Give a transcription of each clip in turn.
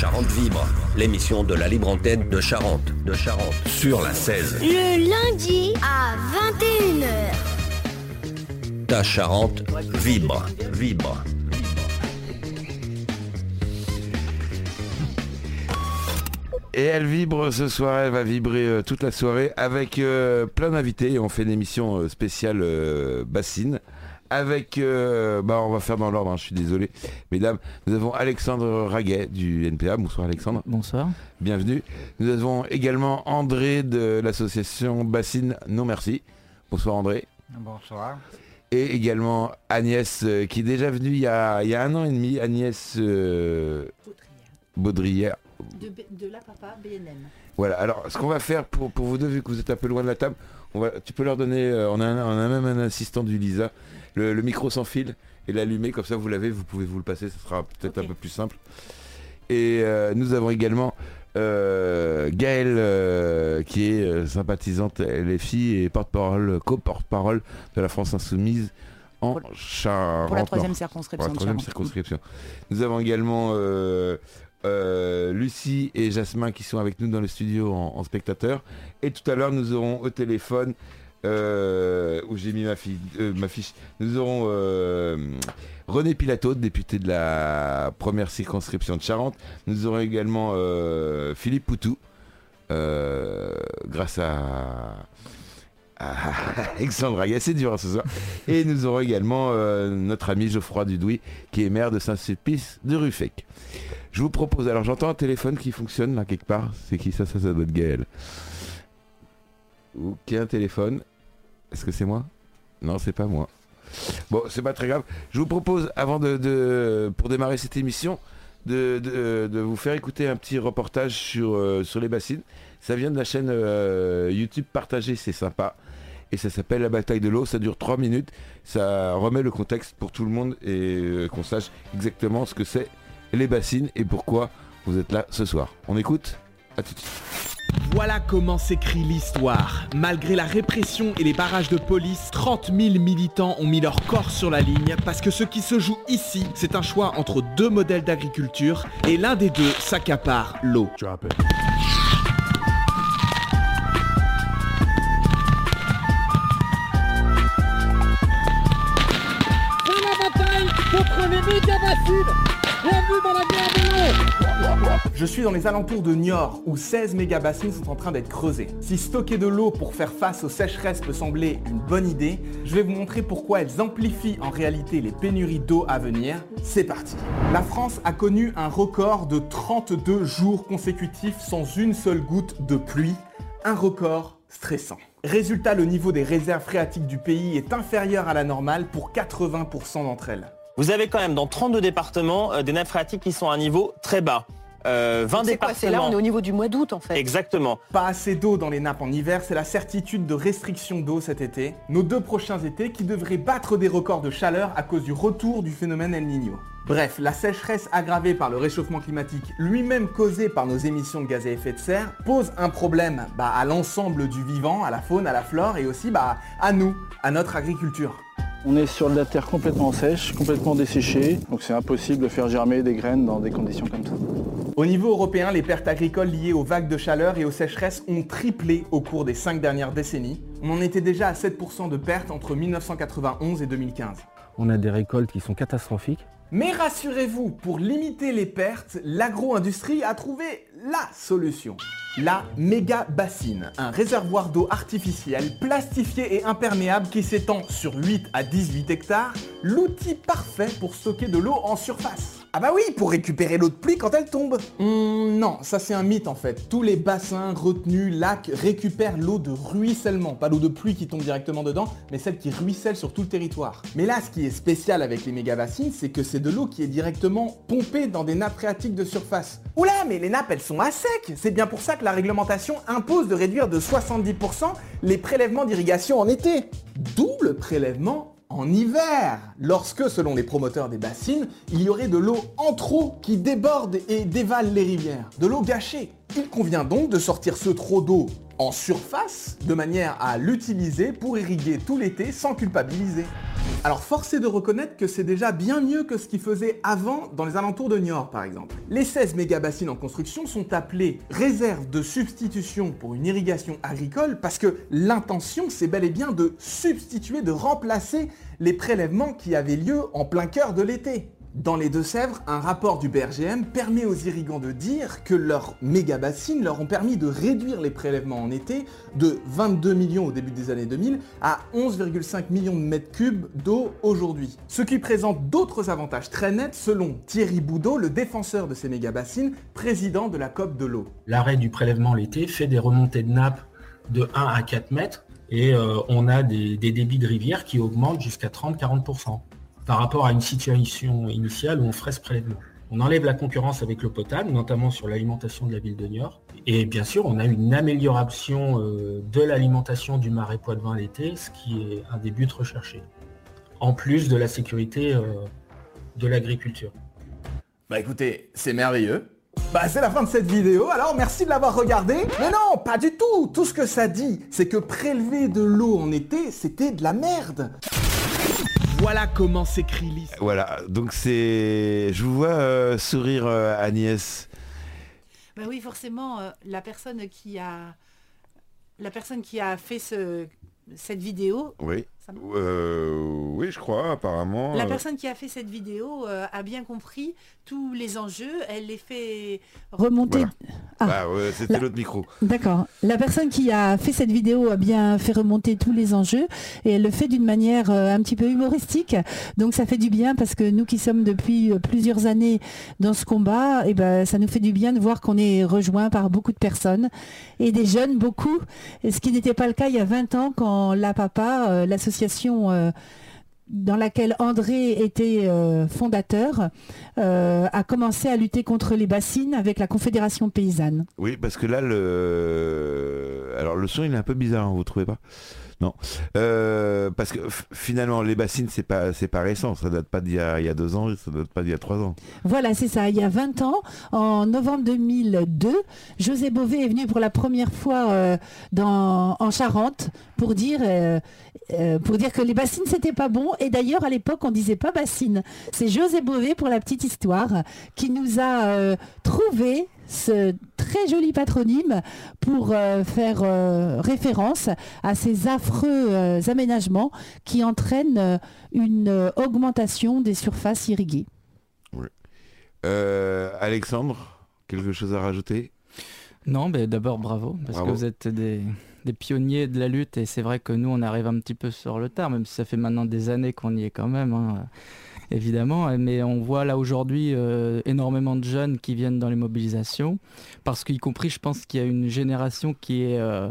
Charente Vibre, l'émission de la libre antenne de Charente, de Charente, sur la 16. Le lundi à 21h. Ta Charente vibre, vibre. Et elle vibre ce soir, elle va vibrer euh, toute la soirée avec euh, plein d'invités. On fait une émission euh, spéciale euh, bassine. Avec, euh, bah on va faire dans l'ordre, hein, je suis désolé. Mesdames, nous avons Alexandre Raguet du NPA. Bonsoir Alexandre, Bonsoir. bienvenue. Nous avons également André de l'association Bassine Non Merci. Bonsoir André. Bonsoir. Et également Agnès, euh, qui est déjà venue il y a, il y a un an et demi. Agnès euh, Baudrière. De, la papa BNM. Voilà, alors ce qu'on va faire pour, pour vous deux, vu que vous êtes un peu loin de la table, on va, tu peux leur donner, euh, on, a un- on a même un assistant du Lisa, le, le micro sans fil et l'allumer, comme ça vous l'avez, vous pouvez vous le passer, ce sera peut-être un peu plus simple. Et euh, nous avons également euh, Gaëlle, euh, qui est sympathisante LFI et porte-parole, co-porte-parole de la France Insoumise en Pour- Charente. Pour la troisième Pour circonscription la de troisième Charente. circonscription. Nous avons également euh, Lucie et Jasmin qui sont avec nous dans le studio en, en spectateur. Et tout à l'heure, nous aurons au téléphone, euh, où j'ai mis ma, euh, ma fiche, nous aurons euh, René Pilato, député de la première circonscription de Charente. Nous aurons également Philippe Poutou, grâce à... Alexandre Agas, c'est dur hein, ce soir. Et nous aurons également notre ami Geoffroy Dudouis, qui est maire de Saint-Sulpice de Ruffec. Je vous propose, alors j'entends un téléphone qui fonctionne là quelque part. C'est qui ça? Ça, ça doit être Gaël. Qui a un téléphone Est-ce que c'est moi? Non, c'est pas moi. Bon, c'est pas très grave. Je vous propose, avant de, pour démarrer cette émission, de vous faire écouter un petit reportage sur, euh, sur les bassines. Ça vient de la chaîne euh, YouTube Partagée, c'est sympa. Et ça s'appelle La bataille de l'eau, ça dure 3 minutes. Ça remet le contexte pour tout le monde et euh, qu'on sache exactement ce que c'est les bassines et pourquoi vous êtes là ce soir. On écoute? À tout de suite. Voilà comment s'écrit l'histoire. Malgré la répression et les barrages de police, 30 000 militants ont mis leur corps sur la ligne parce que ce qui se joue ici, c'est un choix entre deux modèles d'agriculture et l'un des deux s'accapare l'eau. Je suis dans les alentours de Niort où 16 méga-bassines sont en train d'être creusées. Si stocker de l'eau pour faire face aux sécheresses peut sembler une bonne idée, je vais vous montrer pourquoi elles amplifient en réalité les pénuries d'eau à venir. C'est parti. La France a connu un record de 32 jours consécutifs sans une seule goutte de pluie. Un record stressant. Résultat, le niveau des réserves phréatiques du pays est inférieur à la normale pour 80% d'entre elles. Vous avez quand même dans 32 départements euh, des nappes phréatiques qui sont à un niveau très bas. Euh, 20 C'est quoi C'est là, départements. on est au niveau du mois d'août en fait. Exactement. Pas assez d'eau dans les nappes en hiver, c'est la certitude de restriction d'eau cet été. Nos deux prochains étés qui devraient battre des records de chaleur à cause du retour du phénomène El Niño. Bref, la sécheresse aggravée par le réchauffement climatique, lui-même causé par nos émissions de gaz à effet de serre, pose un problème bah, à l'ensemble du vivant, à la faune, à la flore et aussi bah, à nous, à notre agriculture. On est sur de la terre complètement sèche, complètement desséchée, donc c'est impossible de faire germer des graines dans des conditions comme ça. Au niveau européen, les pertes agricoles liées aux vagues de chaleur et aux sécheresses ont triplé au cours des cinq dernières décennies. On en était déjà à 7% de pertes entre 1991 et 2015. On a des récoltes qui sont catastrophiques. Mais rassurez-vous, pour limiter les pertes, l'agro-industrie a trouvé la solution. La méga bassine, un réservoir d'eau artificiel, plastifié et imperméable qui s'étend sur 8 à 18 hectares, l'outil parfait pour stocker de l'eau en surface. Ah bah oui, pour récupérer l'eau de pluie quand elle tombe. Hum, non, ça c'est un mythe en fait. Tous les bassins, retenues, lacs récupèrent l'eau de ruissellement. Pas l'eau de pluie qui tombe directement dedans, mais celle qui ruisselle sur tout le territoire. Mais là, ce qui est spécial avec les méga bassines, c'est que c'est de l'eau qui est directement pompée dans des nappes phréatiques de surface. Oula, mais les nappes elles sont à sec C'est bien pour ça que la réglementation impose de réduire de 70% les prélèvements d'irrigation en été. Double prélèvement en hiver, lorsque, selon les promoteurs des bassines, il y aurait de l'eau en trop qui déborde et dévale les rivières, de l'eau gâchée. Il convient donc de sortir ce trop d'eau en surface de manière à l'utiliser pour irriguer tout l'été sans culpabiliser. Alors force est de reconnaître que c'est déjà bien mieux que ce qu'ils faisaient avant dans les alentours de Niort par exemple. Les 16 mégabassines en construction sont appelées réserves de substitution pour une irrigation agricole parce que l'intention c'est bel et bien de substituer, de remplacer les prélèvements qui avaient lieu en plein cœur de l'été. Dans les Deux-Sèvres, un rapport du BRGM permet aux irrigants de dire que leurs méga-bassines leur ont permis de réduire les prélèvements en été de 22 millions au début des années 2000 à 11,5 millions de mètres cubes d'eau aujourd'hui. Ce qui présente d'autres avantages très nets selon Thierry Boudot, le défenseur de ces méga-bassines, président de la COP de l'eau. L'arrêt du prélèvement l'été fait des remontées de nappe de 1 à 4 mètres et euh, on a des, des débits de rivière qui augmentent jusqu'à 30-40% par rapport à une situation initiale où on ferait ce prélèvement. On enlève la concurrence avec l'eau potable, notamment sur l'alimentation de la ville de Niort. Et bien sûr, on a une amélioration euh, de l'alimentation du marais Poitevin l'été, ce qui est un des buts recherchés. En plus de la sécurité euh, de l'agriculture. Bah écoutez, c'est merveilleux. Bah c'est la fin de cette vidéo, alors merci de l'avoir regardé. Mais non, pas du tout Tout ce que ça dit, c'est que prélever de l'eau en été, c'était de la merde voilà comment s'écrit l'histoire. Voilà, donc c'est... Je vous vois euh, sourire euh, Agnès. Bah oui, forcément, euh, la personne qui a... La personne qui a fait ce... cette vidéo... Oui. oui, je crois, apparemment. La personne qui a fait cette vidéo a bien compris tous les enjeux, elle les fait remonter. Ah. Bah, c'était l'autre micro. D'accord. La personne qui a fait cette vidéo a bien fait remonter tous les enjeux et elle le fait d'une manière euh, un petit peu humoristique. Donc ça fait du bien parce que nous qui sommes depuis euh, plusieurs années dans ce combat, et eh ben, ça nous fait du bien de voir qu'on est rejoint par beaucoup de personnes et des jeunes beaucoup. ce qui n'était pas le cas il y a 20 ans quand la papa, euh, l'association dans laquelle André était euh, fondateur, euh, a commencé à lutter contre les bassines avec la Confédération paysanne. Oui, parce que là, le, alors le son il est un peu bizarre, hein, vous trouvez pas? Non. Euh, parce que finalement, les bassines, c'est pas, c'est pas récent. Ça date pas d'il y, a, deux ans, ça date pas d'il y a trois ans. Voilà, c'est ça. Il y a 20 ans, en novembre 2002, José Bové est venu pour la première fois euh, en Charente pour dire, euh, pour dire que les bassines, c'était pas bon. Et d'ailleurs, à l'époque, on disait pas bassine. C'est José Bové, pour la petite histoire, qui nous a trouvé ce très joli patronyme pour euh, faire euh, référence à ces affreux euh, aménagements qui entraînent une augmentation des surfaces irriguées. Alexandre, quelque chose à rajouter? Non, mais d'abord bravo, parce que vous êtes des, pionniers de la lutte et c'est vrai que nous on arrive un petit peu sur le tard, même si ça fait maintenant des années qu'on y est quand même. Hein évidemment. Mais on voit là aujourd'hui euh, énormément de jeunes qui viennent dans les mobilisations, parce qu'y compris, je pense qu'il y a une génération qui est... Euh,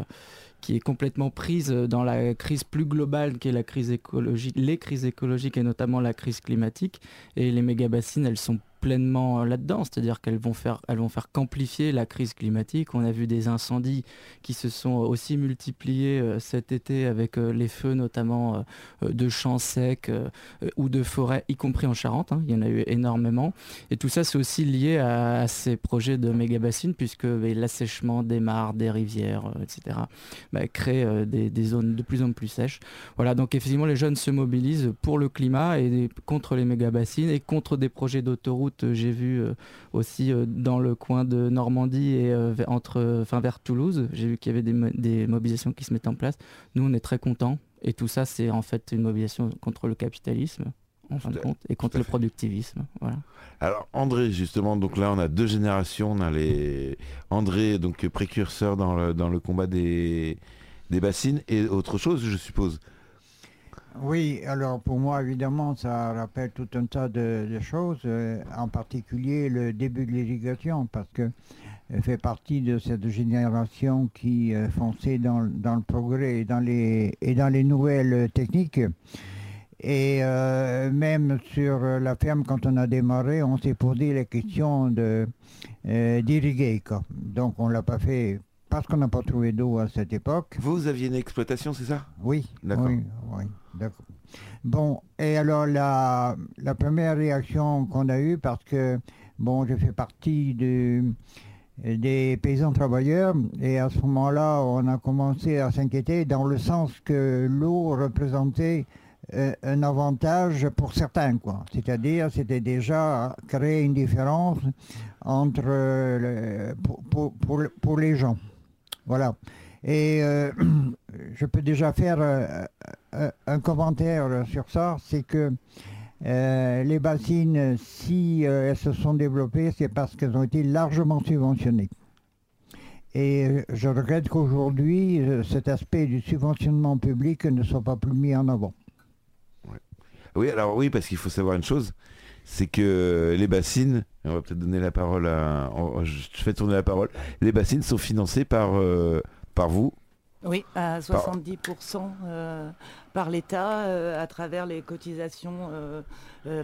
qui est complètement prise dans la crise plus globale qui est la crise écologique, les crises écologiques et notamment la crise climatique. Et les méga-bassines, elles sont pleinement là-dedans, c'est-à-dire qu'elles vont faire, elles vont faire qu'amplifier la crise climatique. On a vu des incendies qui se sont aussi multipliés euh, cet été avec euh, les feux notamment euh, de champs secs ou de forêts, y compris en Charente. Hein. il y en a eu énormément. Et tout ça, c'est aussi lié à, ces projets de méga bassines puisque l'assèchement des mares, des rivières, etc., bah, crée des, des, zones de plus en plus sèches. Voilà, donc effectivement, les jeunes se mobilisent pour le climat et contre les méga bassines et contre des projets d'autoroute euh, j'ai vu euh, aussi euh, dans le coin de Normandie et entre, enfin, vers Toulouse, j'ai vu qu'il y avait des, mobilisations qui se mettent en place. Nous, on est très contents. Et tout ça, c'est en fait une mobilisation contre le capitalisme, en fin de compte, et contre le productivisme. Voilà. Alors André, justement, donc là on a deux générations. On a les André, donc précurseur dans le, dans le combat des, des bassines, et autre chose, je suppose. Oui, alors pour moi, évidemment, ça rappelle tout un tas de, choses, euh, en particulier le début de l'irrigation, parce que elle fait partie de cette génération qui euh, fonçait dans, le progrès et dans les, et dans les nouvelles techniques. Et euh, même sur la ferme, quand on a démarré, on s'est posé la question d'irriguer. Donc on ne l'a pas fait parce qu'on n'a pas trouvé d'eau à cette époque. Vous aviez une exploitation, c'est ça? Oui. D'accord. Oui, oui. Bon, et alors la, première réaction qu'on a eue, parce que, bon, je fais partie de, des paysans travailleurs. Et à ce moment-là, on a commencé à s'inquiéter dans le sens que l'eau représentait euh, un avantage pour certains. quoi. C'est-à-dire, c'était déjà créer une différence entre euh, pour, pour, pour, les gens. Voilà. Et euh, je peux déjà faire un commentaire sur ça, c'est que les bassines, si elles se sont développées, c'est parce qu'elles ont été largement subventionnées. Et je regrette qu'aujourd'hui, cet aspect du subventionnement public ne soit pas plus mis en avant. Oui, alors oui, parce qu'il faut savoir une chose, c'est que les bassines, on va peut-être donner la parole à... Je fais tourner la parole. Les bassines sont financées par, euh, par vous oui, à 70% euh, par l'État euh, à travers les cotisations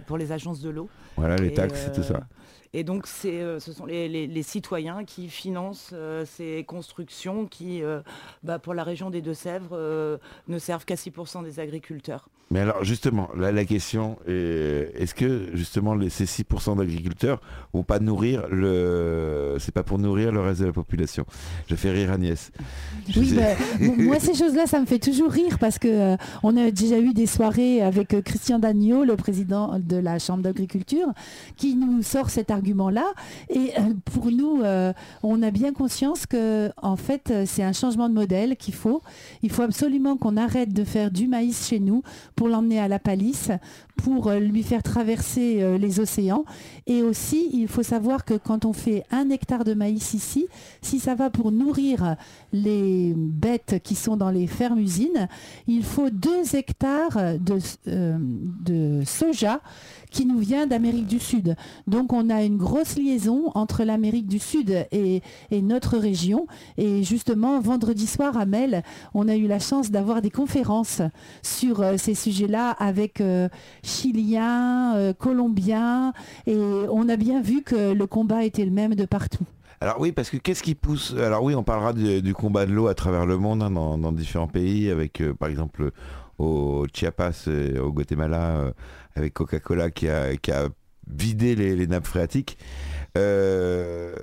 pour les agences de l'eau. Voilà, les taxes et tout ça. Et donc, ce sont les, citoyens qui financent ces constructions qui, bah, pour la région des Deux-Sèvres, ne servent qu'à 6% des agriculteurs. Mais alors justement, là la question est est-ce que justement les, ces 6% d'agriculteurs vont pas nourrir le c'est pas pour nourrir le reste de la population? Je fais rire Agnès. Oui, bah, moi ces choses-là ça me fait toujours rire parce que euh, on a déjà eu des soirées avec euh, Christian Dagneau, le président de la Chambre d'agriculture, qui nous sort cet argument-là. Et euh, pour nous, on a bien conscience que en fait c'est un changement de modèle qu'il faut. Il faut absolument qu'on arrête de faire du maïs chez nous pour l'emmener à la palisse, pour euh, lui faire traverser euh, les océans. Et aussi, il faut savoir que quand on fait un hectare de maïs ici, si ça va pour nourrir les bêtes qui sont dans les fermes-usines, il faut deux hectares euh, de soja qui nous vient d'Amérique du Sud. Donc on a une grosse liaison entre l'Amérique du Sud et, notre région. Et justement, vendredi soir à Mel, on a eu la chance d'avoir des conférences sur euh, ces sujets-là avec euh, Chiliens, euh, Colombiens. Et on a bien vu que le combat était le même de partout. Alors oui, parce que qu'est-ce qui pousse Alors oui, on parlera du, combat de l'eau à travers le monde, hein, dans, différents pays, avec par exemple au Chiapas, au Guatemala, avec Coca-Cola qui a, vidé les, nappes phréatiques. Euh,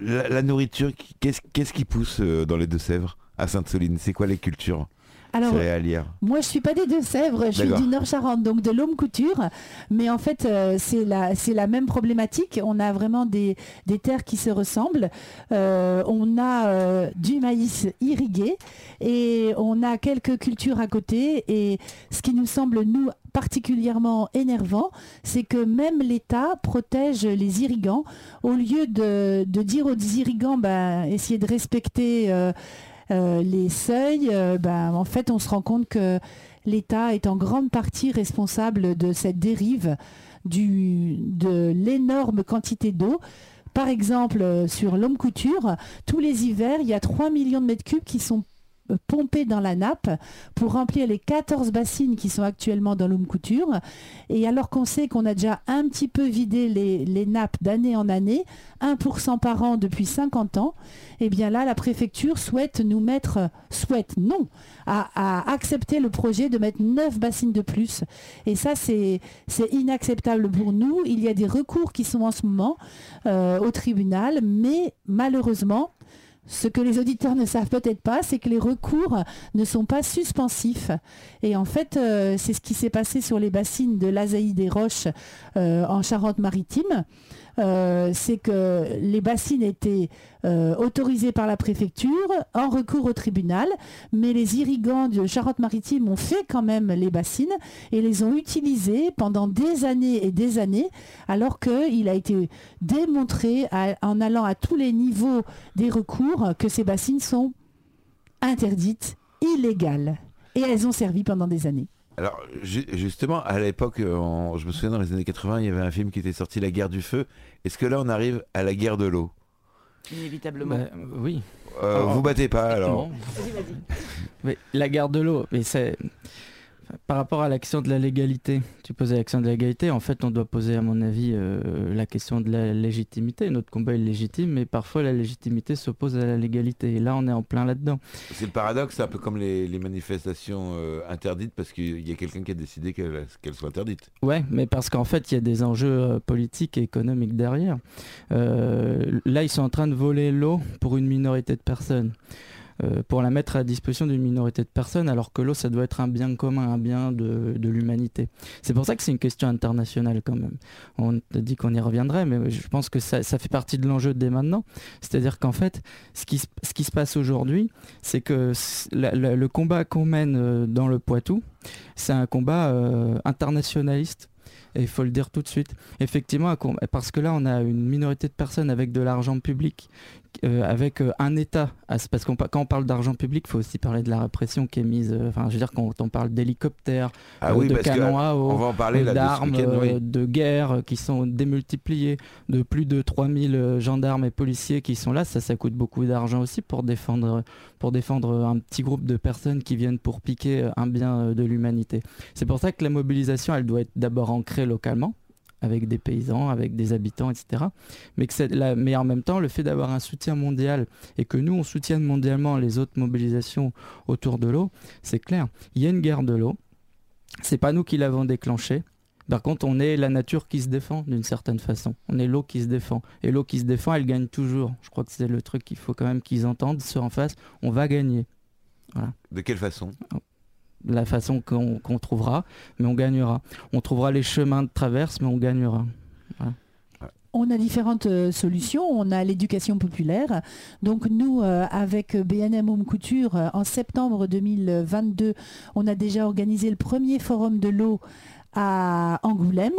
la, nourriture, qu'est-ce qui pousse euh, dans les Deux-Sèvres à Sainte-Soline? C'est quoi les cultures? Alors, moi, je suis pas des Deux-Sèvres, je suis du Nord-Charente, donc de l'homme couture. Mais en fait, euh, c'est la, la même problématique. On a vraiment des, terres qui se ressemblent. on a du maïs irrigué et on a quelques cultures à côté. Et ce qui nous semble, nous, particulièrement énervant, c'est que même l'État protège les irrigants. Au lieu de, dire aux irrigants, ben, essayez de respecter euh, euh, les seuils, euh, ben, en fait, on se rend compte que l'État est en grande partie responsable de cette dérive de l'énorme quantité d'eau. Par exemple, sur l'homme couture, tous les hivers, il y a 3 millions de mètres cubes qui sont pomper dans la nappe pour remplir les 14 bassines qui sont actuellement dans l'Oum Couture. Et alors qu'on sait qu'on a déjà un petit peu vidé les, nappes d'année en année, 1% par an depuis 50 ans, et eh bien là, la préfecture souhaite nous mettre, souhaite non, à, accepter le projet de mettre 9 bassines de plus. Et ça, c'est inacceptable pour nous. Il y a des recours qui sont en ce moment euh, au tribunal, mais malheureusement, ce que les auditeurs ne savent peut-être pas, c'est que les recours ne sont pas suspensifs. Et en fait, euh, c'est ce qui s'est passé sur les bassines de l'Azaï des Roches euh, en Charente-Maritime. Euh, c'est que les bassines étaient euh, autorisées par la préfecture en recours au tribunal, mais les irrigants de Charente-Maritime ont fait quand même les bassines et les ont utilisées pendant des années et des années, alors qu'il a été démontré en allant à tous les niveaux des recours que ces bassines sont interdites, illégales. Et elles ont servi pendant des années. Alors justement, à l'époque, je me souviens dans les années 80, il y avait un film qui était sorti, La guerre du feu. Est-ce que là, on arrive à la guerre de l'eau? Inévitablement. Bah, oui. Euh, vous battez pas alors Mais la guerre de l'eau, mais c'est Par rapport à l'action de la légalité, tu posais l'action de la légalité, en fait on doit poser à mon avis euh, la question de la légitimité. Notre combat est légitime, mais parfois la légitimité s'oppose à la légalité. Et là on est en plein là-dedans. C'est le paradoxe, c'est un peu comme les, manifestations euh, interdites parce qu'il y a quelqu'un qui a décidé qu'elles soient interdites. Ouais, mais parce qu'en fait il y a des enjeux euh, politiques et économiques derrière. là ils sont en train de voler l'eau pour une minorité de personnes. Euh, pour la mettre à disposition d'une minorité de personnes, alors que l'eau, ça doit être un bien commun, un bien de, l'humanité. C'est pour ça que c'est une question internationale quand même. On a dit qu'on y reviendrait, mais je pense que ça, fait partie de l'enjeu dès maintenant. C'est-à-dire qu'en fait, ce qui, se passe aujourd'hui, c'est que le combat qu'on mène euh, dans le Poitou, c'est un combat euh, internationaliste et il faut le dire tout de suite. Effectivement, parce que là, on a une minorité de personnes avec de l'argent public euh, avec euh, un État, parce qu'on quand on parle d'argent public, il faut aussi parler de la répression qui est mise. Euh, enfin, je veux dire quand on parle d'hélicoptères, ah de canons à eau, d'armes, de, guerre qui sont démultipliées, de plus de 3000 gendarmes et policiers qui sont là, ça, ça coûte beaucoup d'argent aussi pour défendre, pour défendre un petit groupe de personnes qui viennent pour piquer un bien de l'humanité. C'est pour ça que la mobilisation, elle doit être d'abord ancrée localement avec des paysans, avec des habitants, etc. Mais, que mais en même temps, le fait d'avoir un soutien mondial et que nous, on soutienne mondialement les autres mobilisations autour de l'eau, c'est clair. Il y a une guerre de l'eau. C'est pas nous qui l'avons déclenchée. Par contre, on est la nature qui se défend d'une certaine façon. On est l'eau qui se défend. Et l'eau qui se défend, elle gagne toujours. Je crois que c'est le truc qu'il faut quand même qu'ils entendent, ceux en face. On va gagner. De quelle façon? La façon qu'on trouvera, mais on gagnera. On trouvera les chemins de traverse, mais on gagnera. On a différentes euh, solutions. On a l'éducation populaire. Donc nous, euh, avec BNM Home Couture, euh, en septembre 2022, on a déjà organisé le premier forum de l'eau à Angoulême.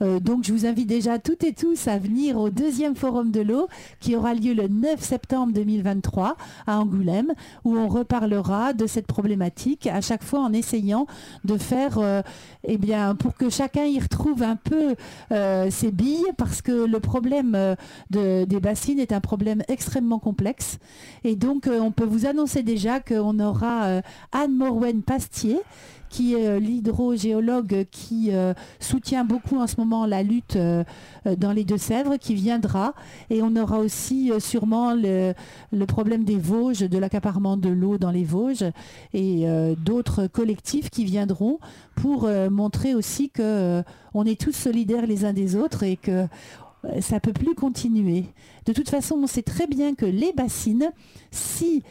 Euh, donc je vous invite déjà toutes et tous à venir au deuxième forum de l'eau qui aura lieu le 9 septembre 2023 à Angoulême où on reparlera de cette problématique à chaque fois en essayant de faire euh, eh bien pour que chacun y retrouve un peu euh, ses billes parce que le problème de, des bassines est un problème extrêmement complexe et donc on peut vous annoncer déjà qu'on aura Anne Morwen Pastier qui est euh, l'hydrogéologue qui euh, soutient beaucoup en ce moment la lutte euh, dans les Deux-Sèvres, qui viendra. Et on aura aussi sûrement le, problème des Vosges, de l'accaparement de l'eau dans les Vosges, et d'autres collectifs qui viendront pour montrer aussi que on est tous solidaires les uns des autres et que ça ne peut plus continuer. De toute façon, on sait très bien que les bassines, si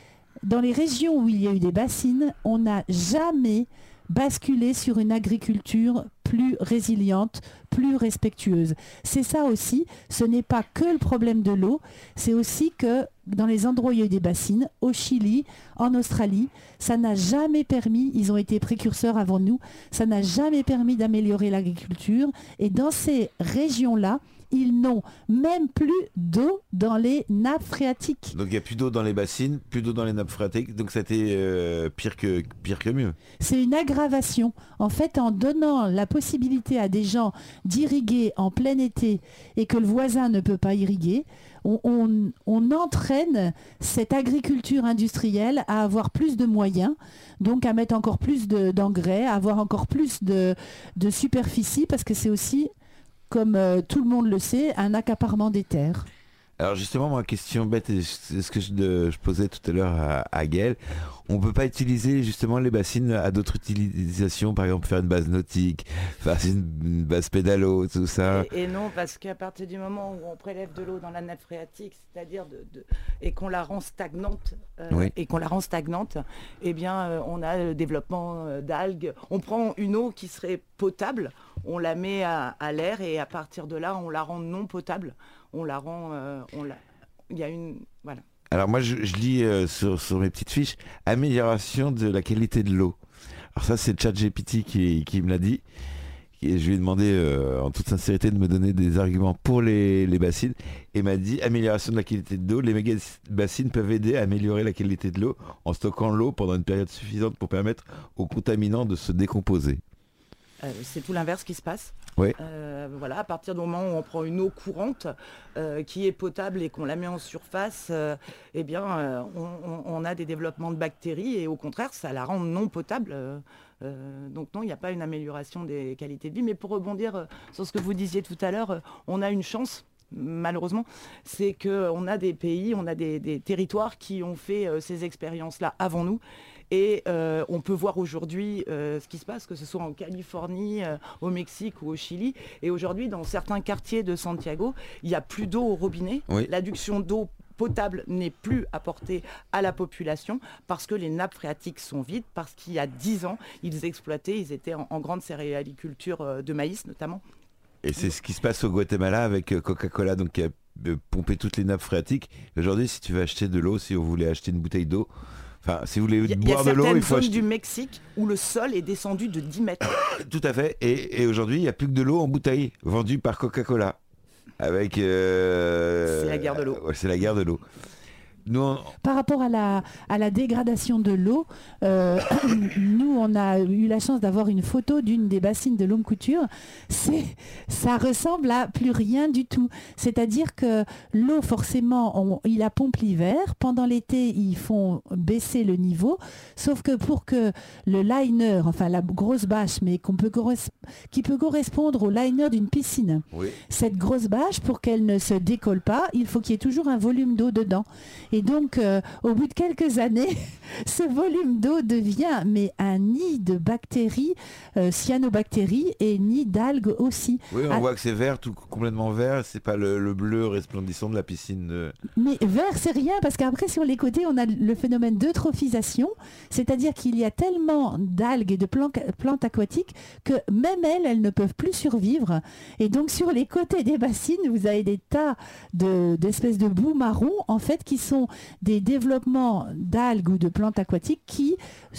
dans les régions où il y a eu des bassines, on n'a jamais basculer sur une agriculture plus résiliente, plus respectueuse. C'est ça aussi, ce n'est pas que le problème de l'eau, c'est aussi que dans les endroits où il y a des bassines, au Chili, en Australie, ça n'a jamais permis, ils ont été précurseurs avant nous, ça n'a jamais permis d'améliorer l'agriculture. Et dans ces régions-là, ils n'ont même plus d'eau dans les nappes phréatiques. Donc il n'y a plus d'eau dans les bassines, plus d'eau dans les nappes phréatiques, donc c'était euh, pire, que, pire que mieux. C'est une aggravation. En fait, en donnant la possibilité à des gens d'irriguer en plein été et que le voisin ne peut pas irriguer, on, entraîne cette agriculture industrielle à avoir plus de moyens, donc à mettre encore plus d'engrais, à avoir encore plus de, de superficie, parce que c'est aussi comme euh, tout le monde le sait, un accaparement des terres. Alors justement, ma question bête, c'est ce que je, posais tout à l'heure à, à Gaël. On peut pas utiliser justement les bassines à d'autres utilisations, par exemple faire une base nautique, faire une, base pédalo, tout ça. Et, non, parce qu'à partir du moment où on prélève de l'eau dans la nappe phréatique, c'est-à-dire de, et qu'on la rend stagnante, euh, et qu'on la rend stagnante, eh bien, euh, on a le développement d'algues. On prend une eau qui serait potable, on la met à, l'air et à partir de là, on la rend non potable. On la rend, euh, on la... il y a une, voilà. Alors moi, je, lis euh, sur, mes petites fiches amélioration de la qualité de l'eau. Alors ça, c'est ChatGPT qui, qui me l'a dit. Je lui ai demandé euh, en toute sincérité de me donner des arguments pour les, bassines et m'a dit amélioration de la qualité de l'eau. Les bassines peuvent aider à améliorer la qualité de l'eau en stockant l'eau pendant une période suffisante pour permettre aux contaminants de se décomposer. Euh, c'est tout l'inverse qui se passe. Euh, voilà, à partir du moment où on prend une eau courante euh, qui est potable et qu'on la met en surface, eh bien, on, a des développements de bactéries et au contraire, ça la rend non potable. donc non, il n'y a pas une amélioration des qualités de vie. Mais pour rebondir sur ce que vous disiez tout à l'heure, on a une chance malheureusement, c'est qu'on a des pays, on a des, territoires qui ont fait ces expériences-là avant nous et euh, on peut voir aujourd'hui euh, ce qui se passe, que ce soit en Californie, euh, au Mexique ou au Chili. Et aujourd'hui, dans certains quartiers de Santiago, il n'y a plus d'eau au robinet. L'adduction d'eau potable n'est plus apportée à la population parce que les nappes phréatiques sont vides, parce qu'il y a 10 ans, ils exploitaient, ils étaient en, grande céréaliculture de maïs notamment. Et c'est ce qui se passe au Guatemala avec Coca-Cola, donc qui a pompé toutes les nappes phréatiques. Aujourd'hui, si tu veux acheter de l'eau, si vous voulez acheter une bouteille d'eau, Enfin, si vous voulez boire de l'eau, il faut zones du Mexique où le sol est descendu de 10 mètres. Tout à fait. Et, aujourd'hui, il n'y a plus que de l'eau en bouteille vendue par Coca-Cola. Avec. Euh, c'est la guerre de l'eau. c'est la guerre de l'eau. Par rapport à la, à la dégradation de l'eau, euh, nous, on a eu la chance d'avoir une photo d'une des bassines de l'homme couture. Ça ressemble à plus rien du tout. C'est-à-dire que l'eau, forcément, il la pompe l'hiver. Pendant l'été, ils font baisser le niveau. Sauf que pour que le liner, enfin la grosse bâche, mais qu'on peut qui peut correspondre au liner d'une piscine, cette grosse bâche, pour qu'elle ne se décolle pas, il faut qu'il y ait toujours un volume d'eau dedans. Et donc, euh, au bout de quelques années, ce volume d'eau devient mais un nid de bactéries, euh, cyanobactéries et nid d'algues aussi. Oui, on ah. voit que c'est vert, tout complètement vert. C'est pas le, bleu resplendissant de la piscine. Mais vert, c'est rien parce qu'après sur les côtés, on a le phénomène d'eutrophisation, c'est-à-dire qu'il y a tellement d'algues et de plantes, aquatiques que même elles, elles ne peuvent plus survivre. Et donc sur les côtés des bassines, vous avez des tas d'espèces de boue marron en fait qui sont des développements d'algues ou de plantes aquatiques qui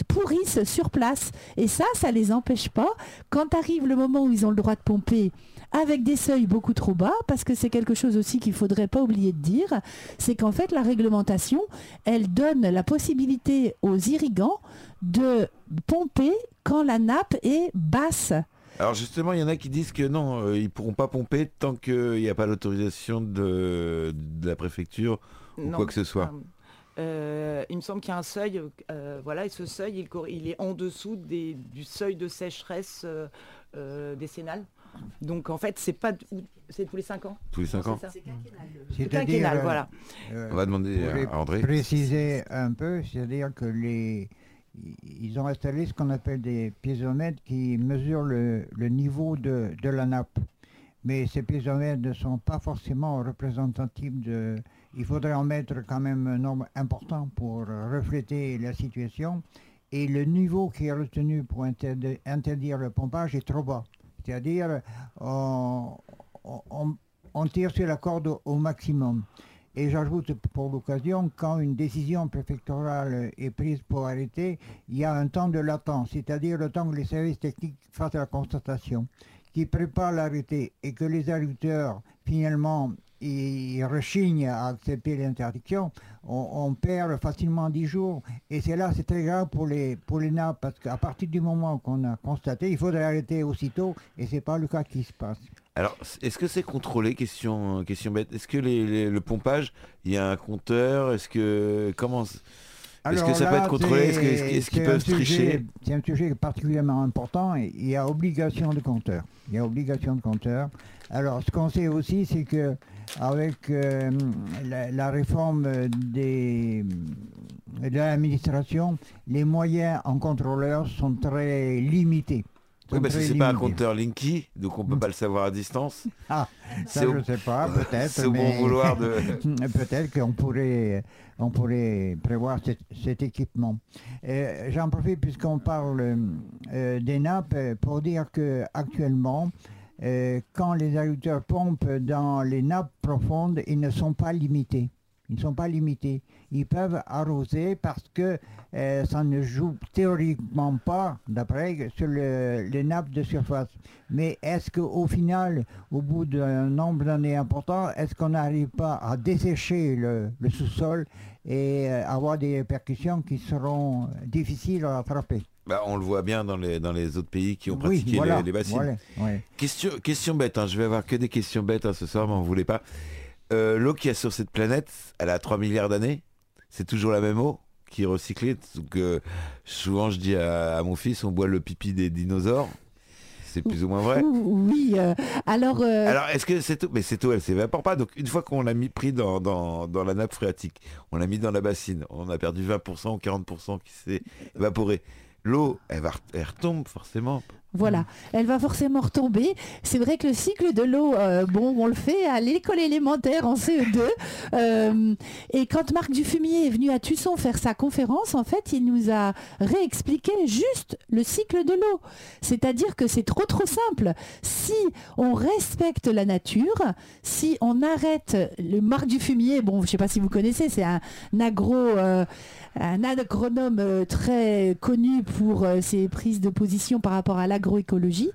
pourrissent sur place. Et ça, ça ne les empêche pas. Quand arrive le moment où ils ont le droit de pomper, avec des seuils beaucoup trop bas, parce que c'est quelque chose aussi qu'il ne faudrait pas oublier de dire, c'est qu'en fait la réglementation, elle donne la possibilité aux irrigants de pomper quand la nappe est basse. Alors justement, il y en a qui disent que non, euh, ils ne pourront pas pomper tant qu'il n'y a pas l'autorisation de, la préfecture ou quoi que ce soit. Euh, il me semble qu'il y a un seuil, euh, voilà, et ce seuil, il, est en dessous du seuil de sécheresse décennale. Donc en fait, c'est pas c'est tous les 5 ans. Tous les 5 ans. C'est quinquennal, voilà. On va demander à André. Préciser un peu, c'est-à-dire que les ils ont installé ce qu'on appelle des piézomètres qui mesurent le, niveau de, la nappe. Mais ces piézomètres ne sont pas forcément représentatifs de... Il faudrait en mettre quand même un nombre important pour refléter la situation. Et le niveau qui est retenu pour interdire le pompage est trop bas. C'est-à-dire, on, tire sur la corde au maximum. Et j'ajoute pour l'occasion, quand une décision préfectorale est prise pour arrêter, il y a un temps de latence, c'est-à-dire le temps que les services techniques fassent la constatation, qui prépare l'arrêté et que les agriculteurs, finalement, ils rechignent à accepter l'interdiction, on, perd facilement 10 jours. Et c'est là, c'est très grave pour les, pour les nappes, parce qu'à partir du moment qu'on a constaté, il faudrait arrêter aussitôt, et ce n'est pas le cas qui se passe. Alors, est-ce que c'est contrôlé Question, question bête? Est-ce que le pompage, il y a un compteur? Est-ce que comment Est-ce que ça peut être contrôlé? Est-ce qu'ils peuvent tricher? C'est un sujet particulièrement important. Et il y a obligation de compteur. Il y a obligation de compteur. Alors, ce qu'on sait aussi, c'est que avec euh, la, réforme des, de l'administration, les moyens en contrôleur sont très limités. Oui, parce que c'est pas un compteur Linky, donc on peut pas le savoir à distance. Ah, ça je ne sais pas, peut-être. c'est au bon vouloir de. peut-être qu'on pourrait, on pourrait prévoir cet, équipement. J'en profite puisqu'on parle euh, des nappes pour dire que actuellement, euh, quand les agriculteurs pompent dans les nappes profondes, ils ne sont pas limités. Ils ne sont pas limités. Ils peuvent arroser parce que euh, ça ne joue théoriquement pas, d'après, sur les nappes de surface. Mais est-ce qu'au final, au bout d'un nombre d'années important, est-ce qu'on n'arrive pas à dessécher le, sous-sol et euh, avoir des répercussions qui seront difficiles à attraper bah, on le voit bien dans les, dans les autres pays qui ont pratiqué les, bassines. question, question bête, hein. je vais avoir que des questions bêtes hein, ce soir, mais on ne voulait pas. Euh, l'eau qu'il y a sur cette planète, elle a 3 milliards d'années C'est toujours la même eau qui est recyclé. Donc, souvent, je dis à, mon fils, on boit le pipi des dinosaures. C'est plus ou moins vrai. Oui. alors. Alors, est-ce que cette eau, mais cette eau, elle s'évapore pas. Donc, une fois qu'on l'a mis pris dans, dans, dans, la nappe phréatique, on l'a mis dans la bassine, on a perdu 20% ou 40% qui s'est évaporé l'eau, elle, va, elle retombe forcément. Voilà, mm. elle va forcément retomber. C'est vrai que le cycle de l'eau, euh, bon, on le fait à l'école élémentaire en CE2. Euh, et quand Marc Dufumier est venu à Tusson faire sa conférence, en fait, il nous a réexpliqué juste le cycle de l'eau. C'est-à-dire que c'est trop trop simple. Si on respecte la nature, si on arrête le Marc Dufumier, bon, je ne sais pas si vous connaissez, c'est un agro... Euh, un agronome euh, très connu pour euh, ses prises de position par rapport à l'agroécologie.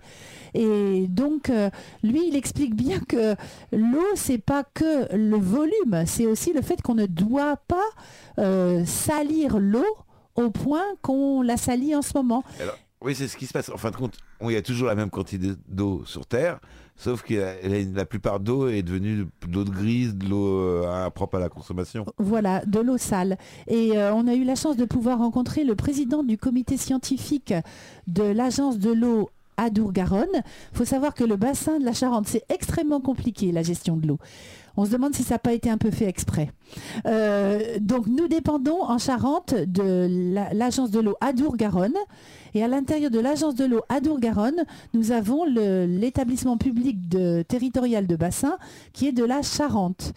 Et donc, euh, lui, il explique bien que l'eau, c'est pas que le volume, c'est aussi le fait qu'on ne doit pas salir l'eau au point qu'on la salit en ce moment. oui, c'est ce qui se passe. En fin de compte, il y a toujours la même quantité d'eau sur Terre. Sauf que la, plupart d'eau est devenue de grise, de l'eau euh, propre à la consommation. Voilà, de l'eau sale. Et euh, on a eu la chance de pouvoir rencontrer le président du comité scientifique de l'agence de l'eau Adour-Garonne. Il faut savoir que le bassin de la Charente, c'est extrêmement compliqué, la gestion de l'eau. On se demande si ça n'a pas été un peu fait exprès. Euh, donc nous dépendons en Charente de l'agence de l'eau Adour-Garonne. Et à l'intérieur de l'agence de l'eau Adour-Garonne, nous avons l'établissement public territorial de bassin qui est de la Charente.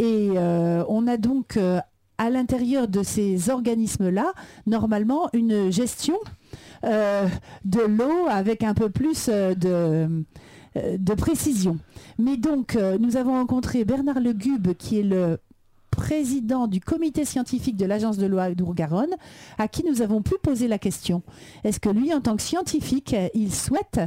Et euh, on a donc euh, à l'intérieur de ces organismes-là, normalement, une gestion de l'eau avec un peu plus de de précision. Mais donc, euh, nous avons rencontré Bernard Legube, qui est le président du comité scientifique de l'agence de loi d'Our-Garonne, à qui nous avons pu poser la question. Est-ce que lui, en tant que scientifique, il souhaite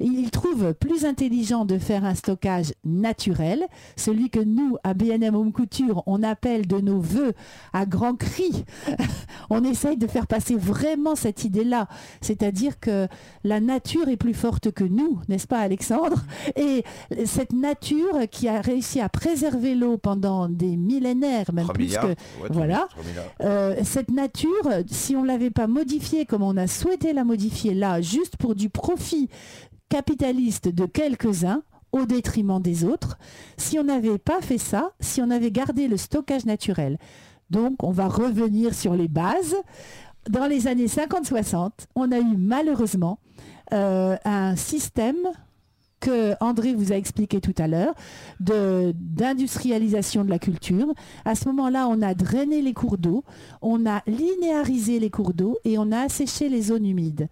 il trouve plus intelligent de faire un stockage naturel, celui que nous, à BNM Home Couture, on appelle de nos voeux à grands cris. on essaye de faire passer vraiment cette idée-là, c'est-à-dire que la nature est plus forte que nous, n'est-ce pas Alexandre? Et cette nature qui a réussi à préserver l'eau pendant des millénaires, même plus que... voilà. Euh, cette nature, si on ne l'avait pas modifiée comme on a souhaité la modifier là, juste pour du profit capitaliste de quelques-uns au détriment des autres, si on n'avait pas fait ça, si on avait gardé le stockage naturel. Donc on va revenir sur les bases. Dans les années 50-60, on a eu malheureusement euh, un système que André vous a expliqué tout à l'heure, d'industrialisation de, la culture. À ce moment-là, on a drainé les cours d'eau, on a linéarisé les cours d'eau et on a asséché les zones humides.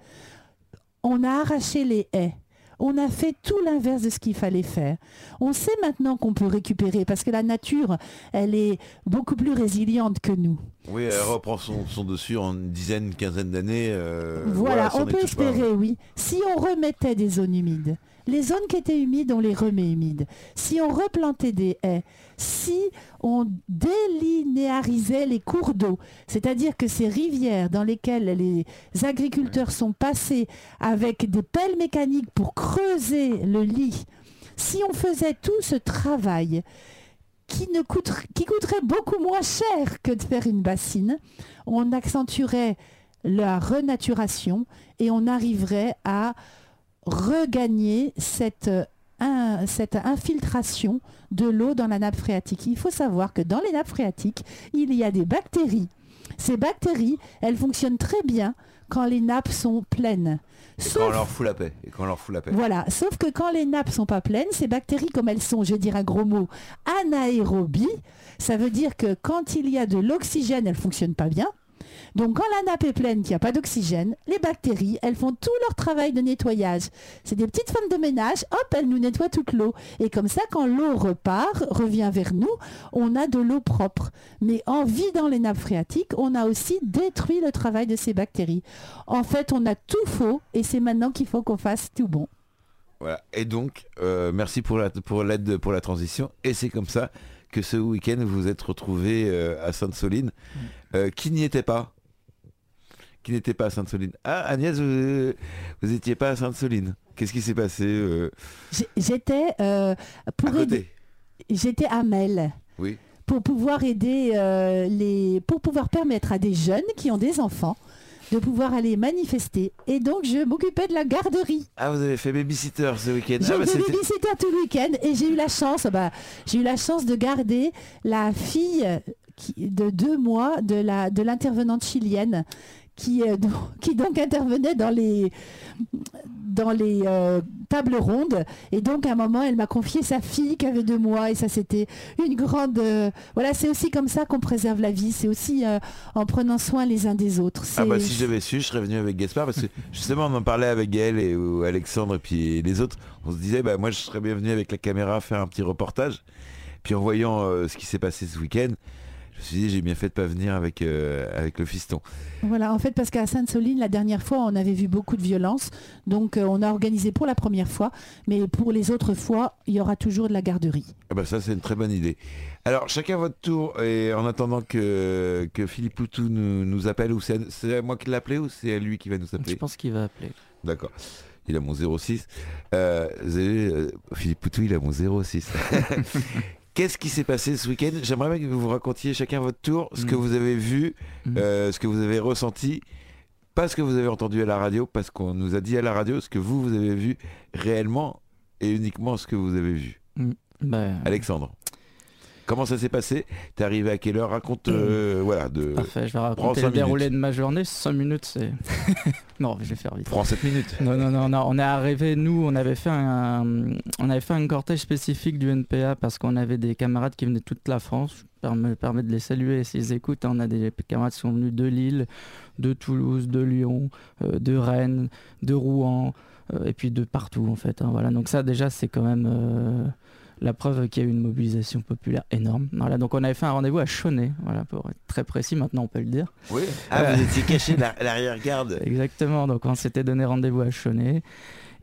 On a arraché les haies on a fait tout l'inverse de ce qu'il fallait faire. On sait maintenant qu'on peut récupérer parce que la nature, elle est beaucoup plus résiliente que nous. Oui, elle reprend son, dessus en une dizaine, une quinzaine d'années. Euh, voilà, on peut espérer, oui. Si on remettait des zones humides, les zones qui étaient humides, on les remet humides. Si on replantait des haies, si on délinéarisait les cours d'eau, c'est-à-dire que ces rivières dans lesquelles les agriculteurs sont passés avec des pelles mécaniques pour creuser le lit, si on faisait tout ce travail qui, coûterait beaucoup moins cher que de faire une bassine, on accentuerait la renaturation et on arriverait à regagner cette, cette infiltration de l'eau dans la nappe phréatique. Il faut savoir que dans les nappes phréatiques, il y a des bactéries. Ces bactéries, elles fonctionnent très bien quand les nappes sont pleines. Et quand on leur fout la paix. Et quand on leur fout la paix. Voilà. Sauf que quand les nappes sont pas pleines, ces bactéries, comme elles sont, je vais dire un gros mot, anaérobies, ça veut dire que quand il y a de l'oxygène, elles fonctionnent pas bien. Donc quand la nappe est pleine, qu'il n'y a pas d'oxygène, les bactéries, elles font tout leur travail de nettoyage. C'est des petites femmes de ménage, hop, elles nous nettoient toute l'eau. Et comme ça, quand l'eau repart, revient vers nous, on a de l'eau propre. Mais en vidant les nappes phréatiques, on a aussi détruit le travail de ces bactéries. En fait, on a tout faux et c'est maintenant qu'il faut qu'on fasse tout bon. Voilà. Et donc, euh, merci pour l'aide pour, pour la transition. Et c'est comme ça que ce week-end, vous vous êtes retrouvé euh, à Sainte-Soline. Mm. Euh, qui n'y était pas? Qui n'était pas à Sainte-Soline Ah, Agnès, vous n'étiez pas à Sainte-Soline. Qu'est-ce qui s'est passé euh J'étais pour à J'étais à Mel. Oui pour pouvoir aider les, pour pouvoir permettre à des jeunes qui ont des enfants de pouvoir aller manifester. Et donc, je m'occupais de la garderie. Ah, vous avez fait babysitter ce week-end J'ai ah, bah, fait babysitter tout le week-end et j'ai eu la chance, bah, j'ai eu la chance de garder la fille de deux mois de la de l'intervenante chilienne qui, euh, qui donc intervenait dans les, dans les euh, tables rondes. Et donc, à un moment, elle m'a confié sa fille qui avait deux mois. Et ça, c'était une grande... Euh, voilà, c'est aussi comme ça qu'on préserve la vie. C'est aussi en prenant soin les uns des autres. Ah bah, si j'avais su, je serais venu avec Gaspard. Parce que justement, on en parlait avec Gaël et Alexandre et puis les autres. On se disait, bah, moi, je serais bien venu avec la caméra faire un petit reportage. Puis en voyant ce qui s'est passé ce week-end, me suis dit, j'ai bien fait de pas venir avec, euh, avec le fiston. Voilà, en fait, parce qu'à Sainte-Soline, la dernière fois, on avait vu beaucoup de violence. Donc, euh, on a organisé pour la première fois. Mais pour les autres fois, il y aura toujours de la garderie. Ah bah ça, c'est une très bonne idée. Alors, chacun votre tour. Et en attendant que, que Philippe Poutou nous, nous appelle, ou c'est à moi qui l'appelais ou c'est à lui qui va nous appeler? Je pense qu'il va appeler. D'accord. Il a mon 06. Euh, Philippe Poutou, il a mon 06. Qu'est-ce qui s'est passé ce week-end? J'aimerais bien que vous vous racontiez chacun votre tour ce que mm. vous avez vu, mm. euh, ce que vous avez ressenti, pas ce que vous avez entendu à la radio, parce qu'on nous a dit à la radio ce que vous, vous avez vu réellement et uniquement ce que vous avez vu. Mm. Bah, Alexandre. Comment ça s'est passé? T'es arrivé à quelle heure? Raconte, euh, voilà, de... Parfait, je vais raconter le déroulé de ma journée. 5 minutes, c'est... non, je vais faire vite. Prends 7 minutes. Non, non, non, non, on est arrivé, nous, on avait fait un, on avait fait un cortège spécifique du NPA parce qu'on avait des camarades qui venaient de toute la France. Je me permets de les saluer s'ils écoutent. On a des camarades qui sont venus de Lille, de Toulouse, de Lyon, euh, de Rennes, de Rouen, euh, et puis de partout, en fait. Hein, voilà, donc ça, déjà, c'est quand même la preuve qu'il y a eu une mobilisation populaire énorme. Voilà, donc on avait fait un rendez-vous à Chaunet, voilà, pour être très précis, maintenant on peut le dire. Oui, ah, vous euh, étiez caché l'arrière-garde. Exactement, donc on s'était donné rendez-vous à Chaunet.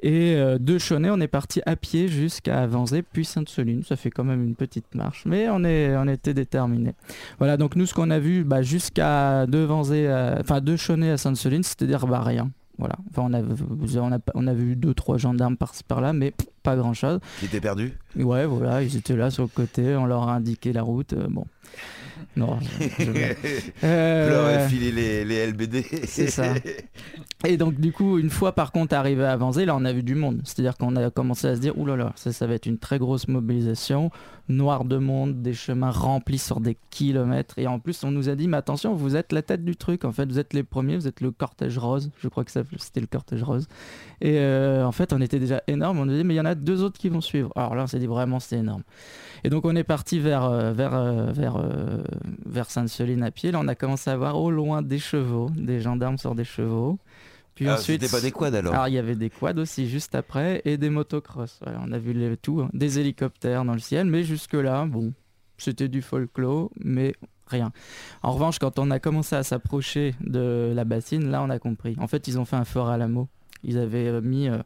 Et euh, de Chaunet, on est parti à pied jusqu'à Vanzé, puis Sainte-Soline. Ça fait quand même une petite marche, mais on, est, on était déterminés. Voilà, donc nous, ce qu'on a vu bah, jusqu'à de Vanzé, enfin de Chaunet à Sainte-Soline, c'est-à-dire bah, rien. Voilà. Enfin, on a, on a, on a vu deux, trois gendarmes par-ci par-là, mais pas grand-chose. Qui étaient perdus? Ouais, voilà, ils étaient là sur le côté, on leur a indiqué la route. Euh, bon. Non. Je... euh... leur filé les, les LBD. C'est ça. Et donc du coup, une fois par contre arrivé à Vanzé, là on a vu du monde. C'est-à-dire qu'on a commencé à se dire, oulala, ça, ça va être une très grosse mobilisation, noir de monde, des chemins remplis sur des kilomètres. Et en plus, on nous a dit, mais attention, vous êtes la tête du truc. En fait, vous êtes les premiers, vous êtes le cortège rose. Je crois que c'était le cortège rose. Et euh, en fait, on était déjà énorme. On nous a dit, mais il y en a deux autres qui vont suivre. Alors là, on s'est dit vraiment, c'est énorme. Et donc on est parti vers, euh, vers, euh, vers, vers Sainte-Soline à pied. Là, on a commencé à voir au loin des chevaux, des gendarmes sur des chevaux. Puis ah, ensuite, pas des quads alors Alors il y avait des quads aussi juste après et des motocross. on a vu les, tout, hein. des hélicoptères dans le ciel, mais jusque là, bon, c'était du folklore, mais rien. En revanche, quand on a commencé à s'approcher de la bassine, là on a compris. En fait, ils ont fait un fort à la mot. Ils avaient euh, mis euh,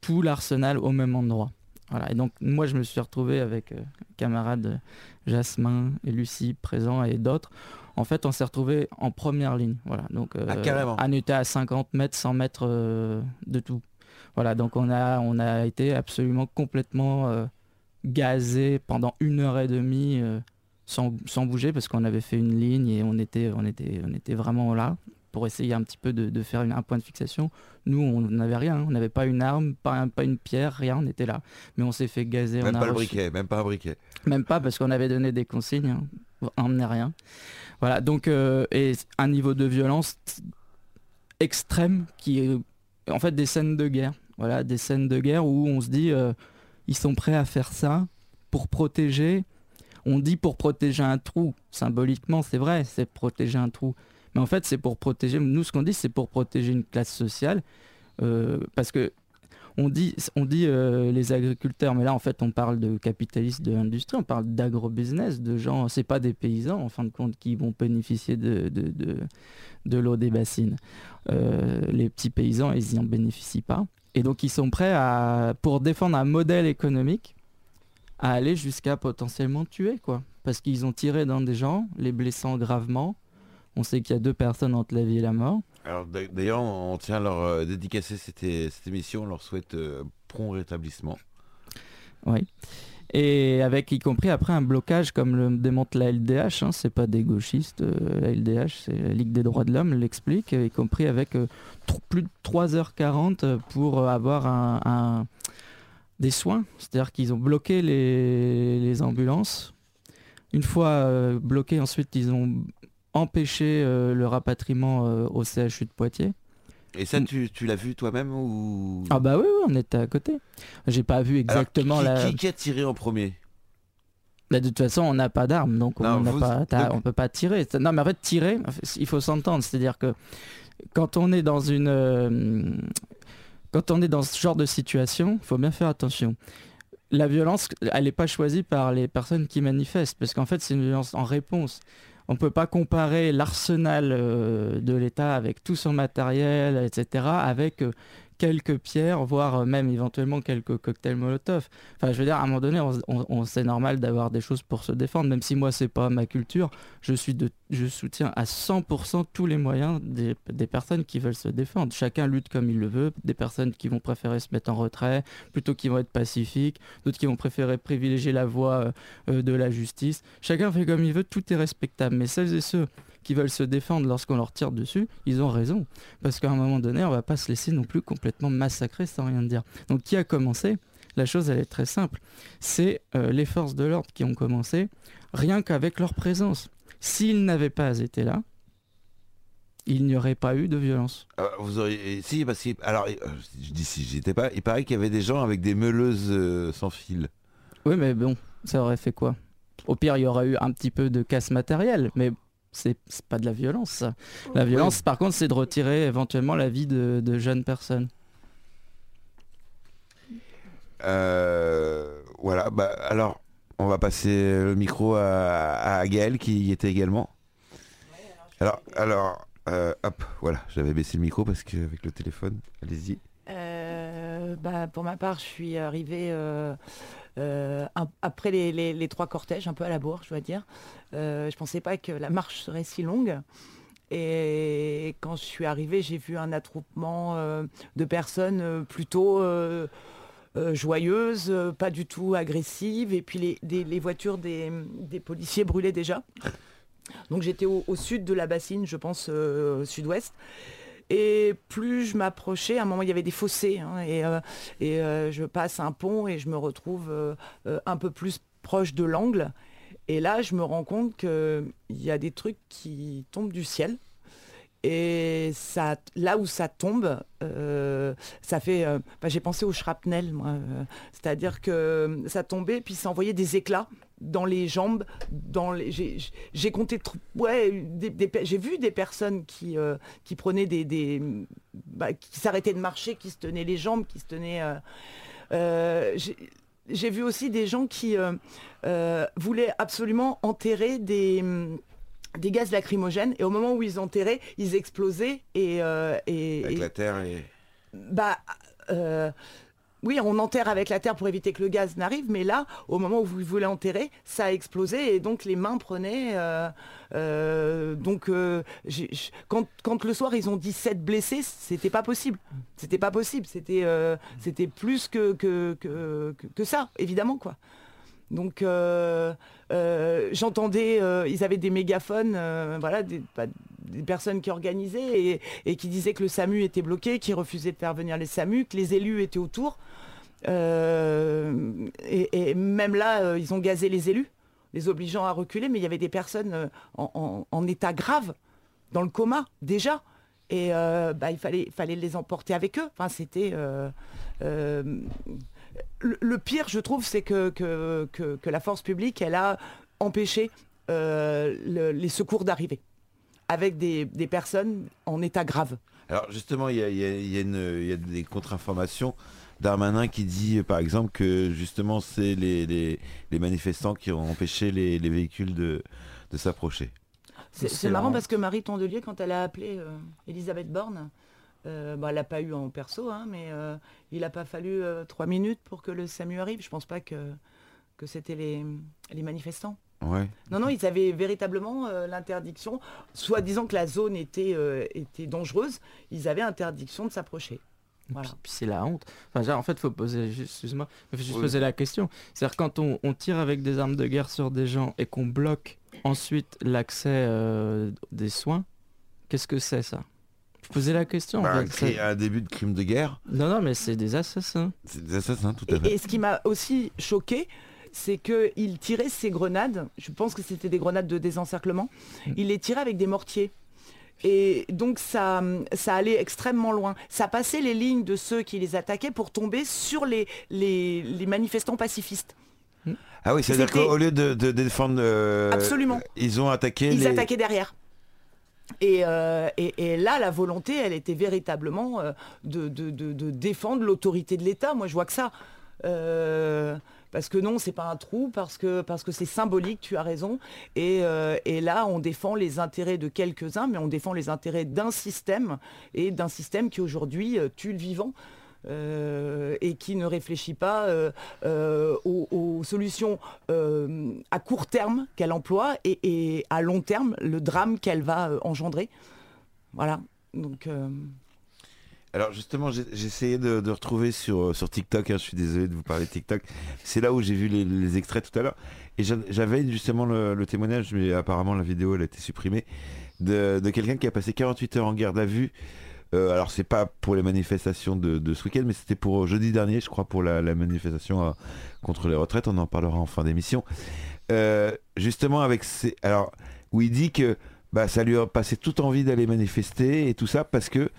tout l'arsenal au même endroit. Voilà. Et donc moi je me suis retrouvé avec euh, camarades Jasmin et Lucie présents et d'autres en fait, on s'est retrouvé en première ligne. Voilà. Donc, euh, ah, On était à 50 mètres, 100 mètres euh, de tout. Voilà. Donc, on a, on a été absolument complètement euh, gazé pendant une heure et demie sans, bouger parce qu'on avait fait une ligne et on était, on était, on était vraiment là pour essayer un petit peu de, faire un point de fixation. Nous, on n'avait rien, on n'avait pas une arme, pas, pas une pierre, rien, on était là. Mais on s'est fait gazer. Même pas le briquet, même pas un briquet. Même pas parce qu'on avait donné des consignes, hein. emmenez rien. Voilà, donc, euh, et un niveau de violence extrême qui est en fait des scènes de guerre. Voilà, des scènes de guerre où on se dit, euh, ils sont prêts à faire ça pour protéger. On dit pour protéger un trou. Symboliquement, c'est vrai, c'est protéger un trou. Mais en fait, c'est pour protéger. Nous, ce qu'on dit, c'est pour protéger une classe sociale. Euh, parce que on dit, euh, les agriculteurs, mais là en fait on parle de capitalistes de l'industrie, on parle d'agro-business, de gens, c'est pas des paysans en fin de compte qui vont bénéficier de, de, l'eau des bassines. Euh, les petits paysans, ils n'y en bénéficient pas. Et donc ils sont prêts à, pour défendre un modèle économique, à aller jusqu'à potentiellement tuer, quoi. Parce qu'ils ont tiré dans des gens, les blessant gravement. On sait qu'il y a deux personnes entre la vie et la mort. Alors d'ailleurs, on tient à leur euh, dédicacer cette, cette, émission, on leur souhaite euh, prompt rétablissement. Oui. Et avec y compris après un blocage comme le démontre la LDH, hein, c'est pas des gauchistes, euh, la LDH c'est la Ligue des droits de l'homme l'explique, y compris avec euh, plus de 3h40 pour avoir un, des soins, c'est-à-dire qu'ils ont bloqué les, ambulances. Une fois bloqué, ensuite ils ont empêché le rapatriement au CHU de Poitiers. Et ça, tu, l'as vu toi-même ou? Ah bah oui, on était à côté. J'ai pas vu exactement la. Qui, a tiré en premier? Bah, de toute façon, on n'a pas d'armes, donc on ne peut pas tirer. Non, mais en fait, tirer, il faut s'entendre. C'est-à-dire que quand on est dans une, euh, quand on est dans ce genre de situation, il faut bien faire attention. La violence, elle n'est pas choisie par les personnes qui manifestent, parce qu'en fait, c'est une violence en réponse on ne peut pas comparer l'arsenal euh, de l'État avec tout son matériel, etc., avec euh, quelques pierres, voire même éventuellement quelques cocktails Molotov. Enfin, je veux dire, à un moment donné, on, c'est normal d'avoir des choses pour se défendre, même si moi, c'est pas ma culture. Je, suis de, je soutiens à 100% tous les moyens des, personnes qui veulent se défendre. Chacun lutte comme il le veut. Des personnes qui vont préférer se mettre en retrait, plutôt qui vont être pacifiques, d'autres qui vont préférer privilégier la voie euh, de la justice. Chacun fait comme il veut, tout est respectable. Mais celles et ceux qui veulent se défendre lorsqu'on leur tire dessus, ils ont raison. Parce qu'à un moment donné, on va pas se laisser non plus complètement massacrer sans rien dire. Donc qui a commencé? La chose, elle est très simple. C'est euh, les forces de l'ordre qui ont commencé, rien qu'avec leur présence. S'ils n'avaient pas été là, il n'y aurait pas eu de violence. Euh, vous auriez, si, parce que, alors, euh, je dis si j'étais pas, il paraît qu'il y avait des gens avec des meuleuses sans fil. Oui, mais bon, ça aurait fait quoi? Au pire, il y aurait eu un petit peu de casse matérielle, mais c'est pas de la violence. La violence, par contre, c'est de retirer éventuellement la vie de, jeunes personnes. Euh, voilà, bah, alors on va passer le micro à, à Gaël qui y était également. alors, alors euh, hop, voilà, j'avais baissé le micro parce qu'avec le téléphone, allez-y. Euh, bah, pour ma part, je suis arrivé euh, après les, trois cortèges, un peu à la bourre, je dois dire. Euh, je ne pensais pas que la marche serait si longue. Et quand je suis arrivée, j'ai vu un attroupement euh, de personnes plutôt joyeuses, pas du tout agressives. Et puis les, voitures des, policiers brûlaient déjà. Donc j'étais au, sud de la bassine, je pense sud-ouest. Et plus je m'approchais, à un moment il y avait des fossés, hein, et, euh, euh, je passe un pont et je me retrouve euh, un peu plus proche de l'angle. Et là, je me rends compte qu'il y a des trucs qui tombent du ciel. Et ça, là où ça tombe, ça fait. Bah, j'ai pensé au shrapnel, moi. C'est-à-dire que ça tombait, puis ça envoyait des éclats dans les jambes, les, j'ai compté, ouais, j'ai vu des personnes qui, euh, qui prenaient des, des bah, qui s'arrêtaient de marcher, qui se tenaient les jambes, qui se tenaient. Euh, euh, j'ai vu aussi des gens qui voulaient absolument enterrer des des gaz lacrymogènes et au moment où ils enterraient, ils explosaient et, et avec la terre et bah oui, on enterre avec la terre pour éviter que le gaz n'arrive, mais là, au moment où vous voulez enterrer, ça a explosé et donc les mains prenaient. Euh, euh, donc, euh, quand, le soir ils ont dit 7 blessés, c'était pas possible. C'était pas possible. C'était c'était plus que que, que, ça, évidemment quoi. Donc j'entendais, ils avaient des mégaphones, voilà, des, personnes qui organisaient et, qui disaient que le SAMU était bloqué, qui refusaient de faire venir les SAMU, que les élus étaient autour. Euh, et, même là, euh, ils ont gazé les élus, les obligeant à reculer, mais il y avait des personnes euh, en, état grave, dans le coma déjà. Et bah, il fallait, fallait les emporter avec eux. Enfin, c'était. Le, pire, je trouve, c'est que que, la force publique, elle a empêché les secours d'arriver avec des, personnes en état grave. Alors justement, il y a, des contre-informations. Darmanin qui dit par exemple que justement c'est les, manifestants qui ont empêché les, véhicules de, s'approcher. C'est marrant parce que Marie Tondelier, quand elle a appelé euh, Elisabeth Borne, euh, bah, elle n'a pas eu en perso, hein, mais euh, il n'a pas fallu trois minutes pour que le SAMU arrive. Je ne pense pas que, que c'était les manifestants. Non, non, ils avaient véritablement euh, l'interdiction, soit disant que la zone était, euh, était dangereuse, ils avaient interdiction de s'approcher. Puis, c'est la honte. Enfin, en fait, faut poser, excuse-moi, faut juste poser la question. C'est-à-dire quand on, tire avec des armes de guerre sur des gens et qu'on bloque ensuite l'accès euh, des soins, qu'est-ce que c'est ça? Faut poser la question. Bah, c'est un début de crime de guerre. Non, non, mais c'est des assassins. C'est des assassins, tout à fait. Et, ce qui m'a aussi choqué, c'est qu'il tirait ses grenades, je pense que c'était des grenades de désencerclement, mm. il les tirait avec des mortiers. Et donc ça, ça allait extrêmement loin. Ça passait les lignes de ceux qui les attaquaient pour tomber sur les, les, manifestants pacifistes. Ah oui, c'est-à-dire qu'au lieu de, défendre... Euh, Absolument. Ils ont attaqué... Ils attaquaient derrière. Euh, et, là, la volonté, elle était véritablement euh, de, défendre l'autorité de l'État. Moi, je vois que ça parce que non, c'est pas un trou, parce que c'est symbolique, tu as raison. Euh, et, là, on défend les intérêts de quelques-uns, mais on défend les intérêts d'un système et d'un système qui aujourd'hui euh, tue le vivant. Euh, et qui ne réfléchit pas aux, solutions à court terme qu'elle emploie et, à long terme le drame qu'elle va engendrer. Voilà. Donc. Alors justement, j'ai essayé de, retrouver sur, euh, sur TikTok, hein, je suis désolé de vous parler de TikTok, c'est là où j'ai vu les, extraits tout à l'heure, et j'avais justement le, témoignage, mais apparemment la vidéo elle a été supprimée, de, quelqu'un qui a passé 48 heures en garde à vue, euh, alors c'est pas pour les manifestations de, ce week-end, mais c'était pour euh, jeudi dernier, je crois, pour la, manifestation contre les retraites, on en parlera en fin d'émission, justement avec ces... Alors, où il dit que bah, ça lui a passé toute envie d'aller manifester et tout ça, parce que...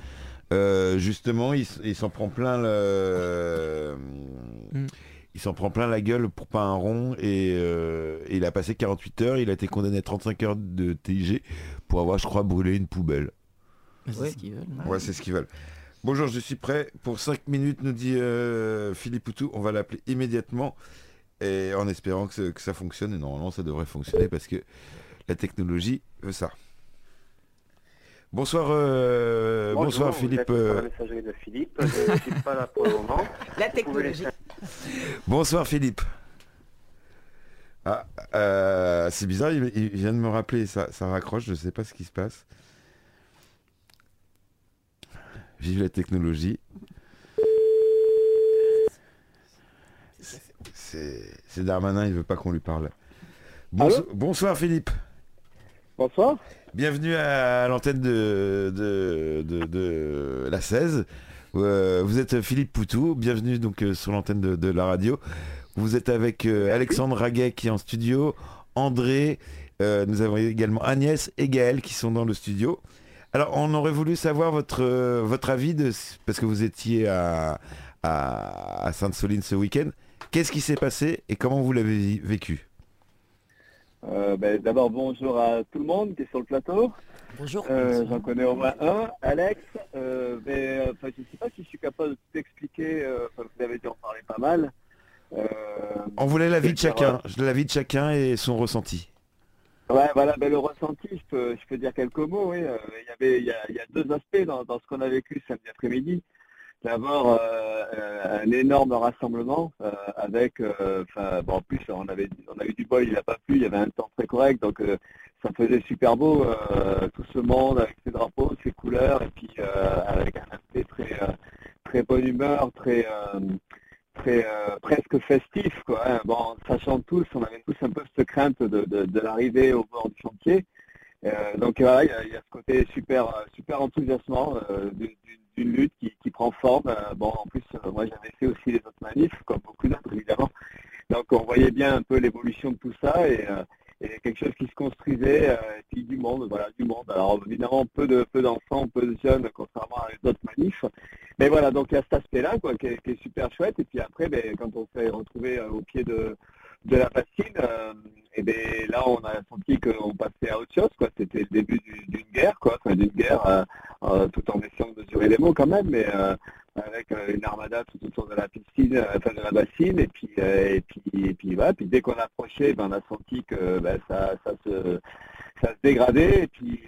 Euh, justement, il, s'en prend plein le... Mm. Il s'en prend plein la gueule pour pas un rond et, euh, il a passé 48 heures, il a été condamné à 35 heures de TIG pour avoir, je crois, brûlé une poubelle. C'est ce qu'ils veulent. Ouais, c'est ce qu'ils veulent. Bonjour, je suis prêt pour 5 minutes, nous dit euh, Philippe Poutou. On va l'appeler immédiatement et en espérant que, que ça fonctionne. Et normalement, ça devrait fonctionner parce que la technologie veut ça. Bonsoir, euh, bonsoir Philippe. Euh. La messagerie de Philippe, je ne suis pas là pour le moment. La technologie. Bonsoir Philippe. Ah, euh, c'est bizarre, il, vient de me rappeler, ça, ça raccroche, je ne sais pas ce qui se passe. Vive la technologie. C'est Darmanin, il veut pas qu'on lui parle. bonsoir Philippe. Bonsoir. Bienvenue à l'antenne de, de, la 16. Euh, vous êtes Philippe Poutou, bienvenue donc euh, sur l'antenne de, la radio. Vous êtes avec euh, Alexandre Raguet qui est en studio, André, nous avons également Agnès et Gaël qui sont dans le studio. Alors on aurait voulu savoir votre, votre avis, de, parce que vous étiez à, à Sainte-Soline ce week-end. Qu'est-ce qui s'est passé et comment vous l'avez vécu? Euh, ben, D'abord, bonjour à tout le monde qui est sur le plateau. Bonjour. Euh, j'en connais au moins un, Alex. Euh, mais, je ne sais pas si je suis capable de tout expliquer. vous avez dû en parler pas mal. On voulait la vie de chacun, la vie de chacun et son ressenti. Ouais, voilà, ben, le ressenti, je peux, je peux dire quelques mots. Oui. Il, y avait, il, y a, deux aspects dans, ce qu'on a vécu samedi après-midi. D'abord, euh, euh, un énorme rassemblement euh, avec, bon, en plus, on avait, on a eu du bol, il n'a pas plu, il y avait un temps très correct, donc ça faisait super beau, tout ce monde avec ses drapeaux, ses couleurs, et puis avec un aspect très, très bonne humeur, très, très presque festif, quoi. Hein. Bon, sachant tous, on avait tous un peu cette crainte de, de, l'arrivée au bord du chantier. donc voilà, il y, a ce côté super, super enthousiasmant d'une une lutte qui, prend forme. Euh, bon, en plus, euh, moi j'avais fait aussi les autres manifs, comme beaucoup d'autres évidemment. Donc on voyait bien un peu l'évolution de tout ça et, euh, quelque chose qui se construisait, et puis du monde, voilà, du monde. Alors évidemment peu de peu d'enfants, peu de jeunes, contrairement à les autres manifs. Mais voilà, donc il y a cet aspect-là quoi, qui est, super chouette. Et puis après, ben, quand on s'est retrouvé au pied de, de la bassine, et bien là on a senti qu'on passait à autre chose, quoi. C'était le début d'une guerre, quoi, d'une guerre, tout en essayant de mesurer les mots quand même, mais euh, avec euh, une armada tout autour de la piscine, euh, enfin de la bassine, et puis et puis et puis voilà, puis dès qu'on approchait, ben, on a senti que ben, ça, ça se ça se dégradait et puis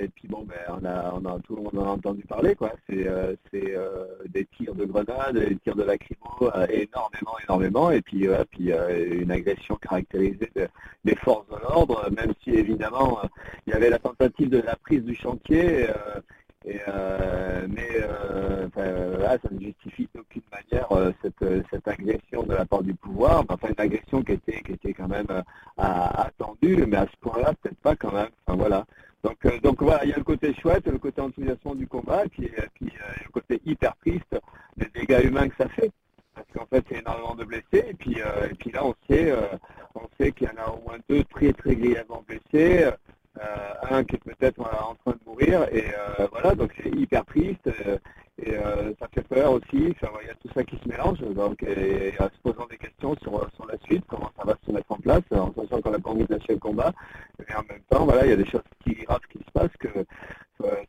et puis bon ben on a on a tout le monde en a entendu parler quoi. C'est c'est des tirs de grenades des tirs de lacrymo énormément énormément et puis puis une agression caractérisée des forces de l'ordre même si évidemment il y avait la tentative de la prise du chantier mais ça ne justifie d'aucune manière cette, agression de la part du pouvoir, enfin une agression qui était, qui était quand même attendue, mais à ce point-là, peut-être pas quand même. Enfin, voilà. Donc, donc voilà, il y a le côté chouette, le côté enthousiasmant du combat, puis le côté hyper triste des dégâts humains que ça fait parce qu'en fait, il y a énormément de blessés. Et puis, euh, et puis là, on sait, euh, on sait qu'il y en a au moins deux très très grièvement blessés, euh, un qui est peut-être en train de mourir. Et voilà, donc c'est hyper triste. Et ça fait peur aussi. il y a tout ça qui se mélange. Donc, et, en se posant des questions sur, sur la suite, comment ça va se mettre en place, en sachant qu'on n'a pas envie le combat. Mais en même temps, voilà, il y a des choses qui graves qui se passent que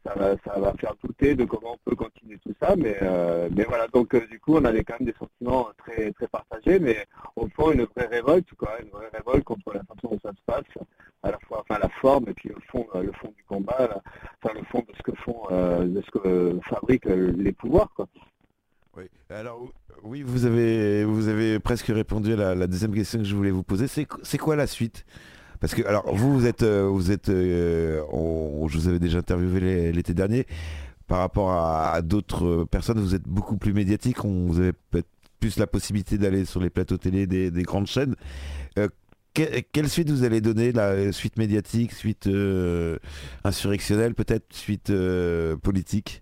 ça va, ça va faire douter de comment on peut continuer tout ça, mais, euh, mais voilà, donc euh, du coup on avait quand même des sentiments très, très partagés, mais au fond une vraie révolte, quoi, une vraie révolte contre la façon dont ça se passe, à la fois enfin la forme et puis le fond, euh, le fond du combat, enfin le fond de ce que font, de ce que fabriquent les pouvoirs, quoi. Oui. Alors oui, vous avez vous avez presque répondu à la, deuxième question que je voulais vous poser. C'est quoi la suite? Parce que, alors, vous, vous êtes, euh, vous êtes euh, je vous avais déjà interviewé l'été dernier. Par rapport à, d'autres personnes, vous êtes beaucoup plus médiatique. On, vous avez peut-être plus la possibilité d'aller sur les plateaux télé des, grandes chaînes. Euh, quelle suite vous allez donner La suite médiatique, suite insurrectionnelle, peut-être suite politique?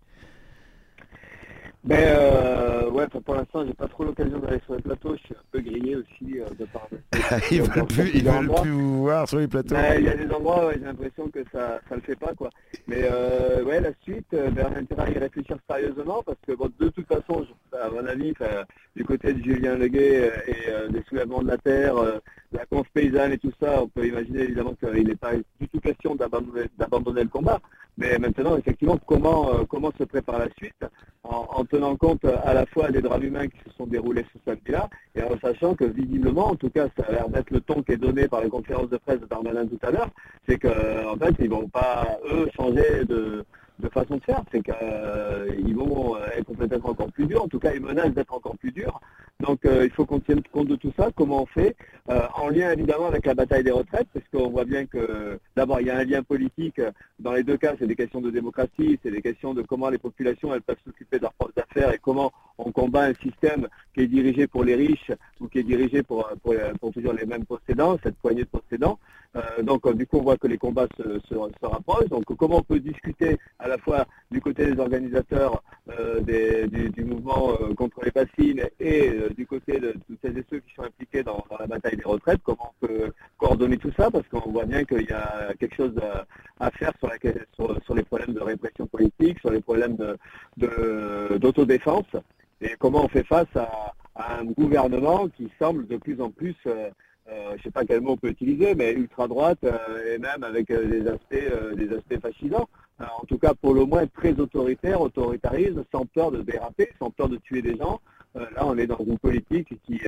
Mais ben, euh, ouais, pour l'instant, j'ai pas trop l'occasion d'aller sur les plateaux. Je suis un peu grillé aussi euh, de par. ils veulent plus, ils veulent plus vous voir sur les plateaux. Ben, il y a des endroits où j'ai l'impression que ça, ça le fait pas quoi. Mais euh, ouais, la suite, euh, ben, on a intérêt à y réfléchir sérieusement parce que bon, de toute façon, à mon avis, du côté de Julien Leguet euh, et euh, des soulèvements de la terre, la conf paysanne et tout ça, on peut imaginer évidemment qu'il n'est pas du tout question d'abandonner le combat. Mais maintenant, effectivement, comment, euh, comment se prépare la suite en, tenant compte à la fois des drames humains qui se sont déroulés ce samedi-là et en sachant que visiblement, en tout cas, ça a l'air d'être le ton qui est donné par les conférences de presse de Darmanin tout à l'heure, c'est qu'en fait, ils vont pas, eux, changer de, de façon de faire, c'est qu'ils euh, vont euh, être peut-être encore plus durs, en tout cas ils menacent d'être encore plus durs. Donc euh, il faut qu'on tienne compte de tout ça, comment on fait, en lien évidemment avec la bataille des retraites, parce qu'on voit bien que d'abord il y a un lien politique, dans les deux cas c'est des questions de démocratie, c'est des questions de comment les populations elles peuvent s'occuper de leurs propres affaires et comment on combat un système qui est dirigé pour les riches ou qui est dirigé pour, pour, pour toujours les mêmes possédants, cette poignée de possédants. Euh, donc euh, du coup on voit que les combats se, rapprochent. Donc comment on peut discuter à la fois du côté des organisateurs euh, du, mouvement contre les bassines et du côté de tous celles et ceux qui sont impliqués dans, la bataille des retraites, comment on peut coordonner tout ça? Parce qu'on voit bien qu'il y a quelque chose à, faire sur, les problèmes de répression politique, sur les problèmes d'autodéfense et comment on fait face à, un gouvernement qui semble de plus en plus euh, je ne sais pas quel mot on peut utiliser, mais ultra droite euh, et même avec euh, des aspects, fascisants. en tout cas, pour le moins très autoritaire, autoritarisme, sans peur de déraper, sans peur de tuer des gens. là, on est dans une politique qui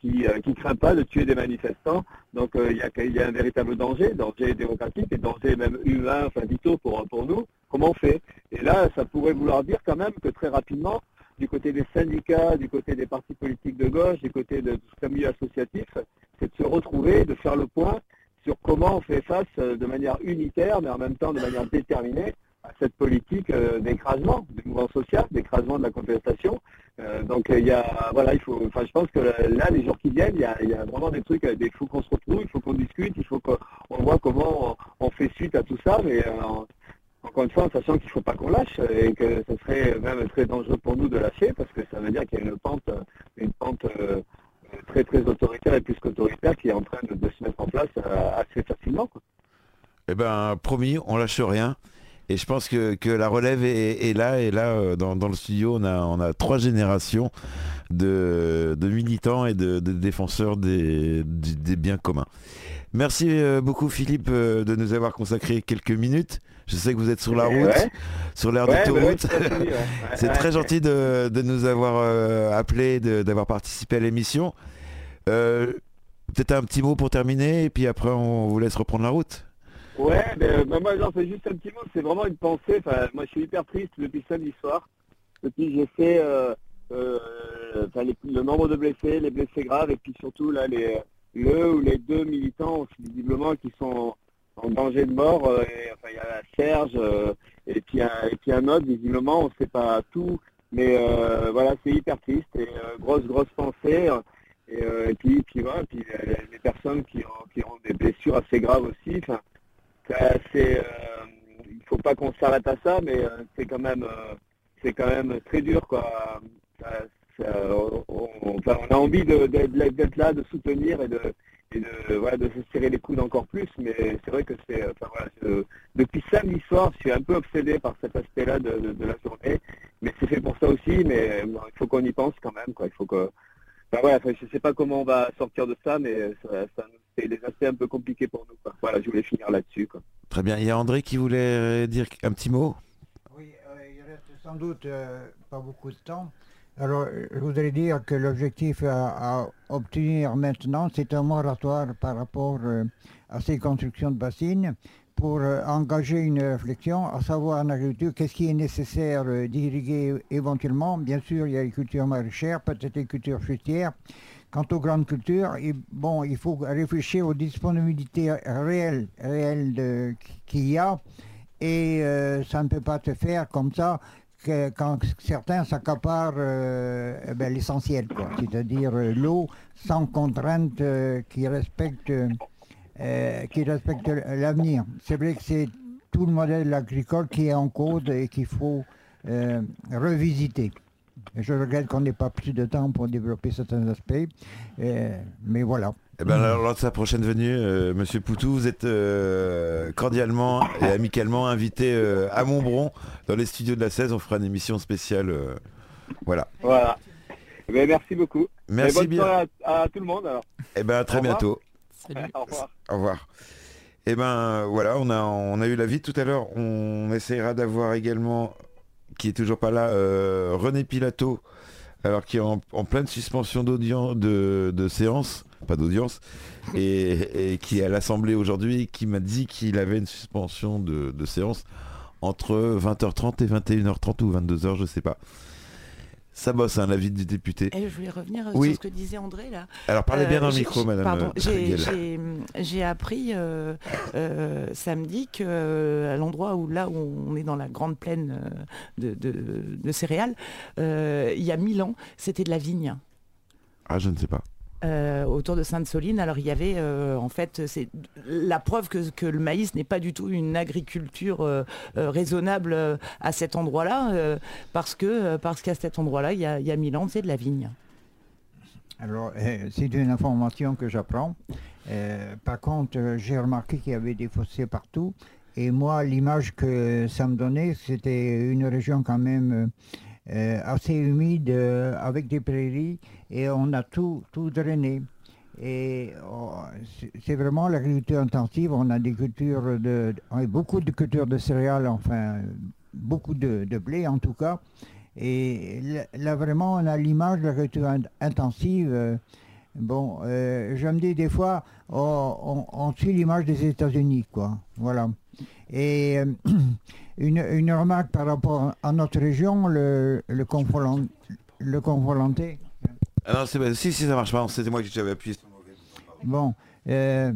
qui, qui craint pas de tuer des manifestants. Donc, il y, a, y a un véritable danger, danger démocratique et danger même humain, enfin vitaux pour pour nous. Comment on fait? Et là, ça pourrait vouloir dire quand même que très rapidement, du côté des syndicats, du côté des partis politiques de gauche, du côté de tout ce milieu associatif, c'est de se retrouver, de faire le point sur comment on fait face euh, de manière unitaire, mais en même temps de manière déterminée, à cette politique euh, d'écrasement du mouvement social, d'écrasement de la contestation. Euh, donc il y a, voilà, il faut, enfin je pense que là, les jours qui viennent, il y a, vraiment des trucs, il faut qu'on se retrouve, il faut qu'on discute, il faut qu'on voit comment on, fait suite à tout ça, mais encore une fois, en sachant qu'il ne faut pas qu'on lâche et que ce serait même très dangereux pour nous de lâcher parce que ça veut dire qu'il y a une pente, une pente très très autoritaire et plus qu'autoritaire qui est en train de, se mettre en place euh, assez facilement. Eh ben promis, on lâche rien. Et je pense que, la relève est, là. Et là, euh, dans, le studio, on a, on a trois générations de, militants et de, défenseurs des, biens communs. Merci euh, beaucoup Philippe de nous avoir consacré quelques minutes. Je sais que vous êtes sur la route, sur l'air d'autoroute. C'est très gentil de, nous avoir euh, appelé, d'avoir participé à l'émission. Euh, peut-être un petit mot pour terminer, et puis après on vous laisse reprendre la route. Ouais, ben, ben, moi j'en fais juste un petit mot, c'est vraiment une pensée. moi je suis hyper triste depuis samedi soir. Depuis j'ai fait euh, le nombre de blessés, les blessés graves, et puis surtout là les le ou les deux militants visiblement qui sont en danger de mort. Euh, enfin, il y a Serge euh, Et puis, un, et puis un autre, visiblement, on ne sait pas tout. Mais voilà, c'est hyper triste et grosse, grosse pensée. Et, puis, puis, voilà, puis les, personnes qui ont, qui ont des blessures assez graves aussi. Enfin, c'est, il ne faut pas qu'on s'arrête à ça, mais c'est quand même, c'est quand même très dur, quoi. on, a envie d'être là, de soutenir et de, de, se serrer les coudes encore plus, mais c'est vrai que c'est, depuis samedi soir, je suis un peu obsédé par cet aspect-là de, la journée, mais c'est fait pour ça aussi, mais il faut qu'on y pense quand même, quoi. Il faut que, voilà, je sais pas comment on va sortir de ça, mais ça, c'est des aspects un peu compliqués pour nous, Voilà, je voulais finir là-dessus, Très bien. Il y a André qui voulait dire un petit mot? Oui, euh, il reste sans doute euh, pas beaucoup de temps. Alors, je voudrais dire que l'objectif à, obtenir maintenant, c'est un moratoire par rapport euh, à ces constructions de bassines pour euh, engager une réflexion, à savoir en agriculture, qu'est-ce qui est nécessaire euh, d'irriguer éventuellement. Bien sûr, il y a les cultures maraîchères, peut-être les cultures fruitières. Quant aux grandes cultures, bon, il faut réfléchir aux disponibilités réelles, réelles qu'il y a. Et ça ne peut pas se faire comme ça quand certains s'accaparent euh, eh ben, l'essentiel, c'est-à-dire euh, l'eau sans contrainte euh, qui respecte, respecte l'avenir. C'est vrai que c'est tout le modèle agricole qui est en cause et qu'il faut revisiter. Je regrette qu'on n'ait pas plus de temps pour développer certains aspects, mais voilà. Eh ben, lors de sa prochaine venue, euh, Monsieur Poutou, vous êtes euh, cordialement et amicalement invité euh, à Montbron dans les studios de la 16. On fera une émission spéciale. voilà. Voilà. Eh ben, merci beaucoup. Merci bonne bien. À, tout le monde. Alors. Eh ben, à très bientôt. au revoir. Au revoir. Eh ben voilà, on a, on a eu la vie tout à l'heure. On essayera d'avoir également, qui est toujours pas là, René Pilato, alors qui est en, pleine suspension d'audience de, de séance pas d'audience, et, qui est à l'Assemblée aujourd'hui, qui m'a dit qu'il avait une suspension de, séance entre 20h30 et 21h30 ou 22h, je sais pas. Ça bosse, un hein, l'avis du député. Et je voulais revenir sur ce que disait André là. Alors parlez bien dans le euh, micro, madame. Pardon, euh, j'ai appris euh, samedi que à l'endroit où là où on est dans la grande plaine de, de céréales, il y a mille ans, c'était de la vigne. Ah, je ne sais pas. Euh, autour de Sainte-Soline. Alors il y avait euh, en fait c'est la preuve que, le maïs n'est pas du tout une agriculture euh, raisonnable à cet endroit-là parce que parce qu'à cet endroit-là il y a, il y a mille ans c'est de la vigne. Alors c'est une information que j'apprends. par contre j'ai remarqué qu'il y avait des fossés partout et moi l'image que ça me donnait c'était une région quand même assez humide euh, avec des prairies et on a tout, tout drainé. Et oh, c'est vraiment l'agriculture intensive. On a des cultures de, beaucoup de cultures de céréales, enfin beaucoup de, blé en tout cas. Et là vraiment on a l'image de l'agriculture intensive. Bon, euh, je me dis des fois, oh, on, suit l'image des États-Unis, quoi. Voilà. Et Une, remarque par rapport à notre région, le, le le convolanté. Ah non, c'est, si, si, ça marche pas, c'était moi qui j'avais appuyé Bon, euh,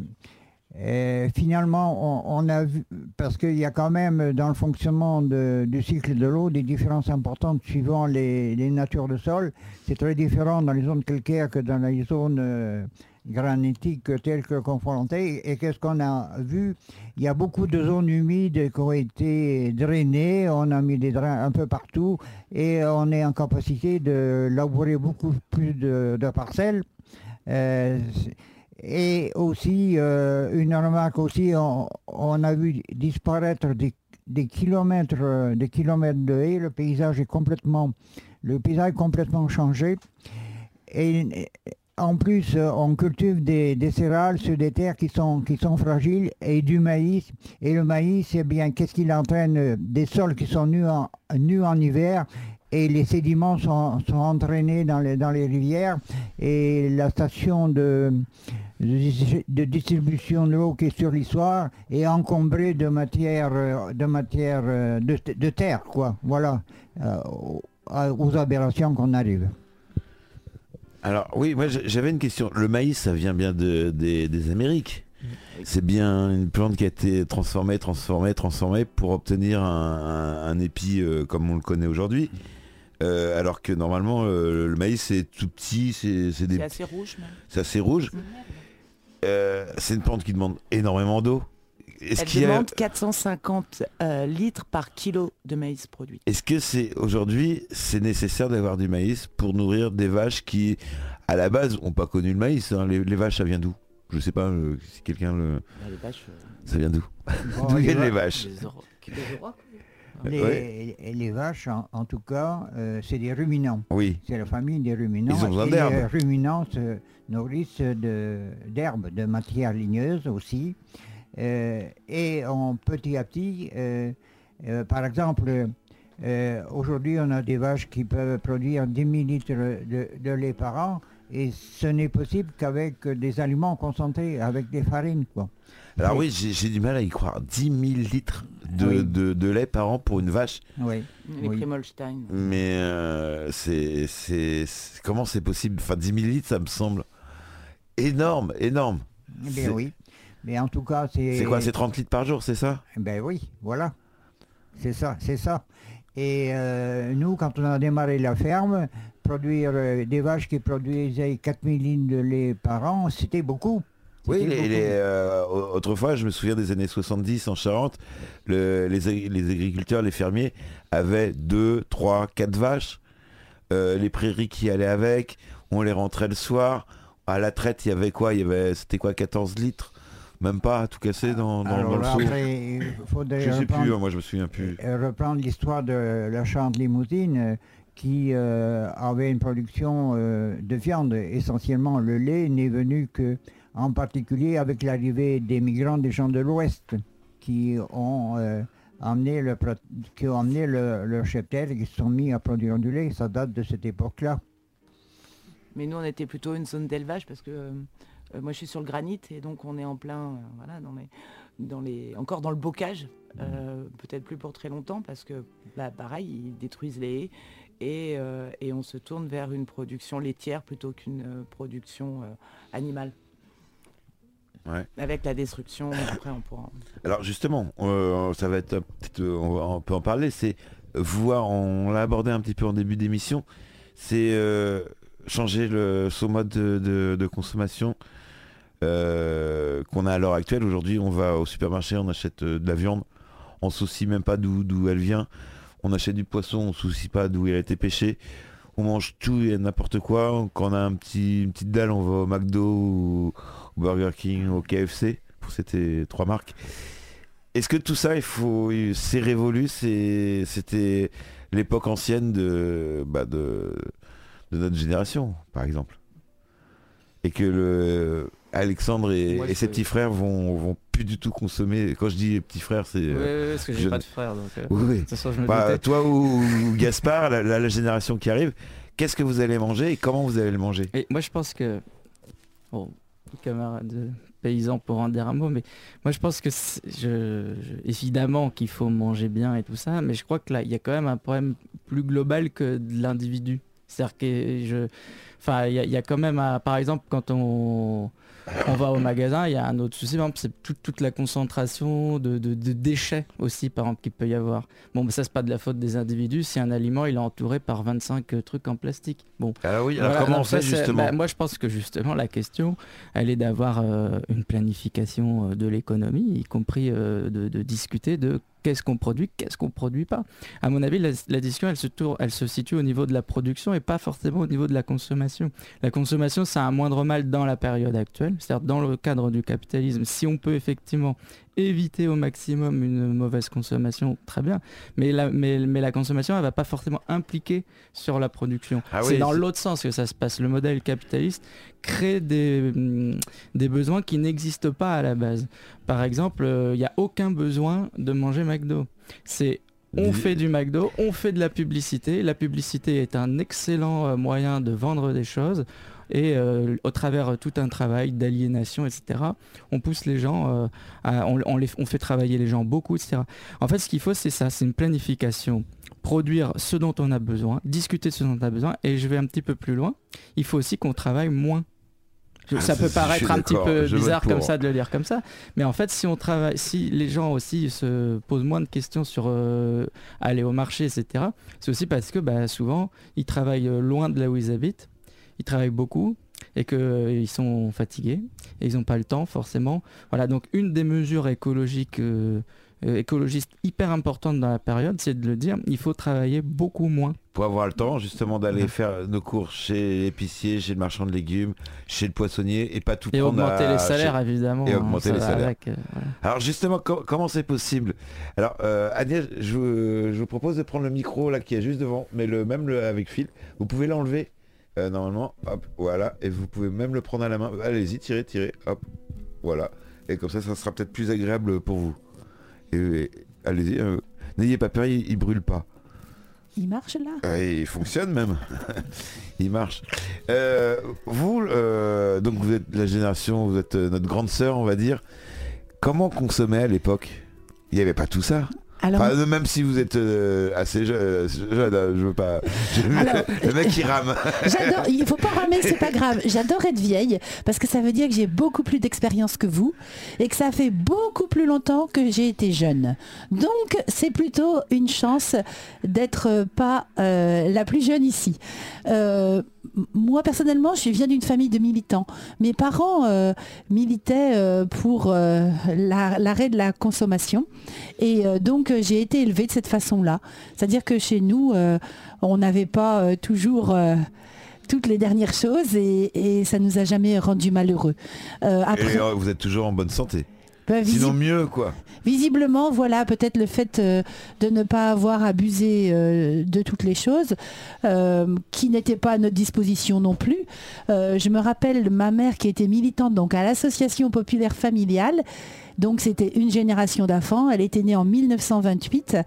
finalement, on, a vu, parce qu'il y a quand même dans le fonctionnement du cycle de l'eau des différences importantes suivant les, natures de sol. C'est très différent dans les zones calcaires que dans les zones euh, granitique telle que confrontée. Et qu'est-ce qu'on a vu? Il y a beaucoup de zones humides qui ont été drainées. On a mis des drains un peu partout et on est en capacité de labourer beaucoup plus de, parcelles. Euh, et aussi, euh, une remarque aussi, on, a vu disparaître des, kilomètres, des kilomètres de haies. Le paysage est complètement, le paysage complètement changé. Et, en plus, euh, on cultive des, céréales sur des terres qui sont, qui sont fragiles et du maïs. Et le maïs, eh bien, qu'est-ce qu'il entraîne? Des sols qui sont nus en, nus en hiver et les sédiments sont, entraînés dans les, dans les rivières et la station de, de, distribution de l'eau qui est sur l'histoire est encombrée de matière, de, matière de, terre, quoi. Voilà, euh, aux aberrations qu'on arrive. Alors oui, moi j'avais une question. Le maïs, ça vient bien de, des, Amériques. C'est bien une plante qui a été transformée, transformée, transformée pour obtenir un, épi euh, comme on le connaît aujourd'hui. Euh, alors que normalement le maïs c'est tout petit, c'est des... assez rouge. C'est assez rouge. c'est une plante qui demande énormément d'eau. Elle demande 450 litres par kilo de maïs produit. Est-ce que c'est aujourd'hui c'est nécessaire d'avoir du maïs pour nourrir des vaches qui à la base n'ont pas connu le maïs hein? les, les, vaches ça vient d'où? Je sais pas euh, si quelqu'un le. Ah, les vaches. Euh, Ça vient d'où? D'où viennent les vaches les, les, vaches, en, tout cas, euh, c'est des ruminants. Oui. C'est la famille des ruminants. Ils ont d'herbe. Les ruminants se nourrissent d'herbes, de, matières ligneuses aussi. et on, petit à petit, par exemple, aujourd'hui, on a des vaches qui peuvent produire 10 000 litres de, de lait par an. Et ce n'est possible qu'avec des aliments concentrés, avec des farines. Quoi. Alors oui, j'ai du mal à y croire. 10 000 litres de, de, lait par an pour une vache. Oui. Les oui. Mais euh, c'est comment c'est possible? Enfin, 10 000 litres, ça me semble énorme, énorme. Eh bien oui. Mais en tout cas, c'est... C'est quoi C'est 30 litres par jour, c'est ça? Eh Ben oui, voilà. C'est ça, c'est ça. Et euh, nous, quand on a démarré la ferme, produire euh, des vaches qui produisaient 4000 lignes de lait par an, c'était beaucoup. Oui, euh, autrefois, je me souviens des années 70 en Charente, les, agriculteurs, les fermiers avaient 2, 3, 4 vaches, euh, les prairies qui allaient avec, on les rentrait le soir. À la traite, il y avait quoi? Il y avait, c'était quoi, 14 litres? Même pas tout casser dans, dans, le seau. je sais plus, moi je me souviens plus. Reprendre l'histoire de la Charente Limousine, qui euh, avait une production euh, de viande. Essentiellement, le lait n'est venu que, en particulier, avec l'arrivée des migrants des gens de l'Ouest qui ont euh, amené le ont le, cheptel et qui se sont mis à produire du lait. Ça date de cette époque-là. Mais nous, on était plutôt une zone d'élevage parce que moi, je suis sur le granit et donc on est en plein, voilà, dans les, dans les, encore dans le bocage. peut-être plus pour très longtemps parce que bah, pareil, ils détruisent les haies euh, et, on se tourne vers une production laitière plutôt qu'une euh, production euh, Avec la destruction, après on pourra. Alors justement, ça va être on, peut en parler. C'est voir, on l'a abordé un petit peu en début d'émission, c'est changer le, son mode de, consommation qu'on a à l'heure actuelle. Aujourd'hui, on va au supermarché, on achète de la viande, on soucie même pas d'où elle vient on achète du poisson, on ne soucie pas d'où il a été pêché. On mange tout et n'importe quoi. Quand on a un petit, une petite dalle, on va au McDo ou au Burger King, au KFC, pour ces trois marques. Est-ce que tout ça, il faut, c'est révolu, c'était l'époque ancienne de, bah de, de notre génération, par exemple, et que le Alexandre et, ses petits frères vont, vont plus du tout consommer. Quand je dis petits frères, c'est. Oui, oui, parce que j'ai pas de frères. Donc, euh, oui, bah, toi ou, Gaspard, la, génération qui arrive, qu'est-ce que vous allez manger et comment vous allez le manger? Et Moi, je pense que. Bon, camarades paysans pour en dire un mot, mais moi je pense que je, évidemment qu'il faut manger bien et tout ça, mais je crois que là il y a quand même un problème plus global que de l'individu. C'est-à-dire que je, enfin il y, a quand même, par exemple quand on on va au magasin, il y a un autre souci, c'est toute, la concentration de, déchets aussi, par exemple, qu'il peut y avoir. Bon, mais ça, c'est pas de la faute des individus. Si un aliment, il est entouré par 25 euh, trucs en plastique. Bon. Ah oui, alors comment on fait justement bah, Moi, je pense que justement, la question, elle est d'avoir euh, une planification euh, de l'économie, y compris de, discuter de qu'est-ce qu'on produit, qu'est-ce qu'on produit pas. À mon avis, la, discussion, elle se, tourne, elle se situe au niveau de la production et pas forcément au niveau de la consommation. La consommation, c'est un moindre mal dans la période actuelle, c'est-à-dire dans le cadre du capitalisme. Si on peut effectivement éviter au maximum une mauvaise consommation, très bien. Mais la, mais, mais la consommation, elle va pas forcément impliquer sur la production. Ah c'est dans l'autre sens que ça se passe. Le modèle capitaliste crée des, mm, des besoins qui n'existent pas à la base. Par exemple, euh, il n'y a aucun besoin de manger McDo. C'est on fait du McDo, on fait de la publicité. La publicité est un excellent euh, moyen de vendre des choses et euh, au travers tout un travail d'aliénation, etc., on pousse les gens, euh, on, les, on fait travailler les gens beaucoup, etc. En fait, ce qu'il faut, c'est ça, c'est une planification produire ce dont on a besoin, discuter de ce dont on a besoin, et je vais un petit peu plus loin, il faut aussi qu'on travaille moins Ah, ça peut paraître un petit peu bizarre comme ça de le lire comme ça, mais en fait, si on travaille, si les gens aussi se posent moins de questions sur euh, aller au marché, etc., c'est aussi parce que bah, souvent, ils travaillent loin de là où ils habitent, ils travaillent beaucoup et qu'ils sont fatigués et ils n'ont pas le temps forcément. Voilà, donc une des mesures écologiques euh, euh, écologiste hyper importante dans la période, c'est de le dire, il faut travailler beaucoup moins. Pour avoir le temps justement d'aller faire nos courses chez l'épicier, chez le marchand de légumes, chez le poissonnier et pas tout et augmenter les salaires évidemment. Et hein, augmenter les salaires. Euh, Alors justement, comment c'est possible? Alors euh, Agnès, je, vous propose de prendre le micro là qui est juste devant, mais le même le, avec fil. Vous pouvez l'enlever normalement, hop, voilà, et vous pouvez même le prendre à la main. Allez-y, tirez, tirez, hop, voilà. Et comme ça, ça sera peut-être plus agréable pour vous allez-y, euh, n'ayez pas peur, il, brûle pas. Il marche là? Ah, Il fonctionne même. il marche. Euh, vous, euh, donc vous êtes la génération, vous êtes notre grande sœur, on va dire. Comment consommer à l'époque? Il n'y avait pas tout ça même si vous êtes euh, assez jeune, euh, hein, je veux pas. le mec qui rame. J'adore. Il faut pas ramer, c'est pas grave. J'adore être vieille parce que ça veut dire que j'ai beaucoup plus d'expérience que vous et que ça fait beaucoup plus longtemps que j'ai été jeune. Donc c'est plutôt une chance d'être pas euh, la plus jeune ici moi personnellement, je viens d'une famille de militants. Mes parents euh, militaient euh, pour euh, l'arrêt de la consommation. Et donc, j'ai été élevée de cette façon-là. C'est-à-dire que chez nous, on n'avait pas toujours toutes les dernières choses et, ça ça nous a jamais rendu malheureux. et vous êtes toujours en bonne santé bah, Sinon mieux quoi. Visiblement, voilà, peut-être le fait euh, de ne pas avoir abusé euh, de toutes les choses, euh, qui n'étaient pas à notre disposition non plus. je me rappelle ma mère qui était militante donc à l'association populaire familiale donc c'était une génération d'enfants. Elle était née en 1928.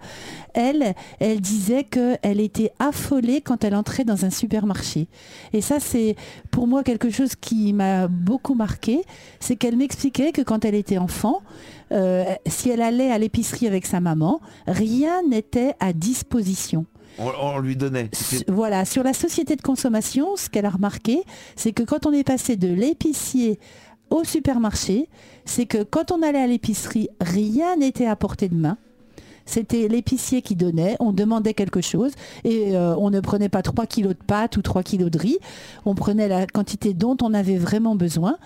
Elle, elle disait qu'elle était affolée quand elle entrait dans un supermarché. Et ça, c'est pour moi quelque chose qui m'a beaucoup marqué. C'est qu'elle m'expliquait que quand elle était enfant, euh, si elle allait à l'épicerie avec sa maman, rien n'était à disposition. On, lui donnait. Voilà, sur la société de consommation, ce qu'elle a remarqué, c'est que quand on est passé de l'épicier au supermarché, c'est que quand on allait à l'épicerie, rien n'était à portée de main. C'était l'épicier qui donnait, on demandait quelque chose et euh, on ne prenait pas 3 kilos de pâtes ou 3 kilos de riz, on prenait la quantité dont on avait vraiment besoin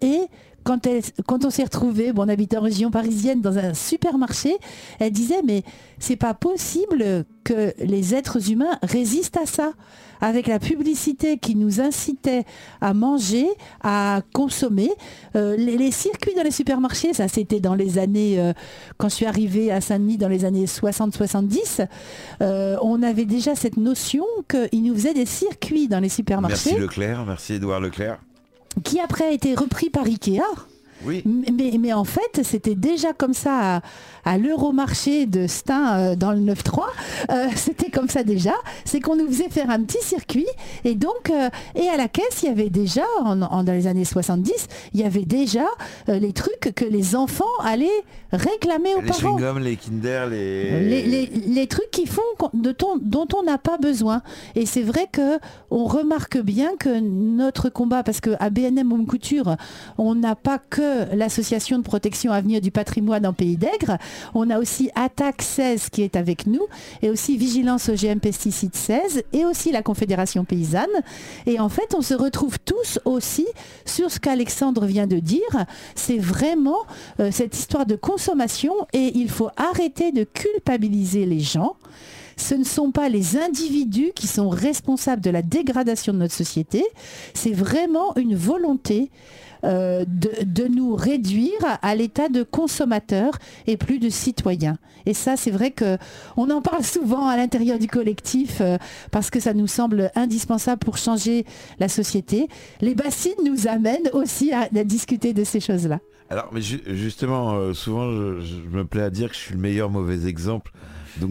et quand, on s'est retrouvé, bon, on en région parisienne dans un supermarché, elle disait mais c'est pas possible que les êtres humains résistent à ça. Avec la publicité qui nous incitait à manger, à consommer, euh, les, circuits dans les supermarchés, ça c'était dans les années, euh, quand je suis arrivée à Saint-Denis dans les années 60-70, euh, on avait déjà cette notion qu'ils nous faisaient des circuits dans les supermarchés. Merci Leclerc, merci Edouard Leclerc qui après a été repris par Ikea. Oui. Mais, mais, en fait, c'était déjà comme ça à l'Euromarché de Stein euh, dans le 9-3, euh, c'était comme ça déjà, c'est qu'on nous faisait faire un petit circuit et donc, euh, et à la caisse, il y avait déjà, en, dans les années 70, il y avait déjà les trucs que les enfants allaient réclamer aux les parents. les Kinder, les... Les, les... trucs qui font de ton, dont on n'a pas besoin. Et c'est vrai que on remarque bien que notre combat, parce qu'à BNM Home Couture, on n'a pas que l'association de protection avenir du patrimoine en Pays d'Aigre, on a aussi Attaque 16 qui est avec nous et aussi Vigilance OGM Pesticides 16 et aussi la Confédération Paysanne. Et en fait, on se retrouve tous aussi sur ce qu'Alexandre vient de dire. C'est vraiment euh, cette histoire de consommation et il faut arrêter de culpabiliser les gens ce ne sont pas les individus qui sont responsables de la dégradation de notre société, c'est vraiment une volonté euh, de, nous réduire à l'état de consommateurs et plus de citoyens. Et ça, c'est vrai qu'on en parle souvent à l'intérieur du collectif euh, parce que ça nous semble indispensable pour changer la société. Les bassines nous amènent aussi à, discuter de ces choses-là. Alors, mais justement, euh, souvent, je, me plais à dire que je suis le meilleur mauvais exemple donc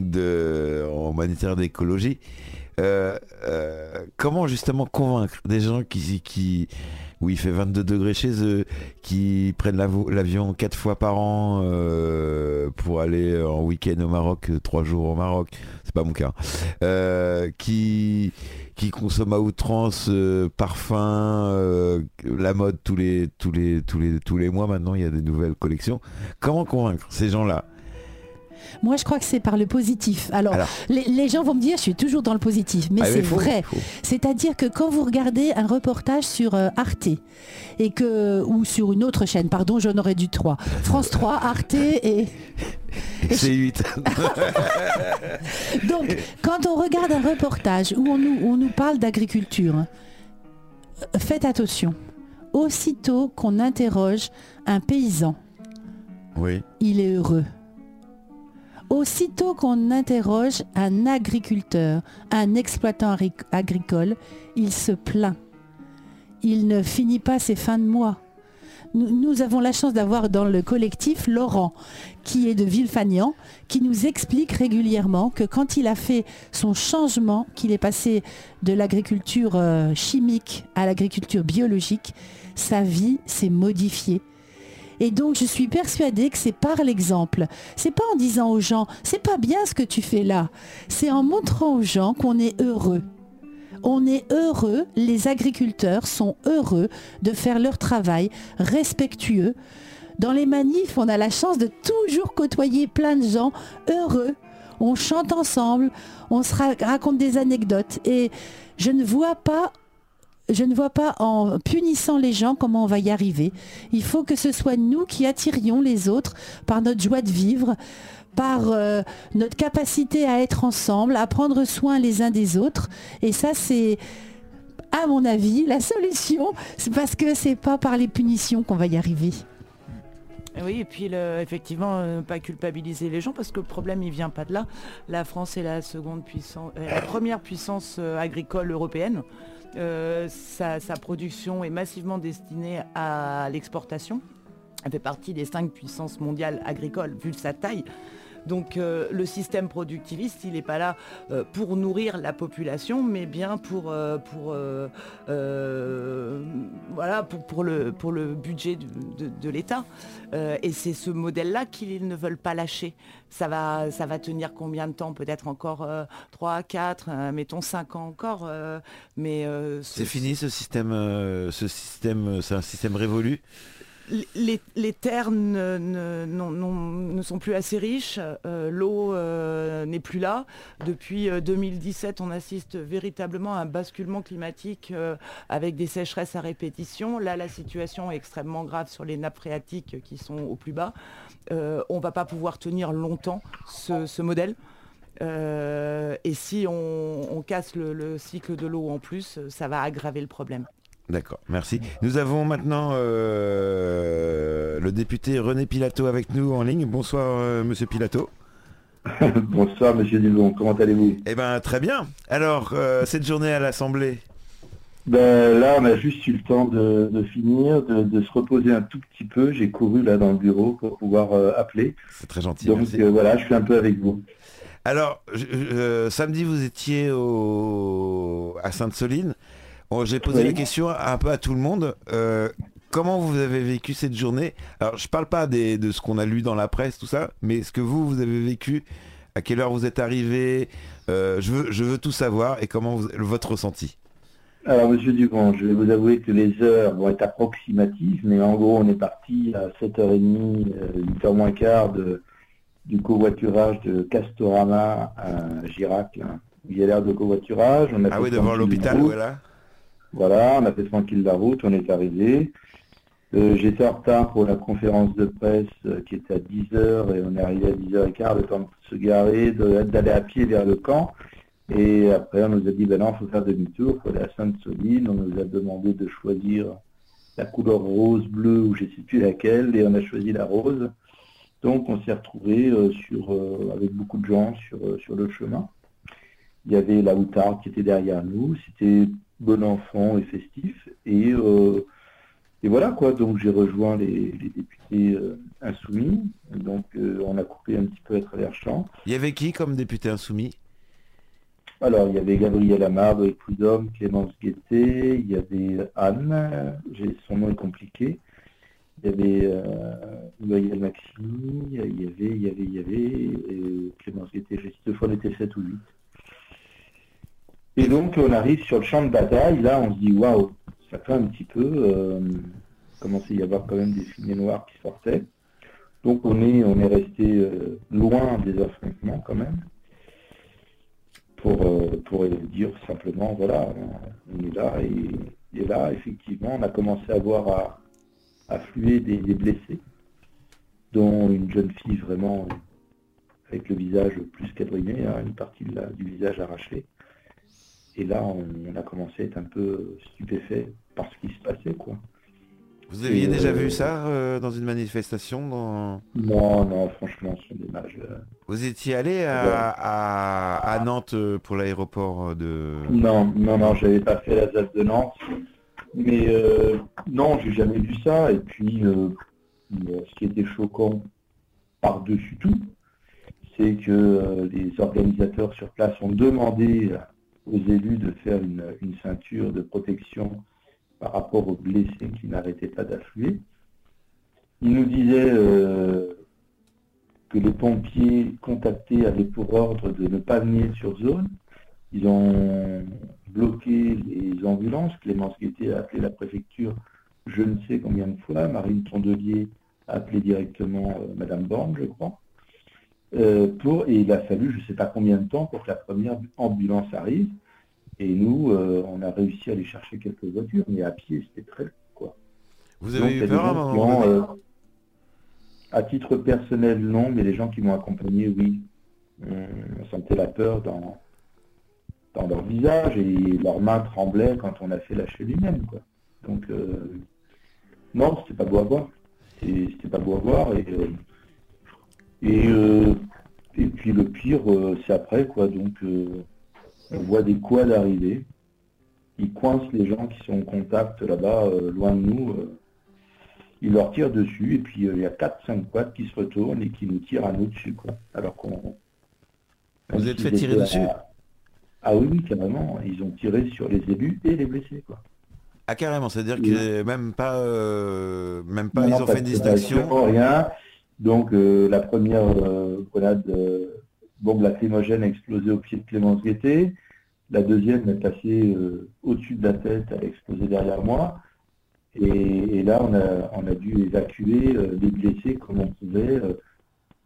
en matière d'écologie. comment justement convaincre des gens qui, où il fait 22 degrés chez eux, qui prennent l'avion quatre fois par an euh, pour aller en week-end au Maroc, trois jours au Maroc, c'est pas mon cas, qui qui consomment à outrance parfum, la mode tous les mois. Maintenant il y a des nouvelles collections. Comment convaincre ces gens-là? Moi, je crois que c'est par le positif. Alors, Les, gens vont me dire, je suis toujours dans le positif, mais ah c'est vrai. C'est-à-dire que quand vous regardez un reportage sur euh, Arte, et que, ou sur une autre chaîne, pardon, j'en aurais dû trois, France 3, Arte et... C'est 8. Donc, quand on regarde un reportage où on nous, on nous parle d'agriculture, faites attention. Aussitôt qu'on interroge un paysan, oui. il est heureux. Aussitôt qu'on interroge un agriculteur, un exploitant agricole, il se plaint. Il ne finit pas ses fins de mois. Nous, avons la chance d'avoir dans le collectif Laurent, qui est de Villefagnan, qui nous explique régulièrement que quand il a fait son changement, qu'il est passé de l'agriculture euh, chimique à l'agriculture biologique, sa vie s'est modifiée et donc je suis persuadée que c'est par l'exemple. C'est pas en disant aux gens, c'est pas bien ce que tu fais là. C'est en montrant aux gens qu'on est heureux. On est heureux, les agriculteurs sont heureux de faire leur travail respectueux. Dans les manifs, on a la chance de toujours côtoyer plein de gens heureux. On chante ensemble, on se raconte des anecdotes et je ne vois pas je ne vois pas en punissant les gens comment on va y arriver. Il faut que ce soit nous qui attirions les autres par notre joie de vivre, par euh, notre capacité à être ensemble, à prendre soin les uns des autres. Et ça, c'est, à mon avis, la solution. Parce que c'est pas par les punitions qu'on va y arriver. Oui, et puis effectivement, ne euh, pas culpabiliser les gens parce que le problème, il vient pas de là. La France est la seconde puissance, euh, la première puissance agricole européenne. Euh, sa, production est massivement destinée à l'exportation. Elle fait partie des cinq puissances mondiales agricoles, vu sa taille. Donc euh, le système productiviste, il n'est pas là euh, pour nourrir la population, mais bien pour, pour, voilà, pour, le, pour le budget de, l'État. et c'est ce modèle-là qu'ils ne veulent pas lâcher. Ça va, ça va tenir combien de temps? Peut-être encore 3, 4, mettons 5 ans encore. mais c'est fini ce système, ce système, c'est un système révolu? Les, terres ne, sont plus assez riches, euh, l'eau euh, n'est plus là. Depuis 2017, euh, on assiste véritablement à un basculement climatique avec des sécheresses à répétition. Là, la situation est extrêmement grave sur les nappes phréatiques qui sont au plus bas. on ne va pas pouvoir tenir longtemps ce, modèle. et si on, casse le cycle de l'eau en plus, ça va aggraver le problème. D'accord, merci. Nous avons maintenant euh, le député René Pilato avec nous en ligne. Bonsoir, euh, monsieur Pilato. Bonsoir, monsieur Dulon. Comment allez-vous? Eh bien, très bien. Alors, euh, cette journée à l'Assemblée? Ben, Là, on a juste eu le temps de, finir, de, se reposer un tout petit peu. J'ai couru là dans le bureau pour pouvoir appeler. C'est très gentil. Donc voilà, je suis un peu avec vous. Alors, samedi, vous étiez au... à Sainte-Soline. J'ai posé la question un peu à tout le monde. Euh, comment vous avez vécu cette journée? Alors, je parle pas de ce qu'on a lu dans la presse, tout ça, mais ce que vous, vous avez vécu, à quelle heure vous êtes arrivé, euh, je, veux, je veux tout savoir et comment votre ressenti? Alors, monsieur Dupont, je vais vous avouer que les heures vont être approximatives, mais en gros, on est parti à 7h30, 8h moins quart du covoiturage de Castorama à Girac. Il y a l'air de covoiturage. On a ah oui, devant l'hôpital, voilà. Voilà, on a fait tranquille la route, on est arrivé. Euh, j'étais en retard pour la conférence de presse euh, qui était à 10h et on est arrivé à 10h15, le temps de se garer, d'aller à pied vers le camp. Et après, on nous a dit, ben non, il faut faire demi-tour, il faut aller à Sainte-Soline. On nous a demandé de choisir la couleur rose, bleue ou je ne plus laquelle, et on a choisi la rose. Donc, on s'est retrouvé euh, avec beaucoup de gens sur, le chemin. Il y avait la outarde qui était derrière nous. Bon enfant et festif. Et, euh, et voilà quoi, donc j'ai rejoint les, députés euh, insoumis. Donc euh, on a coupé un petit peu à travers champ. Il y avait qui comme député insoumis? Alors, il y avait Gabriel Amard, Loïc Prudhomme, Clémence Guettet, il y avait Anne, son nom est compliqué, il y avait euh, Maxime, il y avait, il y avait, il y avait, Clémence Guettet, je sais deux fois on était 7 ou 8. Et donc on arrive sur le champ de bataille, là on se dit waouh, ça fait un petit peu, euh, commençait à y avoir quand même des fumées noires qui sortaient. Donc on est, on est resté euh, loin des affrontements quand même pour, euh, pour dire simplement, voilà, on est là et, là, effectivement, on a commencé à voir à, affluer des, blessés, dont une jeune fille vraiment avec le visage plus quadrillé, hein, une partie du visage arraché. Et là, on, a commencé à être un peu stupéfait par ce qui se passait, quoi. Vous aviez déjà vu euh, ça euh, dans une manifestation dans... Non, non, franchement, c'est dommage. Euh. Vous étiez allé à, Nantes pour l'aéroport de... Non, non, non, j'avais pas fait la ZAF de Nantes. Mais non, j'ai jamais vu ça. Et puis, ce qui était choquant par-dessus tout, c'est que les organisateurs sur place ont demandé aux élus de faire une ceinture de protection par rapport aux blessés qui n'arrêtaient pas d'affluer. Il nous disait euh, que les pompiers contactés avaient pour ordre de ne pas venir sur zone. Ils ont bloqué les ambulances. Clémence Guettet a appelé la préfecture je ne sais combien de fois. Marine Tondelier a appelé directement euh, Madame Borne, je crois. Euh, pour, et il a fallu je ne sais pas combien de temps pour que la première ambulance arrive. Et nous, euh, on a réussi à aller chercher quelques voitures, mais à pied, c'était très quoi. Vous avez eu peur à un moment euh, À titre personnel, non, mais les gens qui m'ont accompagné, oui. On, sentait la peur dans, dans leur visage et leurs mains tremblaient quand on a fait lâcher lui-même, quoi. Donc, non, c'était pas beau à voir. C'était pas beau à voir. Et, et, et puis le pire, c'est après, quoi. Donc, on voit des quads arriver. Ils coincent les gens qui sont en contact là-bas, euh, loin de nous. Euh. ils leur tirent dessus et puis euh, il y a 4-5 quads qui se retournent et qui nous tirent à nous dessus. Quoi. Alors qu'on. Vous êtes fait tirer dessus Ah oui, oui, carrément. Ils ont tiré sur les élus et les blessés. Quoi. Ah carrément, c'est-à-dire que même pas, même pas, ils ont fait une distinction. Rien. Donc la première grenade bombe lacrymogène a explosé au pied de Clémence Guettet. La deuxième est passée euh, au-dessus de la tête, a explosé derrière moi. Et, là, on a, dû évacuer euh, les blessés comme on pouvait. Euh,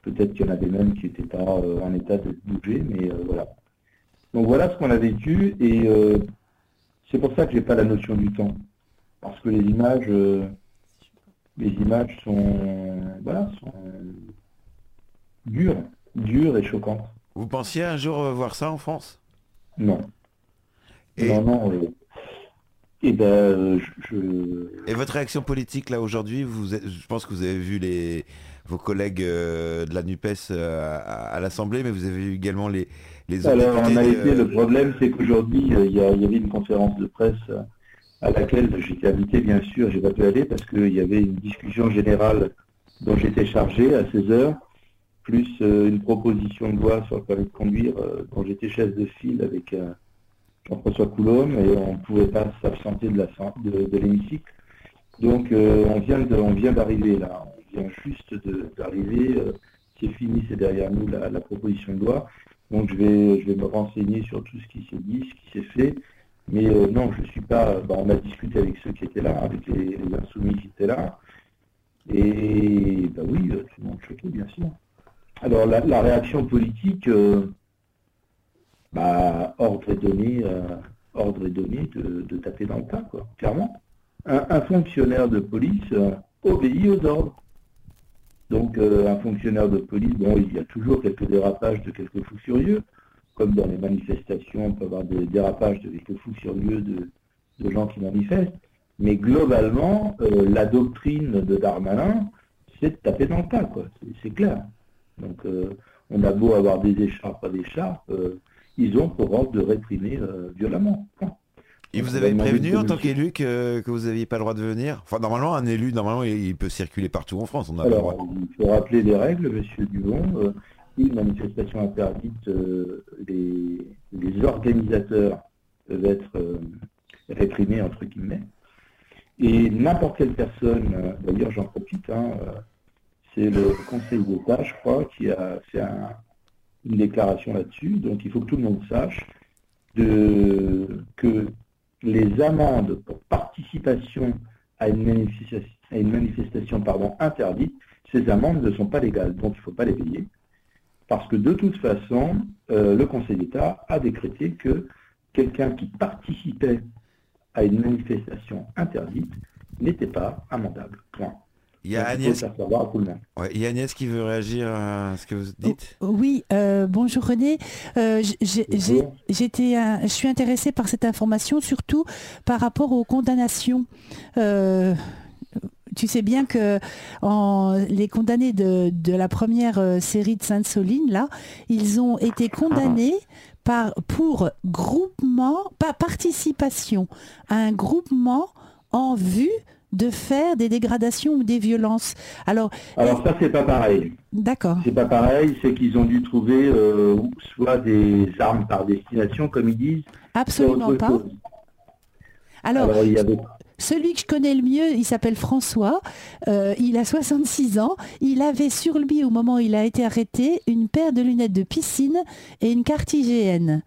peut-être qu'il y en avait même qui n'étaient pas en état de bouger, mais voilà. Donc voilà ce qu'on a vécu. Et c'est pour ça que je n'ai pas la notion du temps. Parce que les images, les images sont, voilà, sont dures, dures et choquantes. Vous pensiez un jour voir ça en France? Non. Et... Non, non. Et, ben, euh, et votre réaction politique là aujourd'hui, vous, je pense que vous avez vu les, vos collègues euh, de la NUPES euh, à, l'Assemblée, mais vous avez vu également les, les autres Alors, en réalité, le problème, c'est qu'aujourd'hui, il y, avait une conférence de presse à laquelle j'étais invité, bien sûr, j'ai pas pu aller parce qu'il y avait une discussion générale dont j'étais chargé à 16 heures, plus une proposition de loi sur le permis de conduire dont j'étais chef de file avec un Jean-François Coulombe et on ne pouvait pas s'absenter de, de, l'hémicycle. Donc euh, on vient on vient d'arriver là, on vient juste d'arriver, euh, c'est fini, c'est derrière nous la, proposition de loi. Donc je vais, je vais me renseigner sur tout ce qui s'est dit, ce qui s'est fait. Mais euh, non, je ne suis pas. Bah, on a discuté avec ceux qui étaient là, avec les, insoumis qui étaient là. Et bah oui, tout le monde choqué, bien sûr. Alors la, réaction politique, bah, ordre est donné, euh, ordre est donné de, taper dans le tas, quoi, clairement. Un, fonctionnaire de police euh, obéit aux ordres. Donc euh, un fonctionnaire de police, bon, il y a toujours quelques dérapages de quelques fous furieux, comme dans les manifestations, on peut avoir des dérapages de quelques fous furieux de, gens qui manifestent, mais globalement, la doctrine de Darmanin, c'est de taper dans le tas, quoi, c'est clair. Donc on a beau avoir des écharpes, pas d'écharpes, ils ont pour ordre de réprimer euh, violemment. Et vous avez prévenu en tant qu'élu que, vous n'aviez pas le droit de venir? Enfin, normalement, un élu, normalement, il peut circuler partout en France. On a Alors, il faut rappeler les règles, monsieur Dubon. Euh, une manifestation interdite, les, les, organisateurs peuvent être réprimés, entre guillemets. Et n'importe quelle personne, d'ailleurs j'en profite, hein, c'est le Conseil d'État, je crois, qui a fait une déclaration là-dessus. Donc il faut que tout le monde sache que les amendes pour participation à une manifestation, interdite, ces amendes ne sont pas légales, donc il ne faut pas les payer. Parce que de toute façon, euh, le Conseil d'État a décrété que quelqu'un qui participait à une manifestation interdite n'était pas amendable. Point. Il y a Agnès... qui veut réagir à ce que vous dites. Oh, oui, euh, bonjour René. Euh, j'étais, je suis intéressée par cette information, surtout par rapport aux condamnations. Euh, tu sais bien que les condamnés de, la première série de Sainte-Soline, là, ils ont été condamnés par, pour groupement, pas participation à un groupement en vue de faire des dégradations ou des violences. Alors, Alors ça, c'est pas pareil. D'accord. C'est pas pareil, c'est qu'ils ont dû trouver euh, soit des armes par destination, comme ils disent. Absolument pas. Alors, celui que je connais le mieux, il s'appelle François. Euh, il a 66 ans. Il avait sur lui, au moment où il a été arrêté, une paire de lunettes de piscine et une carte IGN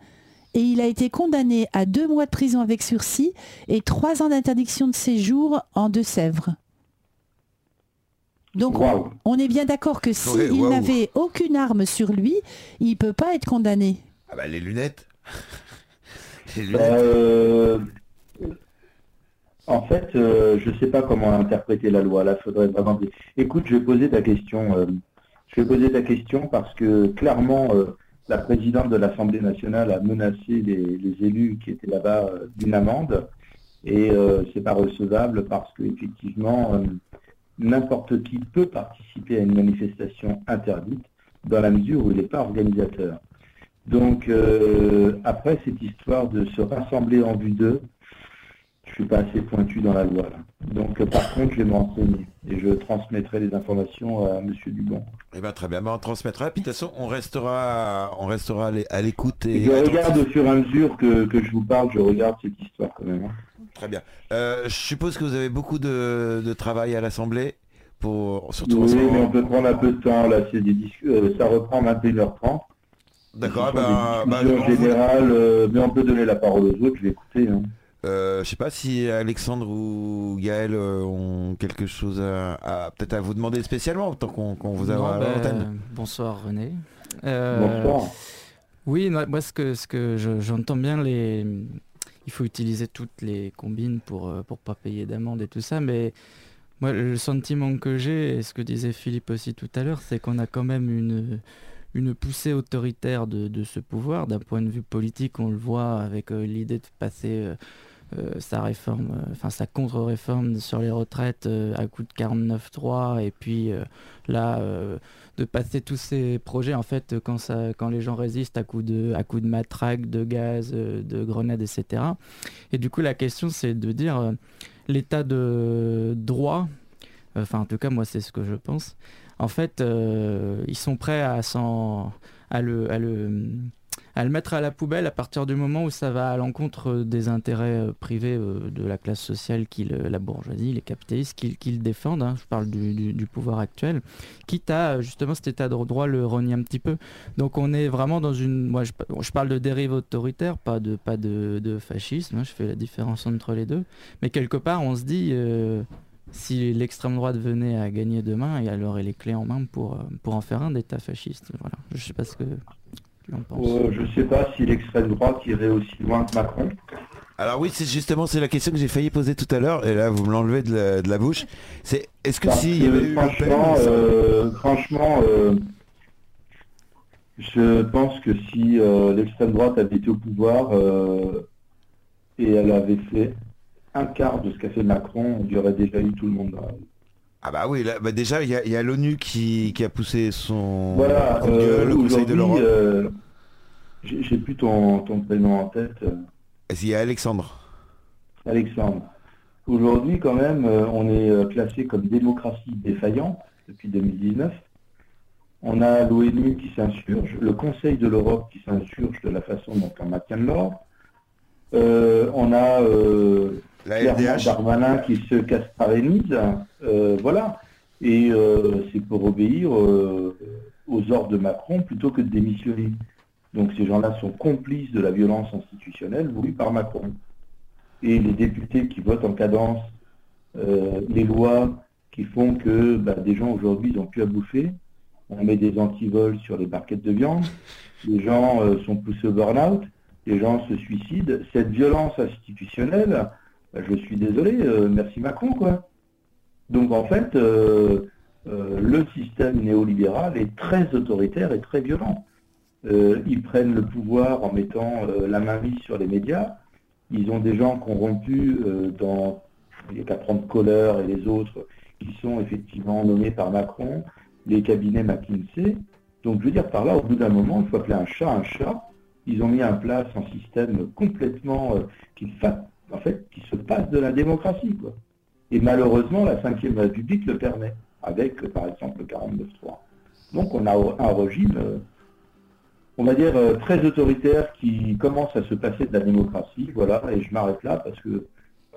et il a été condamné à deux mois de prison avec sursis et trois ans d'interdiction de séjour en Deux-Sèvres. Donc on, est bien d'accord que s'il n'avait aucune arme sur lui, il ne peut pas être condamné. Ah bah les lunettes. Euh, en fait, euh, je ne sais pas comment interpréter la loi. Là, faudrait vraiment. Écoute, je vais poser ta question. Euh, je vais poser ta question parce que clairement, la présidente de l'Assemblée nationale a menacé les, élus qui étaient là-bas euh, d'une amende. Et euh, c'est pas recevable parce qu'effectivement, euh, n'importe qui peut participer à une manifestation interdite dans la mesure où il n'est pas organisateur. Donc après cette histoire de se rassembler en vue d'eux, je suis pas assez pointu dans la loi. Donc par contre, je vais me renseigner et je transmettrai les informations à Monsieur Dubon. Eh bien, très bien, ben, on transmettra. Puis de toute façon, on restera, on restera à l'écoute. Et... Je regarde au fur et à mesure que, je vous parle, je regarde cette histoire quand même. Hein. Très bien. Euh, je suppose que vous avez beaucoup de, travail à l'Assemblée pour surtout. Oui, mais on peut prendre un peu de temps là. C'est des euh, ça reprend 21h30. D'accord. Ben, ben, en général, euh, mais on peut donner la parole aux autres. Je vais écouter. Hein. Euh, je sais pas si Alexandre ou Gaël euh, ont quelque chose à, peut-être à vous demander spécialement tant qu'on vous a à ben, bonsoir René. Euh, bonsoir. Oui, moi ce que ce que j'entends bien les il faut utiliser toutes les combines pour pour pas payer d'amende et tout ça, mais moi le sentiment que j'ai et ce que disait Philippe aussi tout à l'heure, c'est qu'on a quand même une une poussée autoritaire de, de ce pouvoir. D'un point de vue politique, on le voit avec l'idée de passer euh, sa réforme, euh, enfin sa contre-réforme sur les retraites euh, à coup de 49.3 et puis là de passer tous ces projets en fait quand ça quand les gens résistent à coup de à coup de matraque de gaz de grenades etc et du coup la question c'est de dire l'état de droit enfin en tout cas moi c'est ce que je pense. En fait ils sont prêts à s'en à le, à le à le mettre à la poubelle à partir du moment où ça va à l'encontre des intérêts euh, privés euh, de la classe sociale, qui la bourgeoisie, les capitalistes, qui, le défendent. Hein. je parle du, pouvoir actuel, quitte à justement cet état de droit le renier un petit peu. Donc on est vraiment dans une. Moi, je, parle de dérive autoritaire, pas de pas de, fascisme. Hein. je fais la différence entre les deux. Mais quelque part, on se dit. Euh, si l'extrême droite venait à gagner demain, elle aurait les clés en main pour, pour en faire un d'État fasciste. Voilà. Je sais pas ce que euh, je ne sais pas si l'extrême droite irait aussi loin que Macron. Alors oui, c'est justement c'est la question que j'ai failli poser tout à l'heure, et là vous me l'enlevez de, la, bouche. C'est est-ce que s'il y avait eu franchement, euh, franchement, euh, je pense que si l'extrême droite avait été au pouvoir et elle avait fait un quart de ce qu'a fait Macron, il y aurait déjà eu tout le monde. Ah bah oui, bah déjà il y a, l'ONU qui, a poussé son voilà, euh, le Conseil de l'Europe. Euh, j'ai plus ton, ton, prénom en tête. Qu'il y a Alexandre Alexandre. Aujourd'hui quand même, euh, on est classé comme démocratie défaillante depuis 2019. On a l'ONU qui s'insurge, le Conseil de l'Europe qui s'insurge de la façon dont on maintient l'ordre. Euh, on a euh, Darmanin qui se casse euh, voilà. Et euh, c'est pour obéir aux ordres de Macron plutôt que de démissionner. Donc ces gens-là sont complices de la violence institutionnelle voulue par Macron. Et les députés qui votent en cadence les lois qui font que bah, des gens aujourd'hui n'ont plus à bouffer, on met des antivols sur les barquettes de viande, les gens euh, sont poussés au burn-out, les gens se suicident. Cette violence institutionnelle, je suis désolé, euh, merci Macron, quoi. Donc en fait, euh, le système néolibéral est très autoritaire et très violent. ils prennent le pouvoir en mettant la main mise sur les médias. Ils ont des gens corrompus dans les patrons de Kohler et les autres qui sont effectivement nommés par Macron les cabinets McKinsey. Donc je veux dire par là, au bout d'un moment, il faut appeler un chat un chat. Ils ont mis en place un système complètement euh, qui, en fait, qui se passe de la démocratie. Quoi. Et malheureusement, la Ve République le permet, avec par exemple le 49-3. Donc on a un régime, euh, on va dire, euh, très autoritaire qui commence à se passer de la démocratie. Voilà, et je m'arrête là parce que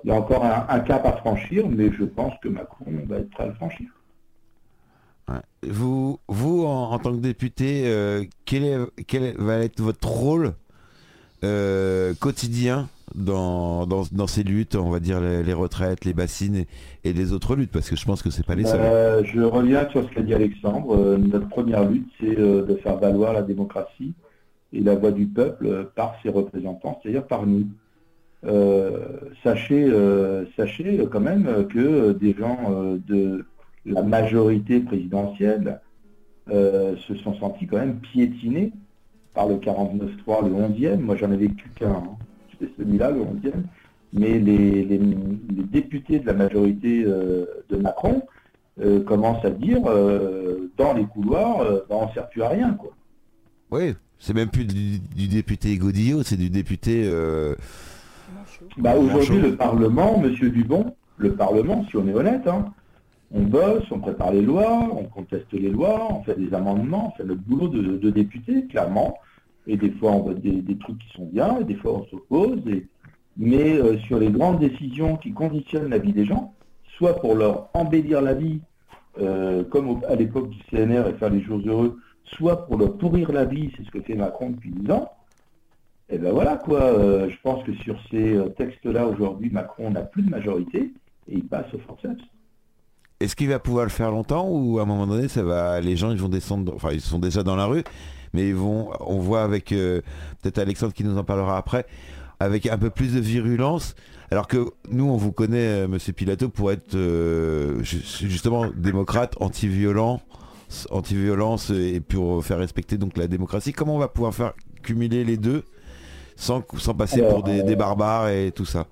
il y a encore un, cap à franchir, mais je pense que Macron va être prêt à le franchir. Vous, vous en, tant que député, euh, quel, est, quel, va être votre rôle quotidien dans, dans, ces luttes, on va dire les, retraites, les bassines et, les autres luttes Parce que je pense que c'est pas les seuls. Euh, je reviens sur ce qu'a dit Alexandre. notre première lutte, c'est de faire valoir la démocratie et la voix du peuple par ses représentants, c'est-à-dire par nous. sachez, sachez quand même que des gens de la majorité présidentielle euh, se sont sentis quand même piétinés par le 49-3, le 11e. Moi, j'en ai vécu qu'un, hein. C'était celui-là, le 11e. Mais les, députés de la majorité euh, de Macron euh, commencent à dire dans les couloirs, bah, on ne sert plus à rien. Quoi. Oui, c'est même plus du, député Godillot, c'est du député. Bah, Aujourd'hui, le Parlement, Monsieur Dubon, le Parlement, si on est honnête, hein, on bosse, on prépare les lois, on conteste les lois, on fait des amendements, on fait le boulot de, député, clairement. Et des fois, on vote des, trucs qui sont bien, et des fois, on s'oppose. Mais euh, sur les grandes décisions qui conditionnent la vie des gens, soit pour leur embellir la vie, euh, comme à l'époque du CNR et faire les jours heureux, soit pour leur pourrir la vie, c'est ce que fait Macron depuis 10 ans, et ben voilà quoi, euh, je pense que sur ces textes-là, aujourd'hui, Macron n'a plus de majorité, et il passe au forceps. Est-ce qu'il va pouvoir le faire longtemps ou à un moment donné, ça va, les gens ils vont descendre, enfin ils sont déjà dans la rue, mais ils vont, on voit avec euh, peut-être Alexandre qui nous en parlera après, avec un peu plus de virulence. Alors que nous, on vous connaît, euh, Monsieur Pilato, pour être euh, justement démocrate, anti-violent, anti-violence et pour faire respecter donc la démocratie. Comment on va pouvoir faire cumuler les deux sans, sans passer pour des barbares et tout ça?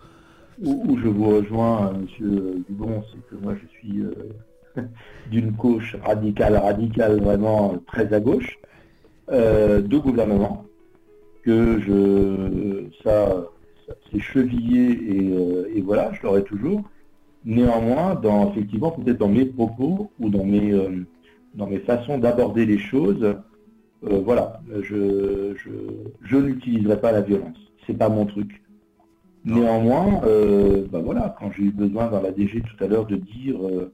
Où, je vous rejoins, Monsieur Dubon, c'est que moi je suis euh, d'une gauche radicale, radicale vraiment très à gauche, euh, de gouvernement, que je ça, c'est chevillé et, voilà, je l'aurai toujours. Néanmoins, dans effectivement peut-être dans mes propos ou dans mes dans mes façons d'aborder les choses, voilà, je, je, je n'utiliserai pas la violence. C'est pas mon truc. Néanmoins, euh, bah voilà, quand j'ai eu besoin dans la DG tout à l'heure de dire euh,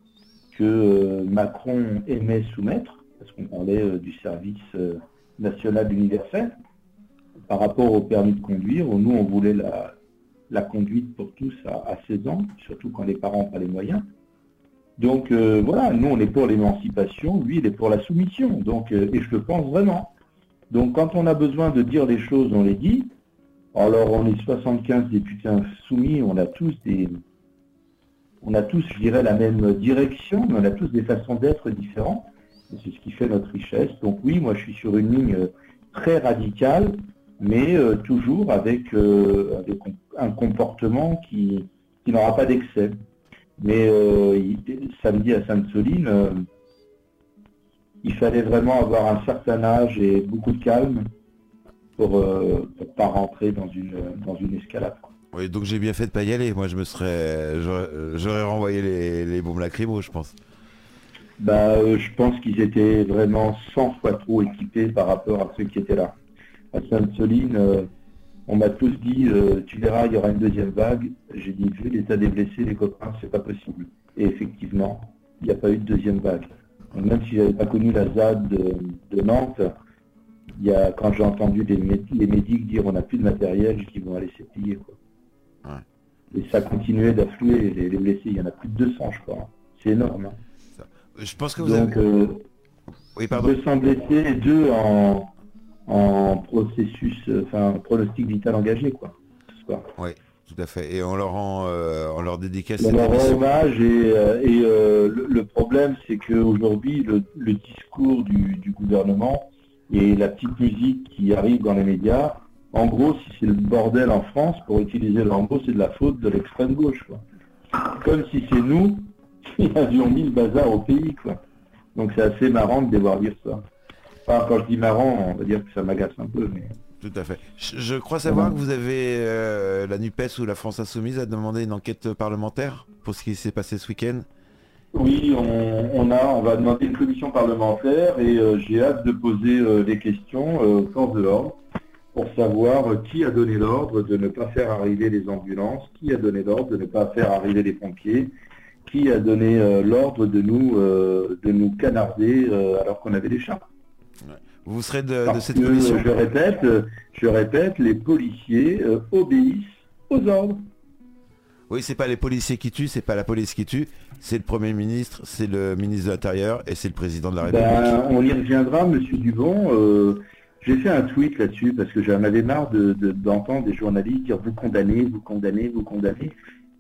que euh, Macron aimait soumettre, parce qu'on parlait du service national universel, par rapport au permis de conduire, où nous on voulait la, conduite pour tous à, 16 ans, surtout quand les parents n'ont pas les moyens. Donc voilà, nous on est pour l'émancipation, lui il est pour la soumission, donc, et je le pense vraiment. Donc quand on a besoin de dire les choses, on les dit, alors, on est 75 députés soumis, on a tous des, on a tous, je dirais, la même direction, mais on a tous des façons d'être différentes. C'est ce qui fait notre richesse. Donc oui, moi je suis sur une ligne très radicale, mais euh, toujours avec, euh, un comportement qui, n'aura pas d'excès. Mais euh, samedi à Sainte-Soline, il fallait vraiment avoir un certain âge et beaucoup de calme pour ne pas rentrer dans une, dans une escalade. Oui, donc j'ai bien fait de pas y aller. Moi, je me serais, j'aurais renvoyé les, les bombes lacrymaux, je pense. Bah, euh, Je pense qu'ils étaient vraiment 100 fois trop équipés par rapport à ceux qui étaient là. À Sainte-Soline, euh, on m'a tous dit, euh, tu verras, il y aura une deuxième vague. J'ai dit, vu l'état des blessés, les copains, c'est pas possible. Et effectivement, il n'y a pas eu de deuxième vague. même si j'avais pas connu la ZAD de, Nantes, il y a, quand j'ai entendu les, médics dire on n'a plus de matériel, je dis bon allez c'est plié quoi. Et ça continuait d'affluer les, blessés, il y en a plus de 200 je crois. C'est énorme. Hein. Je pense que vous Donc, avez... euh, oui, 200 blessés et deux en, en processus, enfin pronostic vital engagé quoi. Oui, tout à fait. Et on leur rend, euh, on leur dédicace. On leur rend hommage et, euh, et euh, le, problème c'est qu'aujourd'hui le, le discours du, du, gouvernement et la petite musique qui arrive dans les médias, en gros si c'est le bordel en France, pour utiliser le mot, c'est de la faute de l'extrême gauche. Quoi. Comme si c'est nous qui avions mis le bazar au pays. Quoi. Donc c'est assez marrant de devoir dire ça quand je dis marrant, on va dire que ça m'agace un peu. Mais... Tout à fait. Je, crois savoir que vous avez euh, la NUPES ou la France Insoumise a demandé une enquête parlementaire pour ce qui s'est passé ce week-end. Oui, on, a, on va demander une commission parlementaire et euh, j'ai hâte de poser euh, des questions aux forces de l'ordre pour savoir qui a donné l'ordre de ne pas faire arriver les ambulances, qui a donné l'ordre de ne pas faire arriver les pompiers, qui a donné l'ordre de nous de nous canarder alors qu'on avait des chats. Vous serez de, cette commission Je répète, je répète, les policiers euh, obéissent aux ordres. Oui, c'est pas les policiers qui tuent, c'est pas la police qui tue, c'est le Premier ministre, c'est le ministre de l'Intérieur et c'est le président de la ben, République. on y reviendra, Monsieur Dubon. Euh, j'ai fait un tweet là-dessus parce que j'en avais marre d'entendre des journalistes dire vous condamnez, vous condamnez, vous condamnez.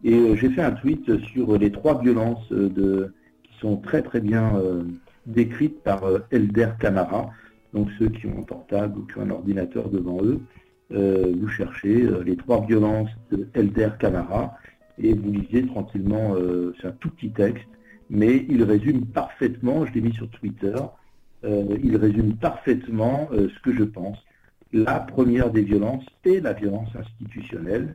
Et euh, j'ai fait un tweet sur les trois violences de, qui sont très très bien décrites par Elder Camara. Donc ceux qui ont un portable ou qui ont un ordinateur devant eux, euh, vous cherchez euh, les trois violences de Elder Camara et vous lisez tranquillement, euh, c'est un tout petit texte, mais il résume parfaitement, je l'ai mis sur Twitter, il résume parfaitement ce que je pense. La première des violences est la violence institutionnelle,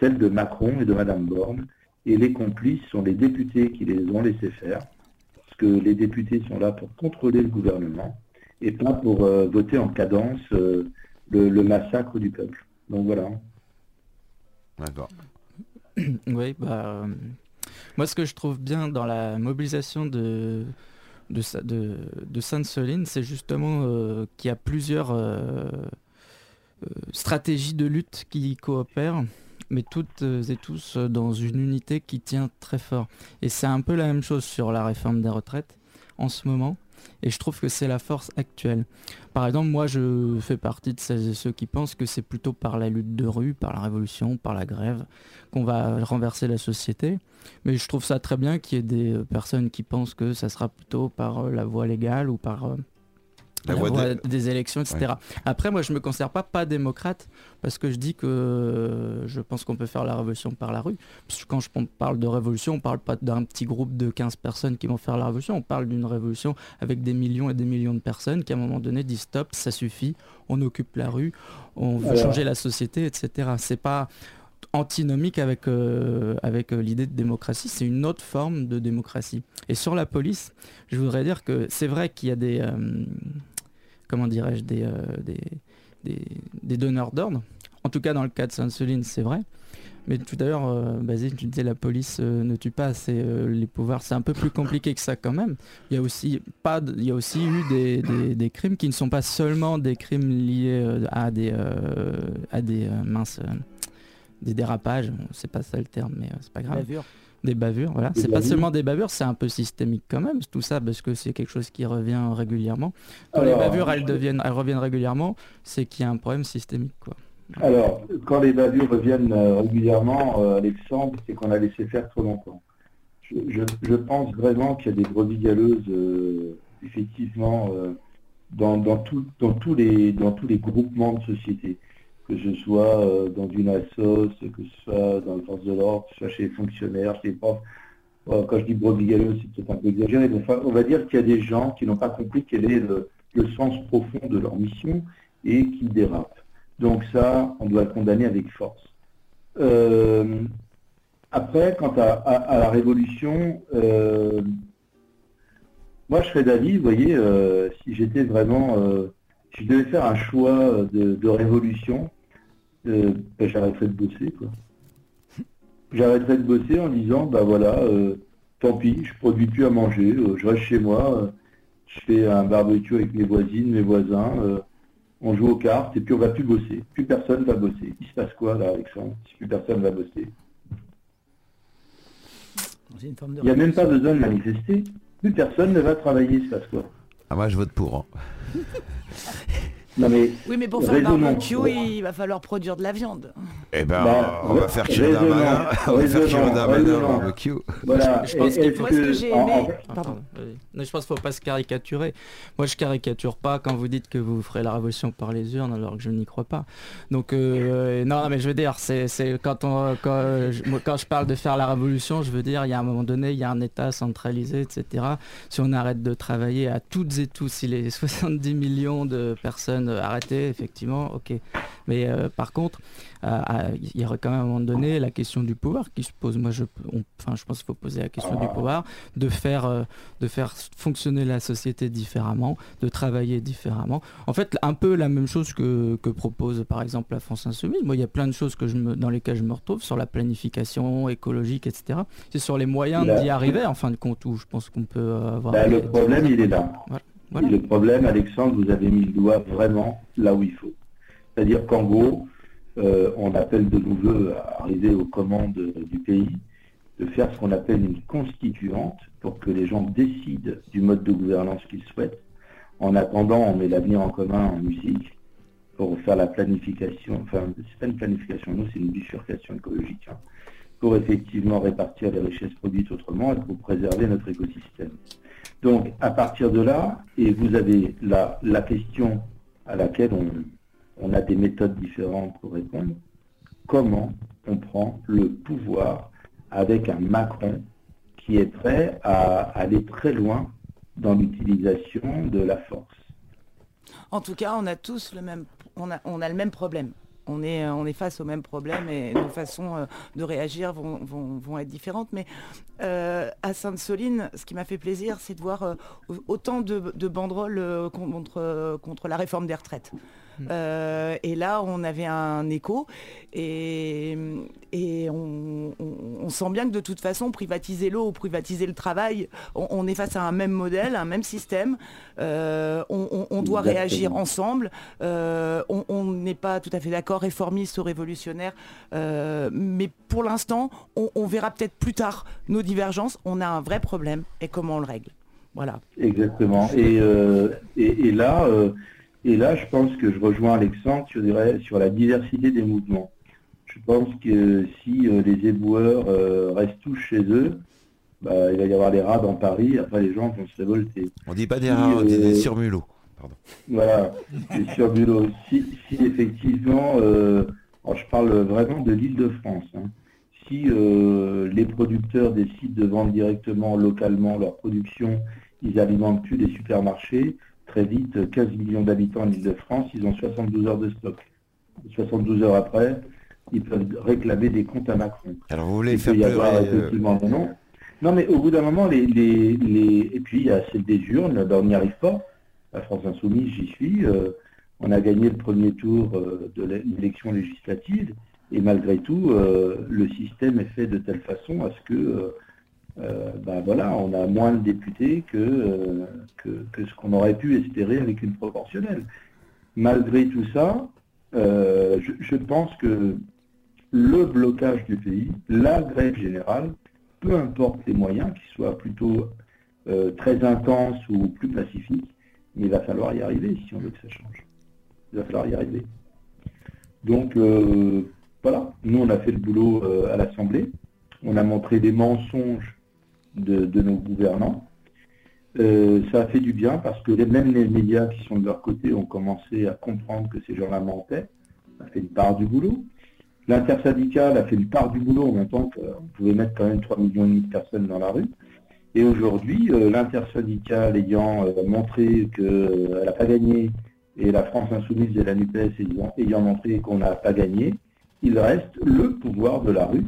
celle de Macron et de Madame Borne, et les complices sont les députés qui les ont laissés faire, parce que les députés sont là pour contrôler le gouvernement, et pas pour euh, voter en cadence euh, le, massacre du peuple. Donc voilà. D'accord. Oui, bah, euh, moi ce que je trouve bien dans la mobilisation de, de, de, de Sainte-Soline, c'est justement qu'il y a plusieurs stratégies de lutte qui coopèrent mais toutes et tous dans une unité qui tient très fort. Et c'est un peu la même chose sur la réforme des retraites en ce moment. Et je trouve que c'est la force actuelle. Par exemple, moi, je fais partie de ceux qui pensent que c'est plutôt par la lutte de rue, par la révolution, par la grève, qu'on va renverser la société. Mais je trouve ça très bien qu'il y ait des euh, personnes qui pensent que ça sera plutôt par euh, la voie légale ou par euh, des élections, etc. Après, moi, je me considère pas pas démocrate parce que je dis que je pense qu'on peut faire la révolution par la rue. Parce que quand je parle de révolution, on parle pas d'un petit groupe de 15 personnes qui vont faire la révolution. On parle d'une révolution avec des millions et des millions de personnes qui, à un moment donné, disent stop, ça suffit, on occupe la rue, on veut changer la société, etc. C'est pas antinomique avec, euh, avec euh, l'idée de démocratie, c'est une autre forme de démocratie. Et sur la police, je voudrais dire que c'est vrai qu'il y a des, euh, comment dirais-je, des, des, des, donneurs d'ordre. En tout cas, dans le cas de Sainte-Soline, c'est vrai. Mais tout à l'heure, Basile, tu disais la police ne tue pas, c'est les pouvoirs, c'est un peu plus compliqué que ça quand même. Il y a aussi, eu des, crimes qui ne sont pas seulement des crimes liés à des, à des minces des dérapages, c'est pas ça le terme, mais euh, c'est pas grave. Des bavures, voilà. C'est pas seulement des bavures, c'est un peu systémique quand même, tout ça, parce que c'est quelque chose qui revient régulièrement. Quand les bavures, elles, deviennent, elles reviennent régulièrement, c'est qu'il y a un problème systémique, quoi. Alors, quand les bavures reviennent euh, régulièrement, euh, Alexandre, c'est qu'on a laissé faire trop longtemps. Je, pense vraiment qu'il y a des brebis galeuses, effectivement, dans, dans, dans, tous les, dans tous les groupements de société que ce soit euh, dans une assos, que ce soit dans le force de l'ordre, que ce soit chez les fonctionnaires, chez les profs. quand je dis brebis c'est peut-être un peu exagéré, mais on va dire qu'il y a des gens qui n'ont pas compris quel est le, sens profond de leur mission et qui dérapent. Donc ça, on doit le condamner avec force. Euh, après, quant à, la révolution, euh, moi, je serais d'avis, vous voyez, si j'étais vraiment, si je devais faire un choix de, révolution, ben, j'arrêterais de bosser, quoi. J'arrêterais de bosser en disant, bah voilà, tant pis, je produis plus à manger, je reste chez moi, je fais un barbecue avec mes voisines, mes voisins, on joue aux cartes et puis on va plus bosser. Plus personne va bosser. Il se passe quoi là, Alexandre, si plus personne va bosser? Il n'y a même pas besoin de manifester. Plus personne ne va travailler, il se passe quoi? Ah moi je vote pour. Hein. oui, mais pour faire un barbecue, il va falloir produire de la viande. Eh ben, bah, on va faire d'un on va faire barbecue. Voilà. Je, pense qu'il faut... que j'ai aimé... Je pense qu'il faut pas se caricaturer. Moi, je caricature pas quand vous dites que vous ferez la révolution par les urnes, alors que je n'y crois pas. Donc, euh, non, mais je veux dire, c'est quand on, quand, je, quand je parle de faire la révolution, je veux dire, il y a un moment donné, il y a un État centralisé, etc. Si on arrête de travailler à toutes et tous, si les 70 millions de personnes arrêter, effectivement, ok. Mais euh, par contre, euh, il y aurait quand même à un moment donné la question du pouvoir qui se pose. Moi, je, enfin, je pense qu'il faut poser la question du pouvoir, de faire, euh, de faire fonctionner la société différemment, de travailler différemment. En fait, un peu la même chose que, que propose par exemple la France Insoumise. Moi, il y a plein de choses que je me, dans lesquelles je me retrouve sur la planification écologique, etc. C'est sur les moyens d'y arriver, en fin de compte, où je pense qu'on peut avoir. Bah, le problème, il est là. Le problème, Alexandre, vous avez mis le doigt vraiment là où il faut. C'est-à-dire qu'en gros, euh, on appelle de nouveau à arriver aux commandes du pays de faire ce qu'on appelle une constituante pour que les gens décident du mode de gouvernance qu'ils souhaitent. En attendant, on met l'avenir en commun en musique pour faire la planification, enfin, c'est pas une planification, nous, c'est une bifurcation écologique, hein, pour effectivement répartir les richesses produites autrement et pour préserver notre écosystème. Donc, à partir de là, et vous avez la, la question à laquelle on, a des méthodes différentes pour répondre, comment on prend le pouvoir avec un Macron qui est prêt à aller très loin dans l'utilisation de la force? En tout cas, on a tous le même, on a le même problème on est, on est face au même problème et nos façons euh, de réagir vont, être différentes. Mais euh, à Sainte-Soline, ce qui m'a fait plaisir, c'est de voir euh, autant de, banderoles contre la réforme des retraites. Euh, et là, on avait un écho et, on, sent bien que de toute façon, privatiser l'eau ou privatiser le travail, on, est face à un même modèle, un même système. Euh, on, doit réagir ensemble. Euh, on n'est pas tout à fait d'accord, réformiste ou révolutionnaire, mais pour l'instant, on, verra peut-être plus tard nos divergences. On a un vrai problème et comment on le règle. Voilà. Exactement. Et, et là, et là, je pense que je rejoins Alexandre sur, sur la diversité des mouvements. Je pense que si euh, les éboueurs euh, restent tous chez eux, bah, il va y avoir des rats dans Paris, après les gens vont se révolter. On dit pas des rats, on dit des euh, surmulots. Voilà, des surmulots. Si, si effectivement, je parle vraiment de l'île de France, hein. si les producteurs décident de vendre directement, localement leur production, ils alimentent plus les supermarchés, très vite 15 millions d'habitants en Ile-de-France, ils ont 72 heures de stock. 72 heures après, ils peuvent réclamer des comptes à Macron. Alors vous voulez faire pleurer euh, non. non, mais au bout d'un moment, les, les, et puis il y a celle des urnes, ben, on n'y arrive pas. La France Insoumise, j'y suis. Euh, on a gagné le premier tour euh, de l'élection législative, et malgré tout, le système est fait de telle façon à ce que ben voilà, on a moins de députés que, euh, que, ce qu'on aurait pu espérer avec une proportionnelle. Malgré tout ça, euh, je, pense que le blocage du pays, la grève générale, peu importe les moyens, qu'ils soient plutôt très intenses ou plus pacifiques, il va falloir y arriver si on veut que ça change. Il va falloir y arriver. Donc voilà, nous on a fait le boulot à l'Assemblée, on a montré des mensonges de, nos gouvernants. Euh, ça a fait du bien parce que même les médias qui sont de leur côté ont commencé à comprendre que ces gens-là mentaient. Ça a fait une part du boulot. L'intersyndicale a fait une part du boulot en même temps qu'on pouvait mettre quand même 3 millions de personnes dans la rue. Et aujourd'hui, euh, l'intersyndicale ayant euh, montré qu'elle n'a pas gagné, et la France Insoumise et la NUPES ayant montré qu'on n'a pas gagné, il reste le pouvoir de la rue,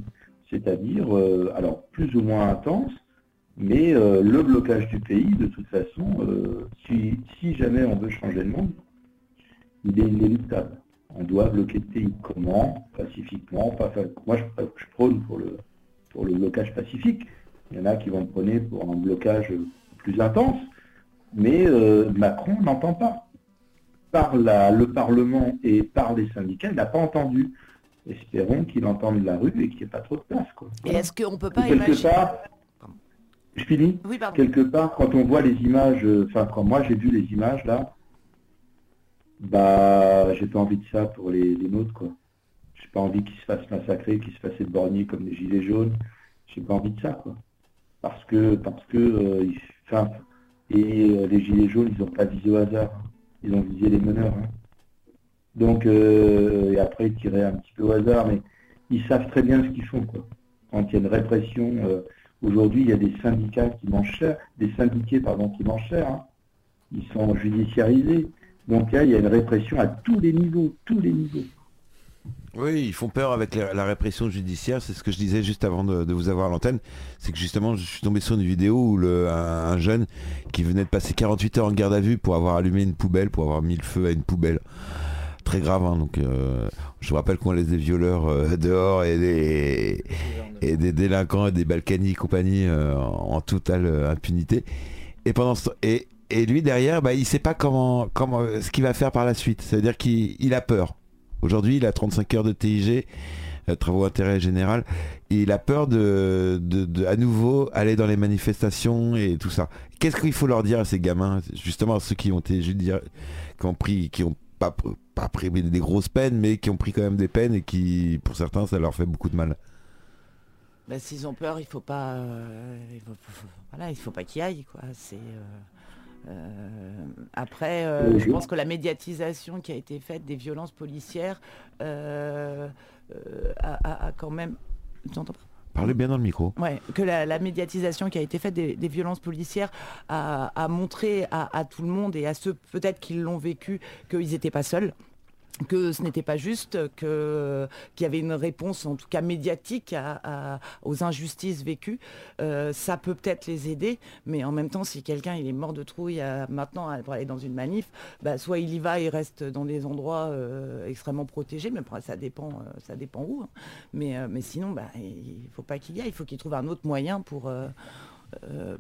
c'est-à-dire, alors plus ou moins intense, Mais euh, le blocage du pays, de toute façon, euh, si, jamais on veut changer le monde, il est inéluctable. On doit bloquer le pays. Comment? Pacifiquement. Moi, je, prône pour le, pour le blocage pacifique. Il y en a qui vont prôner pour un blocage plus intense. Mais euh, Macron n'entend pas. Par le Parlement et par les syndicats, il n'a pas entendu. Espérons qu'il entende la rue et qu'il n'y ait pas trop de place. Et est-ce qu'on ne peut pas imaginer... Je finis Quelque part, quand on voit les images, euh, enfin quand moi j'ai vu les images là, bah j'ai pas envie de ça pour les, nôtres quoi. J'ai pas envie qu'ils se fassent massacrer, qu'ils se fassent éborgner comme les gilets jaunes. J'ai pas envie de ça quoi. Parce que parce que euh, et euh, les gilets jaunes ils ont pas visé au hasard. Ils ont visé les meneurs. Hein. Donc et après ils tiraient un petit peu au hasard, mais ils savent très bien ce qu'ils font quoi. Quand il y a une répression Aujourd'hui, il y a des syndicats qui mangent cher, des syndiqués pardon, qui mangent cher. Hein. Ils sont judiciarisés. Donc là, il y a une répression à tous les niveaux, tous les niveaux. Oui, ils font peur avec la répression judiciaire. C'est ce que je disais juste avant de, vous avoir à l'antenne. C'est que justement, je suis tombé sur une vidéo où un, jeune qui venait de passer 48 heures en garde à vue pour avoir allumé une poubelle, pour avoir mis le feu à une poubelle. Très grave. Hein, donc, euh, je vous rappelle qu'on laisse des violeurs euh, dehors et des, et des délinquants et des Balkany et compagnie euh, en totale impunité. Et pendant et, et lui derrière, bah, il sait pas comment, comment ce qu'il va faire par la suite. C'est-à-dire qu'il a peur. Aujourd'hui, il a 35 heures de TIG, travaux intérêt général, et il a peur de, de, à nouveau aller dans les manifestations et tout ça. Qu'est-ce qu'il faut leur dire à ces gamins, justement à ceux qui ont été, je dire, qui ont pris, qui ont pas, pas pris des grosses peines, mais qui ont pris quand même des peines et qui, pour certains, ça leur fait beaucoup de mal. Bah, s'ils ont peur, il faut pas, euh, il faut, voilà, il faut pas qu'ils aillent, quoi. C'est euh, euh, après, je pense que la médiatisation qui a été faite des violences policières a, quand même. pas? Parlez bien dans le micro. Que la, médiatisation qui a été faite des, violences policières a, montré à, tout le monde et à ceux peut-être qui l'ont vécu qu'ils n'étaient pas seuls que ce n'était pas juste, qu'il y avait une réponse en tout cas médiatique aux injustices vécues. Euh, ça peut peut-être les aider, mais en même temps, si quelqu'un est mort de trouille maintenant pour aller dans une manif, bah, soit il y va, il reste dans des endroits euh, extrêmement protégés, mais ça dépend, euh, ça dépend où. Hein. Mais, sinon, bah, il ne faut pas qu'il y aille, il faut qu'il trouve un autre moyen pour,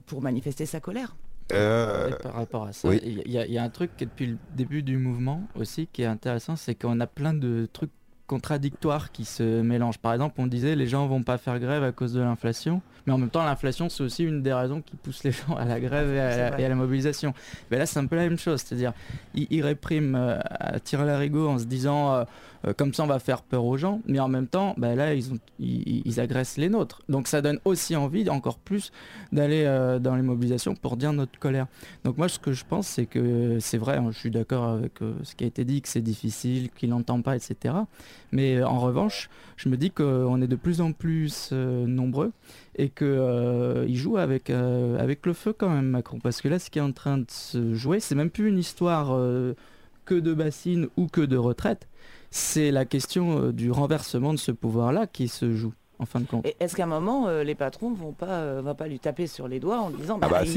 pour manifester sa colère. Euh, par rapport à ça, il y, a un truc qui est depuis le début du mouvement aussi qui est intéressant, c'est qu'on a plein de trucs contradictoires qui se mélangent. Par exemple, on disait les gens vont pas faire grève à cause de l'inflation, mais en même temps l'inflation c'est aussi une des raisons qui pousse les gens à la grève et à, la, mobilisation. Mais là c'est un peu la même chose, c'est-à-dire ils, répriment euh, à tirer l'arigot en se disant euh, euh, comme ça on va faire peur aux gens, mais en même temps bah, là ils, agressent les nôtres. Donc ça donne aussi envie encore plus d'aller dans les mobilisations pour dire notre colère. Donc moi ce que je pense c'est que c'est vrai, hein, je suis d'accord avec ce qui a été dit, que c'est difficile, qu'il n'entend pas, etc. Mais en revanche, je me dis qu'on est de plus en plus nombreux et qu'il euh, joue avec, euh, avec le feu quand même Macron. Parce que là ce qui est en train de se jouer, c'est même plus une histoire euh, que de bassine ou que de retraite, c'est la question du renversement de ce pouvoir-là qui se joue. En fin de compte. Est-ce qu'à un moment, les patrons ne vont pas, vont pas lui taper sur les doigts en disant ah bah, bah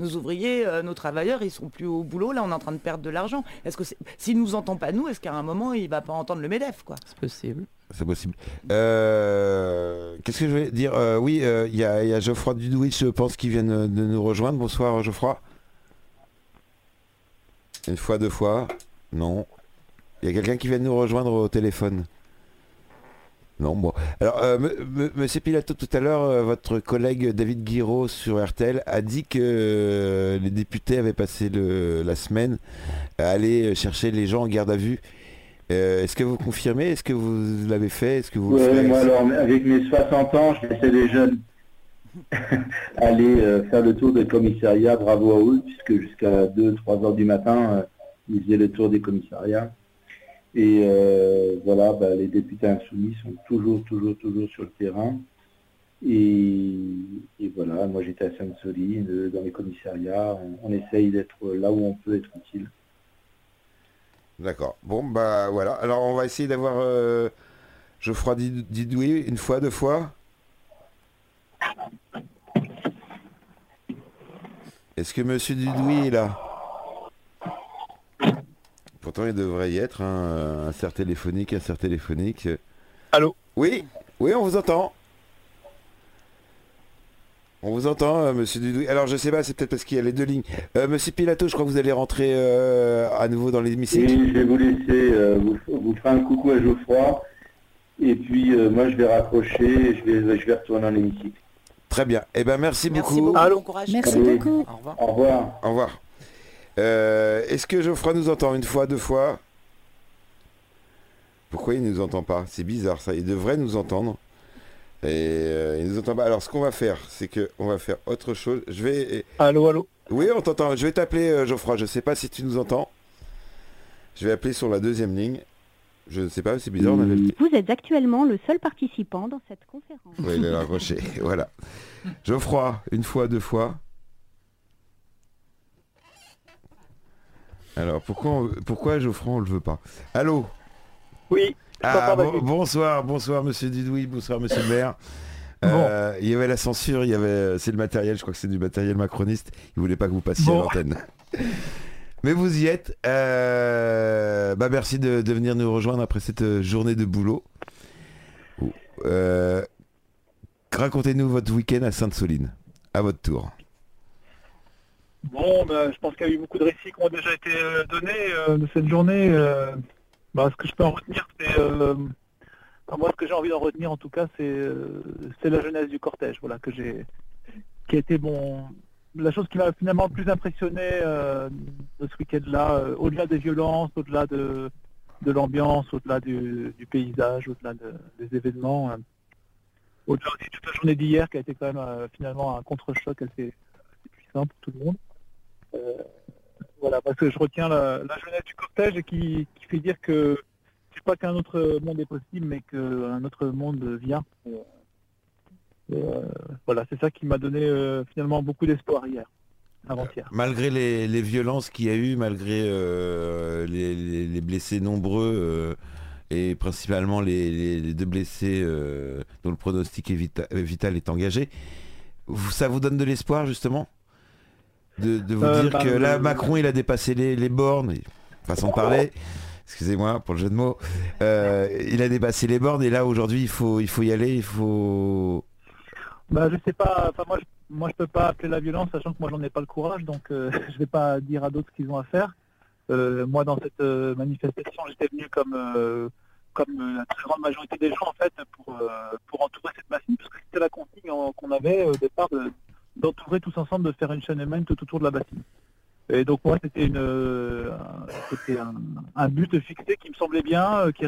nos ouvriers, nos travailleurs, ils sont plus au boulot, là on est en train de perdre de l'argent. Est-ce que s'il nous entend pas nous, est-ce qu'à un moment il va pas entendre le Medef quoi? C'est possible. C'est possible. Euh, qu'est-ce que je vais dire? Euh, Oui, euh, il y, a Geoffroy Dudouis, je pense, qui vient de nous rejoindre. Bonsoir, Geoffroy. Une fois, deux fois. Non. Il y a quelqu'un qui vient de nous rejoindre au téléphone. Non, bon. Alors, Monsieur Pilato, tout à l'heure, votre collègue David Guiraud sur RTL a dit que les députés avaient passé la semaine à aller chercher les gens en garde à vue euh, est-ce que vous confirmez? Est-ce que vous l'avez fait? Est-ce que vous Oui, moi alors, avec mes 60 ans, je laissais les jeunes aller euh, faire le tour des commissariats, bravo à eux, puisque jusqu'à 2-3 heures du matin, euh, ils faisaient le tour des commissariats. Et voilà, bah, les députés insoumis sont toujours, toujours, toujours sur le terrain. Et, voilà, moi j'étais à Sainte-Soline, dans les commissariats, on essaye d'être là où on peut être utile. D'accord. Bon, bah voilà. Alors, on va essayer d'avoir euh, Geoffroy Didoué une fois, deux fois. Est-ce que Monsieur Dudouis est là? Pourtant, il devrait y être, hein, un cerf téléphonique, un cerf téléphonique. Allô Oui, oui, on vous entend. On vous entend, euh, monsieur Dudouis. Alors, je sais pas, c'est peut-être parce qu'il y a les deux lignes. Euh, monsieur Pilato, je crois que vous allez rentrer euh, à nouveau dans l'hémicycle. Oui, je vais vous laisser, euh, vous, vous faire un coucou à Geoffroy. Et puis, euh, moi, je vais raccrocher et je vais, je vais retourner dans l'hémicycle. Très bien. Eh ben, merci, Merci beaucoup. beaucoup. Allô courage. Merci Allez. beaucoup. Au revoir. Au revoir. Au revoir. Euh, Est-ce que Geoffroy nous entend une fois, deux fois? Pourquoi il ne nous entend pas? C'est bizarre ça. Il devrait nous entendre. Et euh, il nous entend pas. Alors ce qu'on va faire, c'est que on va faire autre chose. Je vais. Allô, allô Oui, on t'entend. Je vais t'appeler euh, Geoffroy. Je sais pas si tu nous entends. Je vais appeler sur la deuxième ligne. Je ne sais pas, c'est bizarre. On avait le- Vous êtes actuellement le seul participant dans cette conférence. Oui, il est raccroché. voilà. Geoffroy, une fois, deux fois. Alors, pourquoi, on- pourquoi Geoffroy, on le veut pas? Allô? Oui. Ah, bon- bonsoir, bonsoir Monsieur Didouille, bonsoir Monsieur le maire. Euh, Il y avait la censure, il y avait, c'est le matériel, je crois que c'est du matériel macroniste. Il voulait pas que vous passiez à Bon. l'antenne. Mais vous y êtes. Euh, bah merci de, de venir nous rejoindre après cette euh, journée de boulot. Euh, Racontez-nous votre week-end à Sainte-Soline. À votre tour. Bon, bah, je pense qu'il y a eu beaucoup de récits qui ont déjà été euh, donnés euh, de cette journée. euh, bah, ce que je peux en retenir, c'est... moi, ce que j'ai envie d'en retenir, en tout cas, c'est la jeunesse du cortège, voilà, que j'ai... qui a été bon... La chose qui m'a finalement le plus impressionné de ce week-end-là, au-delà des violences, au-delà de, l'ambiance, au-delà du, paysage, au-delà de- des événements, au-delà de toute la journée d'hier qui a été quand même finalement un contre-choc assez puissant pour tout le monde. Euh, voilà, parce que je retiens la, jeunesse du cortège qui, fait dire que c'est pas qu'un autre monde est possible, mais qu'un autre monde vient. Et, euh, voilà, c'est ça qui m'a donné euh, finalement beaucoup d'espoir hier, avant-hier. Malgré les, violences qu'il y a eu, malgré euh, les, les- les blessés nombreux euh, et principalement les, deux blessés euh, dont le pronostic euh, vital est engagé, ça vous donne de l'espoir justement? De, de vous Euh, dire bah, que là Macron il a dépassé les, les bornes, façon de parler. Excusez-moi pour le jeu de mots. Euh, il a dépassé les bornes et là aujourd'hui il faut, il faut y aller, il faut. Bah, je sais pas, enfin moi je, moi je peux pas appeler la violence sachant que moi j'en ai pas le courage donc euh, je vais pas dire à d'autres ce qu'ils ont à faire. Euh, moi dans cette manifestation j'étais venu comme comme la très grande majorité des gens en fait pour pour entourer cette machine parce que c'était la consigne qu'on avait au départ de- d'entourer tous ensemble de faire une chaîne humaine tout autour de la bassine. Et donc moi c'était une euh, un- un, but fixé qui me semblait bien, euh, qui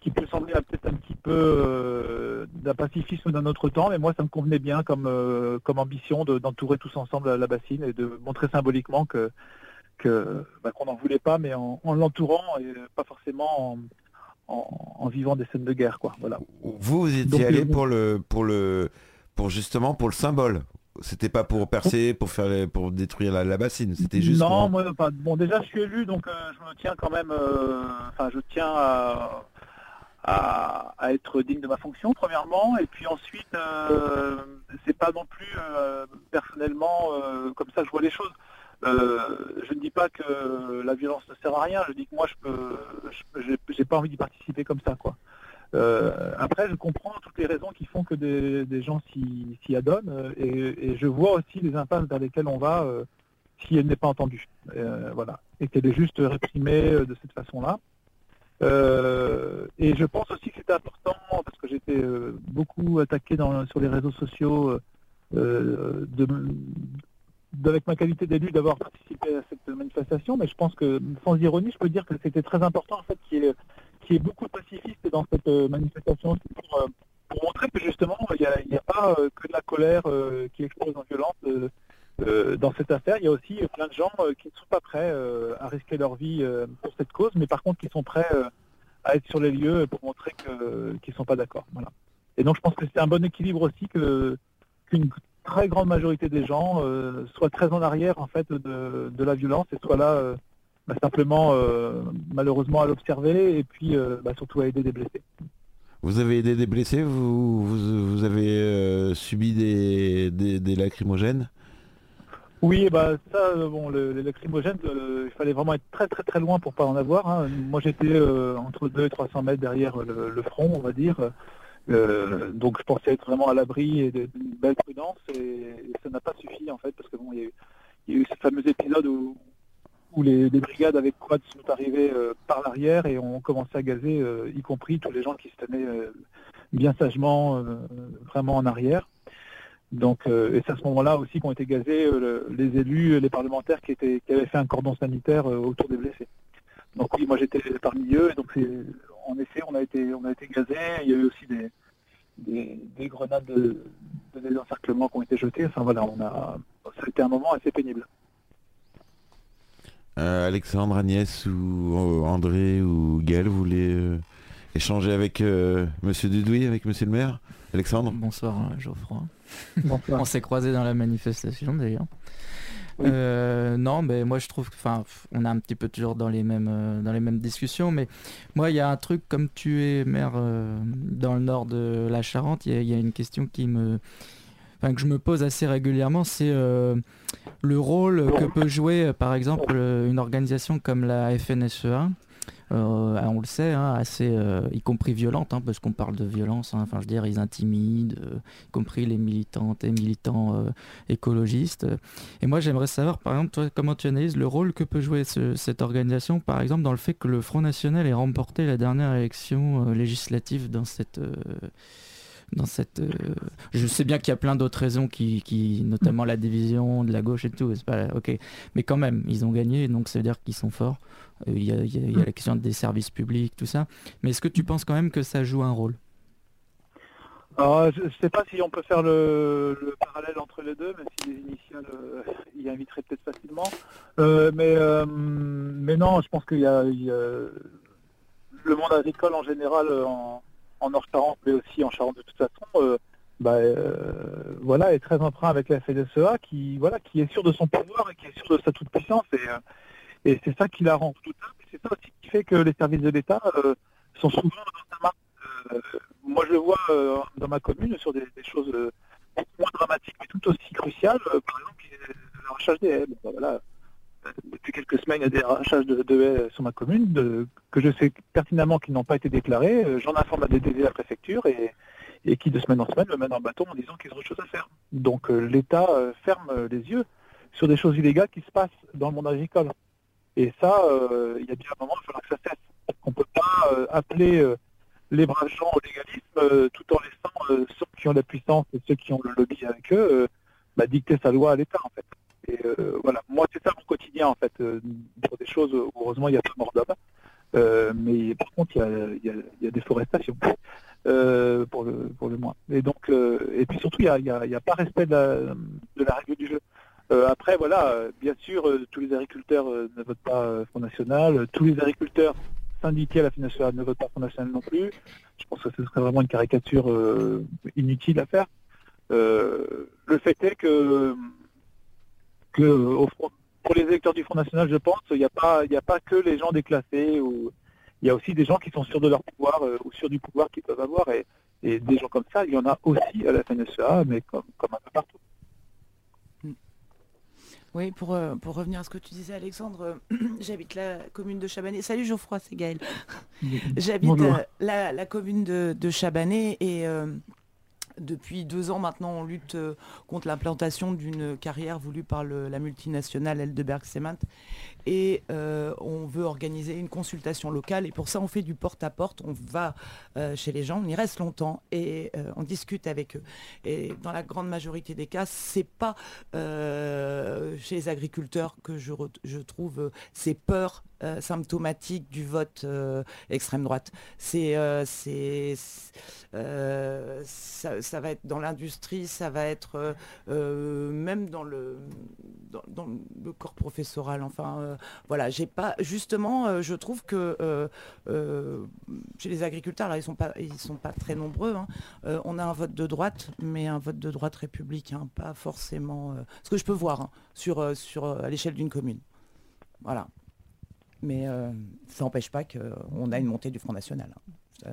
qui peut sembler peut-être un petit peu euh, d'un pacifisme d'un autre temps, mais moi ça me convenait bien comme, euh, comme ambition de- d'entourer tous ensemble la, la bassine et de montrer symboliquement que bah, qu'on n'en voulait pas, mais en, en l'entourant et pas forcément en, en- en vivant des scènes de guerre, quoi. Voilà. Vous, vous étiez allé pour le pour le pour justement pour le symbole. C'était pas pour percer, pour faire les- pour détruire la, la bassine. C'était juste. Non, pour- moi, enfin, bon, déjà, je suis élu, donc euh, je me tiens quand même, euh, enfin, je tiens à, à, à être digne de ma fonction, premièrement, et puis ensuite, euh, c'est pas non plus personnellement comme ça que je vois les choses. Euh, je ne dis pas que la violence ne sert à rien. Je dis que moi, je peux, j'ai pas envie d'y participer comme ça, quoi. Euh, après, je comprends toutes les raisons qui font que des, gens s'y adonnent euh, et, je vois aussi les impasses vers lesquelles on va euh, si elle n'est pas entendue. Voilà. Et qu'elle est juste réprimée de cette façon-là. Et je pense aussi que c'est important, parce que j'étais beaucoup attaqué dans, sur les réseaux sociaux de, avec ma qualité d'élu d'avoir participé à cette manifestation, mais je pense que sans ironie, je peux dire que c'était très important en fait qu'il y ait, qu'il y ait beaucoup de pacifistes dans cette euh, manifestation euh, pour montrer que justement il n'y a, pas euh, que de la colère qui explose en violence dans cette affaire. Il y a aussi plein de gens qui ne sont pas prêts à risquer leur vie pour cette cause, mais par contre qui sont prêts à être sur les lieux pour montrer qu'ils ne sont pas d'accord. Voilà. Et donc je pense que c'est un bon équilibre aussi que qu'une très grande majorité des gens soient très en arrière en fait de, de la violence et soient là bah, simplement euh, malheureusement à l'observer et puis euh, bah, surtout à aider des blessés. Vous avez aidé des blessés Vous, vous, vous avez euh, subi des, des, des lacrymogènes? Oui, bah ça, bon, le, les lacrymogènes, il fallait vraiment être très très très loin pour pas en avoir. hein. Moi, j'étais entre 2 et 300 mètres derrière le, le front, on va dire. Euh, donc je pensais être vraiment à l'abri et d'une belle prudence et, ça n'a pas suffi en fait parce que bon il y a eu, il y a eu ce fameux épisode où, où les, brigades avec quad sont arrivées euh, par l'arrière et ont commencé à gazer, euh, y compris tous les gens qui se tenaient euh, bien sagement vraiment en arrière. Donc et c'est à ce moment-là aussi qu'ont été gazés le- les élus, les parlementaires qui étaient qui avaient fait un cordon sanitaire autour des blessés. Donc oui, moi j'étais parmi eux et donc en effet on a été on a été gazés. Il y a eu aussi des grenades de, de désencerclement qui ont été jetées. Enfin voilà, on a ça a été un moment assez pénible. Euh, Alexandre, Agnès ou euh, André ou Gaël, vous voulez euh, échanger avec euh, Monsieur Dudouis, avec Monsieur le maire? Alexandre? Bonsoir euh, Geoffroy. Bonsoir. On s'est croisés dans la manifestation d'ailleurs. Euh, non, mais moi je trouve que, enfin, on est un petit peu toujours dans les mêmes, euh, dans les mêmes discussions, mais moi il y a un truc comme tu es maire euh, dans le nord de la Charente, il y, a- il y a une question qui me, enfin, que je me pose assez régulièrement, c'est euh, le rôle que peut jouer, euh, par exemple, euh, une organisation comme la FNSEA. euh, on le sait, hein, assez, euh, y compris violente, hein, parce qu'on parle de violence. hein, Enfin, je veux dire, ils intimident, euh, y compris les militantes et militants écologistes. Et moi, j'aimerais savoir, par exemple, toi, comment tu analyses le rôle que peut jouer ce- cette organisation, par exemple, dans le fait que le Front National ait remporté la dernière élection législative dans cette. Dans cette, euh, je sais bien qu'il y a plein d'autres raisons qui, qui, notamment la division de la gauche et tout, c'est pas ok, mais quand même ils ont gagné, donc ça veut dire qu'ils sont forts. Euh, Il y, a, il y a- il y a la question des services publics, tout ça. Mais est-ce que tu penses quand même que ça joue un rôle? Alors, je ne sais pas si on peut faire le, le parallèle entre les deux, même si les initiales euh, y inviteraient peut-être facilement. Euh, mais, euh, mais non, je pense qu'il y a, il y a le monde agricole en général en, en Nord-Charente, mais aussi en Charente de toute façon, euh, bah, euh, voilà, est très emprunt avec la FDSEA qui, voilà, qui est sûr de son pouvoir et qui est sûr de sa toute-puissance. Et, euh, et c'est ça qui la rend redoutable. C'est ça aussi qui fait que les services de l'État sont souvent dans sa. Euh, moi, je le vois dans ma commune sur des, choses beaucoup moins dramatiques, mais tout aussi cruciales. Par exemple, il y a l'arrachage des haies. Bon, bah, voilà. Euh, Depuis quelques semaines, il y a des arrachages de, de haies sur ma commune que je sais pertinemment qu'ils n'ont pas été déclarés. Euh, J'en informe la DDD, la préfecture, et, qui de semaine en semaine me mènent en bâton en disant qu'ils ont autre chose à faire. Donc euh, l'État euh, ferme euh, les yeux sur des choses illégales qui se passent dans le monde agricole. Et ça, euh, il y a bien un moment, il faudra que ça cesse. Qu'on ne peut pas euh, appeler euh, les braves gens au légalisme euh, tout en laissant euh, ceux qui ont la puissance et ceux qui ont le lobby avec eux euh, bah, dicter sa loi à l'État en fait. Et euh, voilà, moi c'est ça mon quotidien en fait, euh, pour des choses heureusement il n'y a pas mort d'homme. Euh, mais par contre il y a, y a- y a euh, pour, le, pour le moins. Et donc et puis surtout il n'y a, y a- y a pas respect de la, de la règle du jeu. Après, voilà, bien sûr, tous les agriculteurs ne votent pas Front National, tous les agriculteurs syndiqués à la Front ne votent pas Front National non plus. Je pense que ce serait vraiment une caricature inutile à faire. Le fait est que, que au front- pour les électeurs du Front National, je pense, il n'y a pas, il n'y a pas que les gens déclassés ou il y a aussi des gens qui sont sûrs de leur pouvoir euh, ou sûrs du pouvoir qu'ils peuvent avoir et, et des gens comme ça, il y en a aussi à la FNSEA, mais comme, comme un peu partout. Oui, pour, euh, pour revenir à ce que tu disais, Alexandre, euh, j'habite la commune de Chabanais. Salut Geoffroy, c'est Gaël. J'habite Bonjour. euh, la, la commune de, de Chabanais et euh, depuis deux ans maintenant, on lutte euh, contre l'implantation d'une carrière voulue par la multinationale Eldeberg Cement et euh, on veut organiser une consultation locale et pour ça on fait du porte-à-porte, on va euh, chez les gens, on y reste longtemps et euh, on discute avec eux. Et dans la grande majorité des cas, c'est pas chez les agriculteurs que je, trouve ces peurs euh, symptomatiques du vote extrême droite. C'est ça, va être dans l'industrie, ça va être même dans le dans, dans le corps professoral. Enfin, voilà, j'ai pas justement, euh, je trouve que euh, euh, chez les agriculteurs, ils sont pas ils sont pas très nombreux. hein. On a un vote de droite, mais un vote de droite républicain, pas forcément. ce que je peux voir hein, sur à l'échelle d'une commune. Voilà. Mais ça n'empêche pas qu'on a une montée du Front National. hein.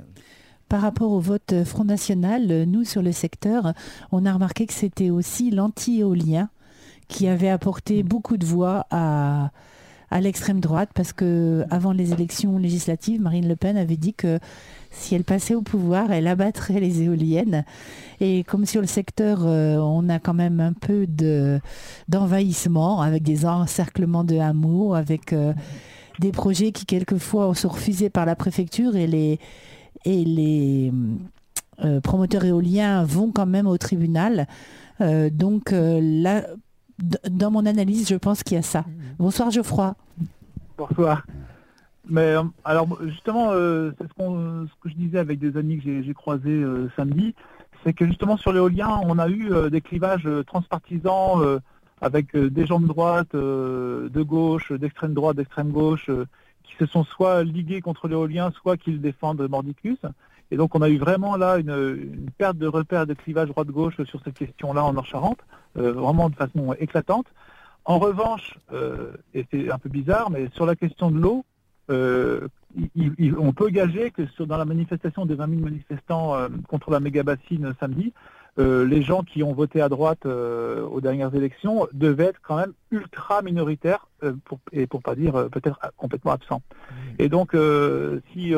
Par rapport au vote Front National, nous sur le secteur, on a remarqué que c'était aussi l'anti-éolien qui avait apporté beaucoup de voix à, à l'extrême droite parce que avant les élections législatives, Marine Le Pen avait dit que si elle passait au pouvoir, elle abattrait les éoliennes. Et comme sur le secteur, euh, on a quand même un peu de, d'envahissement avec des encerclements de hameaux, avec euh, des projets qui quelquefois sont refusés par la préfecture et les, et les euh, promoteurs éoliens vont quand même au tribunal. donc là, dans mon analyse, je pense qu'il y a ça. Bonsoir Geoffroy. Bonsoir. Mais alors justement, c'est ce, que je disais avec des amis que j'ai croisés samedi c'est que justement sur l'éolien, on a eu euh, des clivages euh, transpartisans euh, avec des gens de droite, de gauche, d'extrême droite, d'extrême gauche, qui se sont soit ligués contre l'éolien, soit qu'ils défendent Mordicus. Et donc on a eu vraiment là une, perte de repère de clivage droite-gauche sur cette question-là en Nord-Charente, vraiment de façon éclatante. En revanche, et c'est un peu bizarre, mais sur la question de l'eau, on peut gager que sur, dans la manifestation des 20 000 manifestants euh, contre la méga bassine samedi, euh, les gens qui ont voté à droite euh, aux dernières élections devaient être quand même ultra minoritaires, pour, et pour pas dire peut-être complètement absents. Mmh. Et donc, si,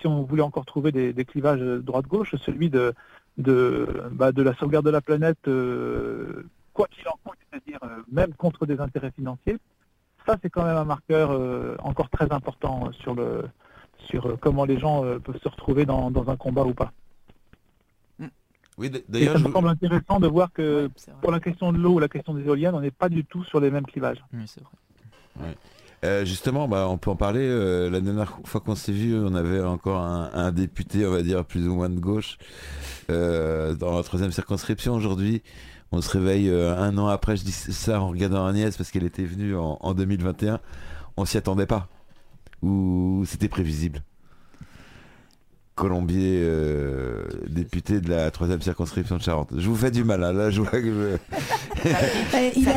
si on voulait encore trouver des, clivages droite-gauche, celui de, de, bah, de la sauvegarde de la planète, quoi qu'il en coûte, c'est-à-dire même contre des intérêts financiers, ça, c'est quand même un marqueur euh, encore très important sur, le, sur euh, comment les gens euh, peuvent se retrouver dans, un combat ou pas. Oui, d'ailleurs, ça me semble intéressant de voir que pour la question de l'eau ou la question des éoliennes, on n'est pas du tout sur les mêmes clivages. Oui, c'est vrai. justement, bah, on peut en parler. la dernière fois qu'on s'est vu, on avait encore un, député, on va dire, plus ou moins de gauche, dans la troisième circonscription. Aujourd'hui, on se réveille euh, un an après, je dis ça en regardant Agnès parce qu'elle était venue en, 2021. On s'y attendait pas. Ou c'était prévisible. Colombier, euh, député de la troisième circonscription de Charente. Je vous fais du mal, hein. là, je vois que eh, il,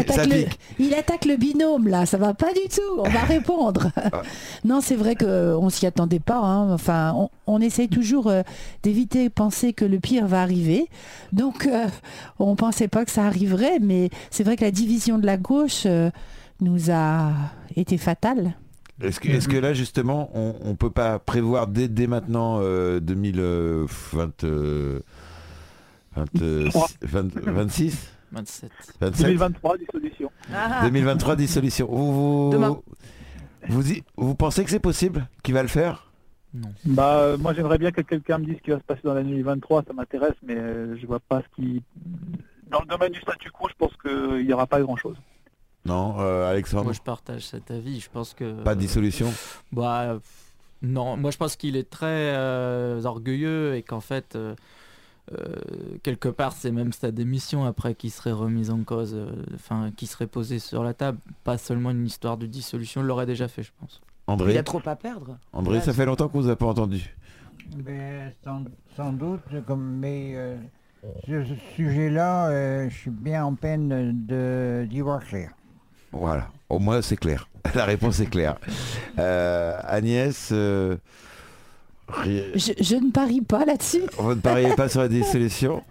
attaque le, binôme, là, ça va pas du tout, on va répondre. Ah. non, c'est vrai qu'on s'y attendait pas, hein. enfin, on, essaye toujours euh, d'éviter de penser que le pire va arriver. Donc, euh, on pensait pas que ça arriverait, mais c'est vrai que la division de la gauche nous a été fatale. Est-ce que, est que, là justement on, ne peut pas prévoir dès, dès maintenant 2020, 26 27. 2023 dissolution. 2023 dissolution. Vous, vous, vous, pensez que c'est possible Qu'il va le faire? Non. Bah, moi j'aimerais bien que quelqu'un me dise ce qui va se passer dans l'année 2023, ça m'intéresse, mais euh, je vois pas ce qui. Dans le domaine du statu quo, je pense qu'il n'y aura pas grand chose. Non, euh, Alexandre Moi je partage cet avis. Je pense que. Pas de dissolution Bah. Non, moi je pense qu'il est très euh, orgueilleux et qu'en fait, euh, quelque part, c'est même sa démission après qui serait remise en cause, enfin, qui serait posée sur la table. Pas seulement une histoire de dissolution, il l'aurait déjà fait, je pense. André Il a trop à perdre. André, ça fait longtemps qu'on vous a pas entendu. Ben, sans, doute, comme, mais sur ce sujet-là, je suis bien en peine d'y voir clair. Voilà, au moins c'est clair. La réponse est claire. Euh, Agnès euh, je, ne parie pas là-dessus. Vous ne pariez pas sur la dissolution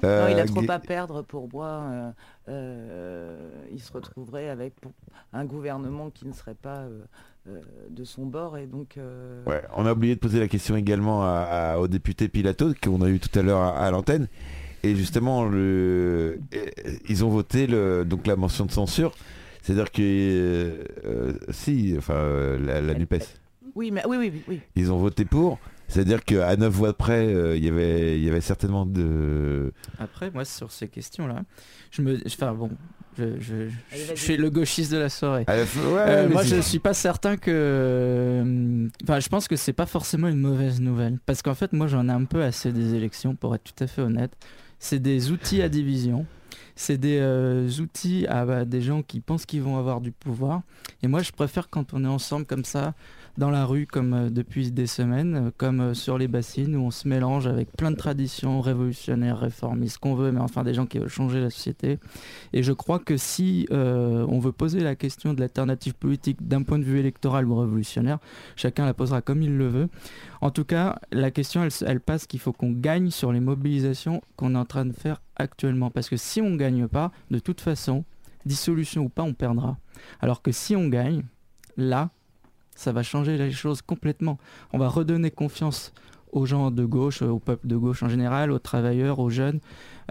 non, il a euh, trop à perdre pour moi. il se retrouverait avec un gouvernement qui ne serait pas de son bord et donc. Ouais, on a oublié de poser la question également au député Pilato qu'on a eu tout à l'heure à, l'antenne. Et justement, le, ils ont voté le, donc la mention de censure. C'est-à-dire que euh, euh, si, enfin, la, la NUPES. Oui, mais oui, oui, oui. Ils ont voté pour. C'est-à-dire qu'à 9 voix près, euh, il y avait, il y avait certainement de. Après, moi, sur ces questions-là, je me, enfin bon, je, je, je suis le gauchiste de la soirée. moi, je suis pas certain que. Enfin, je pense que c'est pas forcément une mauvaise nouvelle, parce qu'en fait, moi, j'en ai un peu assez des élections, pour être tout à fait honnête. C'est des outils à division c'est des euh, outils à bah, des gens qui pensent qu'ils vont avoir du pouvoir. Et moi, je préfère quand on est ensemble comme ça, dans la rue, comme euh, depuis des semaines, euh, comme sur les bassines, où on se mélange avec plein de traditions révolutionnaires, réformistes, qu'on veut, mais enfin des gens qui veulent changer la société. Et je crois que si on veut poser la question de l'alternative politique d'un point de vue électoral ou révolutionnaire, chacun la posera comme il le veut. En tout cas, la question, elle, passe qu'il faut qu'on gagne sur les mobilisations qu'on est en train de faire actuellement. Parce que si on ne gagne pas, de toute façon, dissolution ou pas, on perdra. Alors que si on gagne, là, ça va changer les choses complètement. On va redonner confiance aux gens de gauche, au peuple de gauche en général, aux travailleurs, aux jeunes,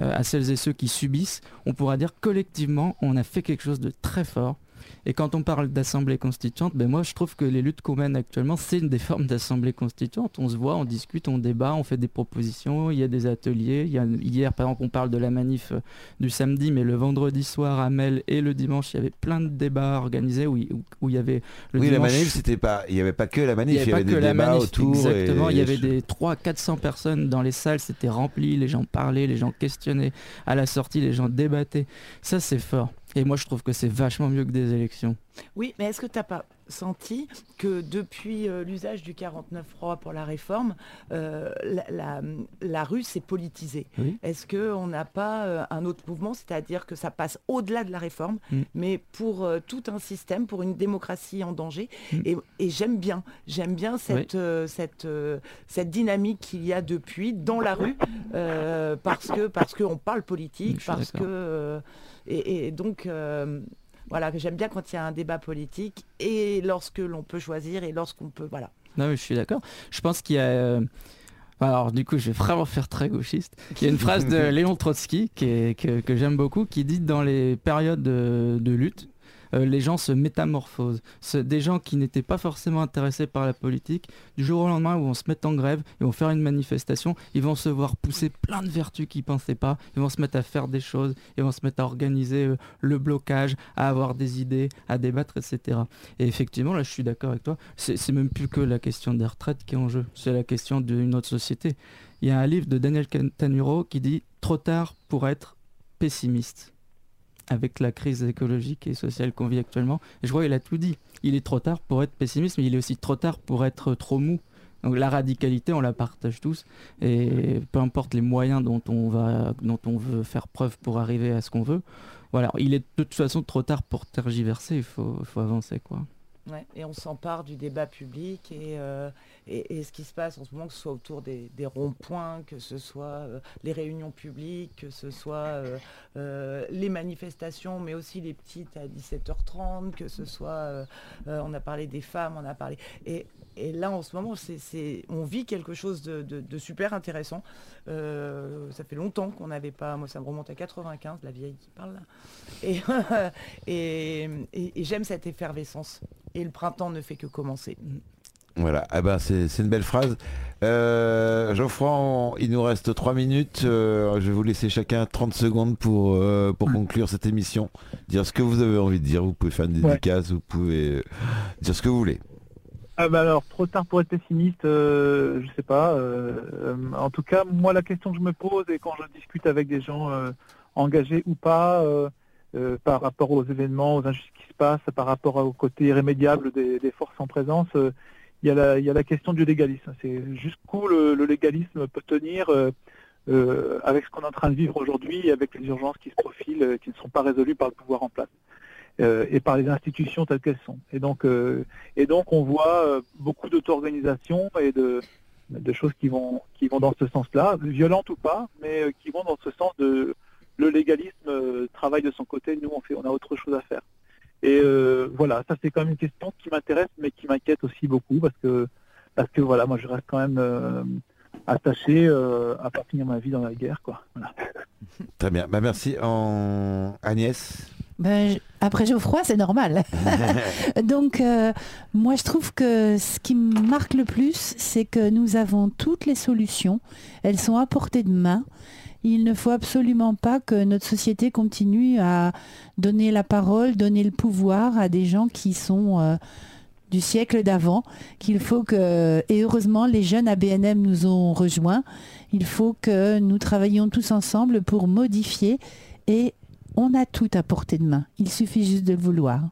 euh, à celles et ceux qui subissent. On pourra dire collectivement, on a fait quelque chose de très fort et quand on parle d'assemblée constituante, ben moi je trouve que les luttes qu'on mène actuellement, c'est une des formes d'assemblée constituante. On se voit, on discute, on débat, on fait des propositions, il y a des ateliers. Il y a, hier par exemple on parle de la manif euh, du samedi, mais le vendredi soir à Mel et le dimanche, il y avait plein de débats organisés où, où, il y avait... Le oui, la manif, c'était pas... Il n'y avait pas que la manif, il y avait, des débats autour. Exactement, il y avait des 300-400 personnes dans les salles, c'était rempli, les gens parlaient, les gens questionnaient. À la sortie, les gens débattaient. Ça c'est fort. Et moi, je trouve que c'est vachement mieux que des élections. Oui, mais est-ce que tu n'as pas senti que depuis euh, l'usage du 49.3 pour la réforme, euh, la, rue s'est politisée? Est-ce qu'on n'a pas euh, un autre mouvement, c'est-à-dire que ça passe au-delà de la réforme, mm. mais pour tout un système, pour une démocratie en danger? Mm. Et, j'aime bien, j'aime bien cette, cette, cette dynamique qu'il y a depuis dans la rue, parce que parce qu'on parle politique, parce que... Et, donc, euh, voilà, j'aime bien quand il y a un débat politique et lorsque l'on peut choisir et lorsqu'on peut, voilà. Non, je suis d'accord. Je pense qu'il y a... Euh, alors du coup, je vais vraiment faire très gauchiste. Il y a une phrase de Léon Trotsky qui que, j'aime beaucoup, qui dit dans les périodes de lutte, euh, les gens se métamorphosent. Des gens qui n'étaient pas forcément intéressés par la politique, du jour au lendemain, ils vont se mettre en grève, ils vont faire une manifestation, ils vont se voir pousser plein de vertus qu'ils ne pensaient pas, ils vont se mettre à faire des choses, ils vont se mettre à organiser euh, le blocage, à avoir des idées, à débattre, etc. Et effectivement, là, je suis d'accord avec toi, c'est même plus que la question des retraites qui est en jeu, c'est la question d'une autre société. Il y a un livre de Daniel Tanuro qui dit Trop tard pour être pessimiste avec la crise écologique et sociale qu'on vit actuellement. je vois, il a tout dit. Il est trop tard pour être pessimiste, mais il est aussi trop tard pour être trop mou. Donc la radicalité, on la partage tous. Et peu importe les moyens dont on, va, dont on veut faire preuve pour arriver à ce qu'on veut, voilà, il est de toute façon trop tard pour tergiverser, il faut, avancer. Et on s'empare du débat public euh, et, ce qui se passe en ce moment, que ce soit autour des, ronds-points, que ce soit euh, les réunions publiques, que ce soit euh, les manifestations, mais aussi les petites à 17h30, que ce soit, on a parlé des femmes, on a parlé... Et, là, en ce moment, on vit quelque chose de, super intéressant. ça fait longtemps qu'on n'avait pas, moi ça me remonte à 95, la vieille qui parle là. Et j'aime cette effervescence et le printemps ne fait que commencer. Voilà, ah ben c'est une belle phrase. Euh, Geoffroy, il nous reste 3 minutes. Euh, je vais vous laisser chacun 30 secondes pour, euh, pour conclure cette émission. Dire ce que vous avez envie de dire. Vous pouvez faire une dédicace, vous pouvez dire ce que vous voulez. Ah bah alors, trop tard pour être pessimiste, je sais pas. en tout cas, moi, la question que je me pose, et quand je discute avec des gens engagés ou pas, euh, par rapport aux événements, aux injustices qui se passent, par rapport au côté irrémédiable des, forces en présence, euh, il, y a la, question du légalisme. C'est jusqu'où le, légalisme peut tenir euh, avec ce qu'on est en train de vivre aujourd'hui avec les urgences qui se profilent, qui ne sont pas résolues par le pouvoir en place. et par les institutions telles qu'elles sont. Et donc, on voit beaucoup d'auto-organisation et de, choses qui vont dans ce sens-là, violentes ou pas, mais qui vont dans ce sens de le légalisme euh, travaille de son côté, nous on fait, on a autre chose à faire. Et euh, voilà, ça c'est quand même une question qui m'intéresse, mais qui m'inquiète aussi beaucoup parce que parce que voilà, moi je reste quand même euh, attaché à pas finir ma vie dans la guerre, quoi. Très bien, bah, merci en... Agnès. Ben, après Geoffroy, c'est normal. Donc, moi, je trouve que ce qui me marque le plus, c'est que nous avons toutes les solutions. Elles sont à portée de main il ne faut absolument pas que notre société continue à donner la parole, donner le pouvoir à des gens qui sont euh, du siècle d'avant, qu'il faut que, et heureusement les jeunes ABNM nous ont rejoints, il faut que nous travaillions tous ensemble pour modifier et on a tout à portée de main. Il suffit juste de le vouloir.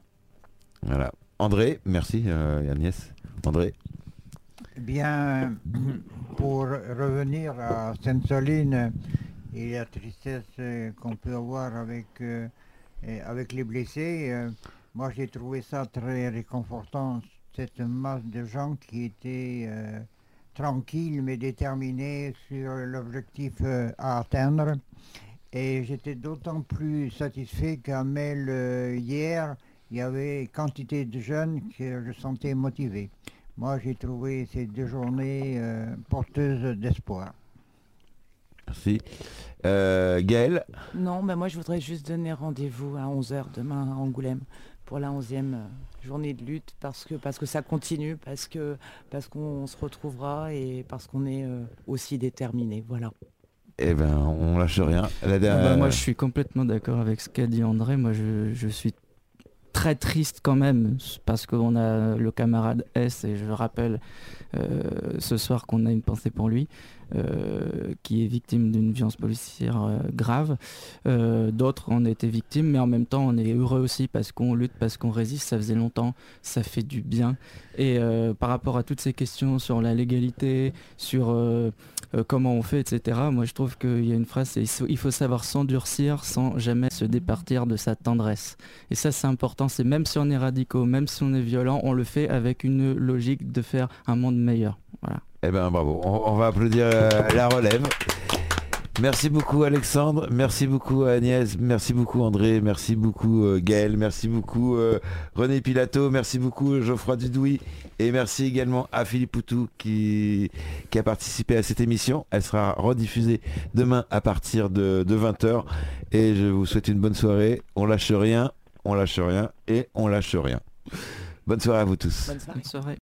Voilà. André, merci euh, Agnès. André. Bien, pour revenir à Sainte-Soline, et la tristesse euh, qu'on peut avoir avec, euh, avec les blessés. Euh, moi, j'ai trouvé ça très réconfortant, cette masse de gens qui étaient tranquilles mais déterminés sur l'objectif à atteindre. Et j'étais d'autant plus satisfait qu'à Mel hier, il y avait quantité de jeunes que je sentais motivés. Moi, j'ai trouvé ces deux journées porteuses d'espoir. Merci. Euh, Gaël Non, mais moi je voudrais juste donner rendez-vous à 11h demain à Angoulême pour la 11e euh, journée de lutte parce que, parce que ça continue, parce que parce qu'on se retrouvera et parce qu'on est euh, aussi déterminé. Voilà. Eh ben, on lâche rien. Ah bah, moi, je suis complètement d'accord avec ce qu'a dit André. Moi, je, je suis très triste quand même parce qu'on a le camarade S et je rappelle euh, ce soir qu'on a une pensée pour lui euh, qui est victime d'une violence policière euh, grave. D'autres en étaient victimes mais en même temps on est heureux aussi parce qu'on lutte, parce qu'on résiste, ça faisait longtemps, ça fait du bien. Et par rapport à toutes ces questions sur la légalité, sur euh, comment on fait, etc. Moi, je trouve qu'il y a une phrase, c'est il faut savoir s'endurcir sans jamais se départir de sa tendresse. Et ça, c'est important. C'est même si on est radicaux, même si on est violent, on le fait avec une logique de faire un monde meilleur. Voilà. Eh ben bravo. On, va applaudir euh, la relève. Merci beaucoup Alexandre, merci beaucoup Agnès, merci beaucoup André, merci beaucoup euh, Gaël, merci beaucoup René Pilato, merci beaucoup Geoffroy Dudouis et merci également à Philippe Poutou qui, qui a participé à cette émission. Elle sera rediffusée demain à partir de, de 20h. Et je vous souhaite une bonne soirée. On lâche rien, on lâche rien et on lâche rien. Bonne soirée à vous tous. Bonne soirée.